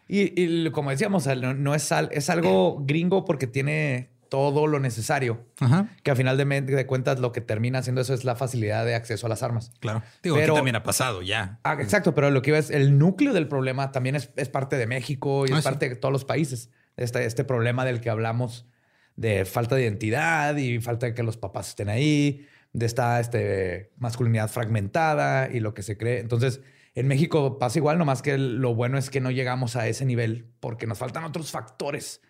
Y, como decíamos, no, es, es algo gringo porque tiene todo lo necesario. Que al final de, cuentas lo que termina haciendo eso es la facilidad de acceso a las armas. Claro. Digo, pero, también ha pasado ya. Ah, exacto, pero lo que iba es el núcleo del problema también es, parte de México y es ah, parte de todos los países. Este, este problema del que hablamos de falta de identidad y falta de que los papás estén ahí, de esta este, masculinidad fragmentada y lo que se cree. Entonces, en México pasa igual, nomás que lo bueno es que no llegamos a ese nivel porque nos faltan otros factores,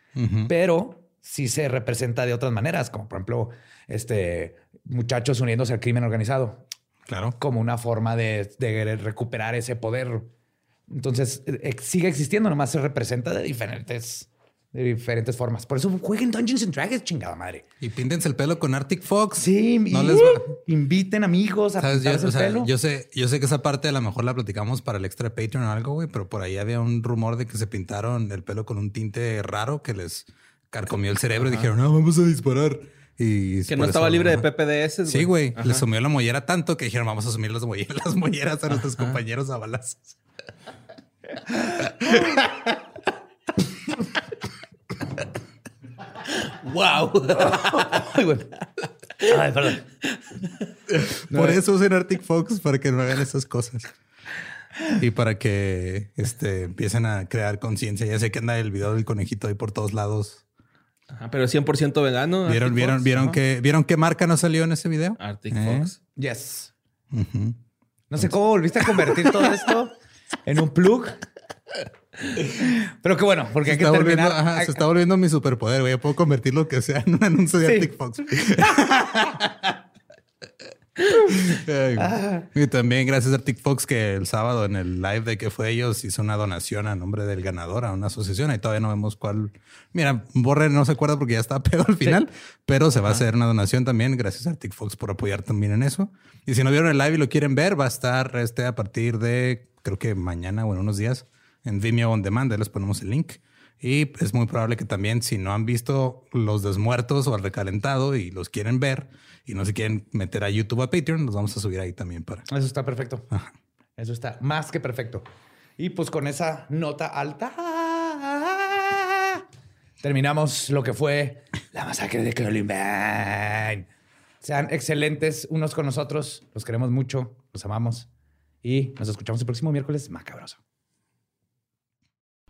pero sí se representa de otras maneras, como por ejemplo, este, muchachos uniéndose al crimen organizado. Claro. Como una forma de, de recuperar ese poder. Entonces, eh, sigue existiendo, nomás se representa de diferentes de diferentes formas. Por eso jueguen Dungeons and Dragons, chingada madre. Y píntense el pelo con Arctic Fox. Sí, no les inviten amigos a pintarse el pelo. Yo sé, yo sé que esa parte a lo mejor la platicamos para el extra Patreon o algo, güey, pero por ahí había un rumor de que se pintaron el pelo con un tinte raro que les carcomió el cerebro y dijeron, no, vamos a disparar. Y que no estaba libre de PPDS. Sí, güey. Les sumió la mollera tanto que dijeron, vamos a asumir las, molleras, las molleras a nuestros compañeros a balazos. ¡Wow! Ay, perdón. Por eso usen Arctic Fox, para que no hagan esas cosas. Y para que este, empiecen a crear conciencia. Ya sé que anda el video del conejito ahí por todos lados. Ajá, pero 100% vegano. ¿Vieron, vieron, vieron, que, ¿Vieron qué marca no salió en ese video? Arctic ¿Eh? Fox. Yes. No sé cómo volviste a convertir todo esto en un plug. Pero qué bueno, porque hay que terminar. se está volviendo mi superpoder, güey. Yo puedo convertir lo que sea en un anuncio de Arctic Fox. y también gracias a Arctic Fox que el sábado en el live de que fue ellos hizo una donación a nombre del ganador a una asociación y todavía no vemos cuál. Mira, Borre no se acuerda porque ya está pedo al final, pero se va a hacer una donación también. Gracias a Arctic Fox por apoyar también en eso. Y si no vieron el live y lo quieren ver, va a estar este a partir de creo que mañana o en unos días en Vimeo On Demand, ahí les ponemos el link. Y es muy probable que también si no han visto Los Desmuertos o Al Recalentado y los quieren ver y no se quieren meter a YouTube o a Patreon, los vamos a subir ahí también para... Eso está perfecto. Eso está más que perfecto. Y pues con esa nota alta terminamos lo que fue la masacre de Columbine. Sean excelentes unos con nosotros. Los queremos mucho, los amamos y nos escuchamos el próximo miércoles macabroso.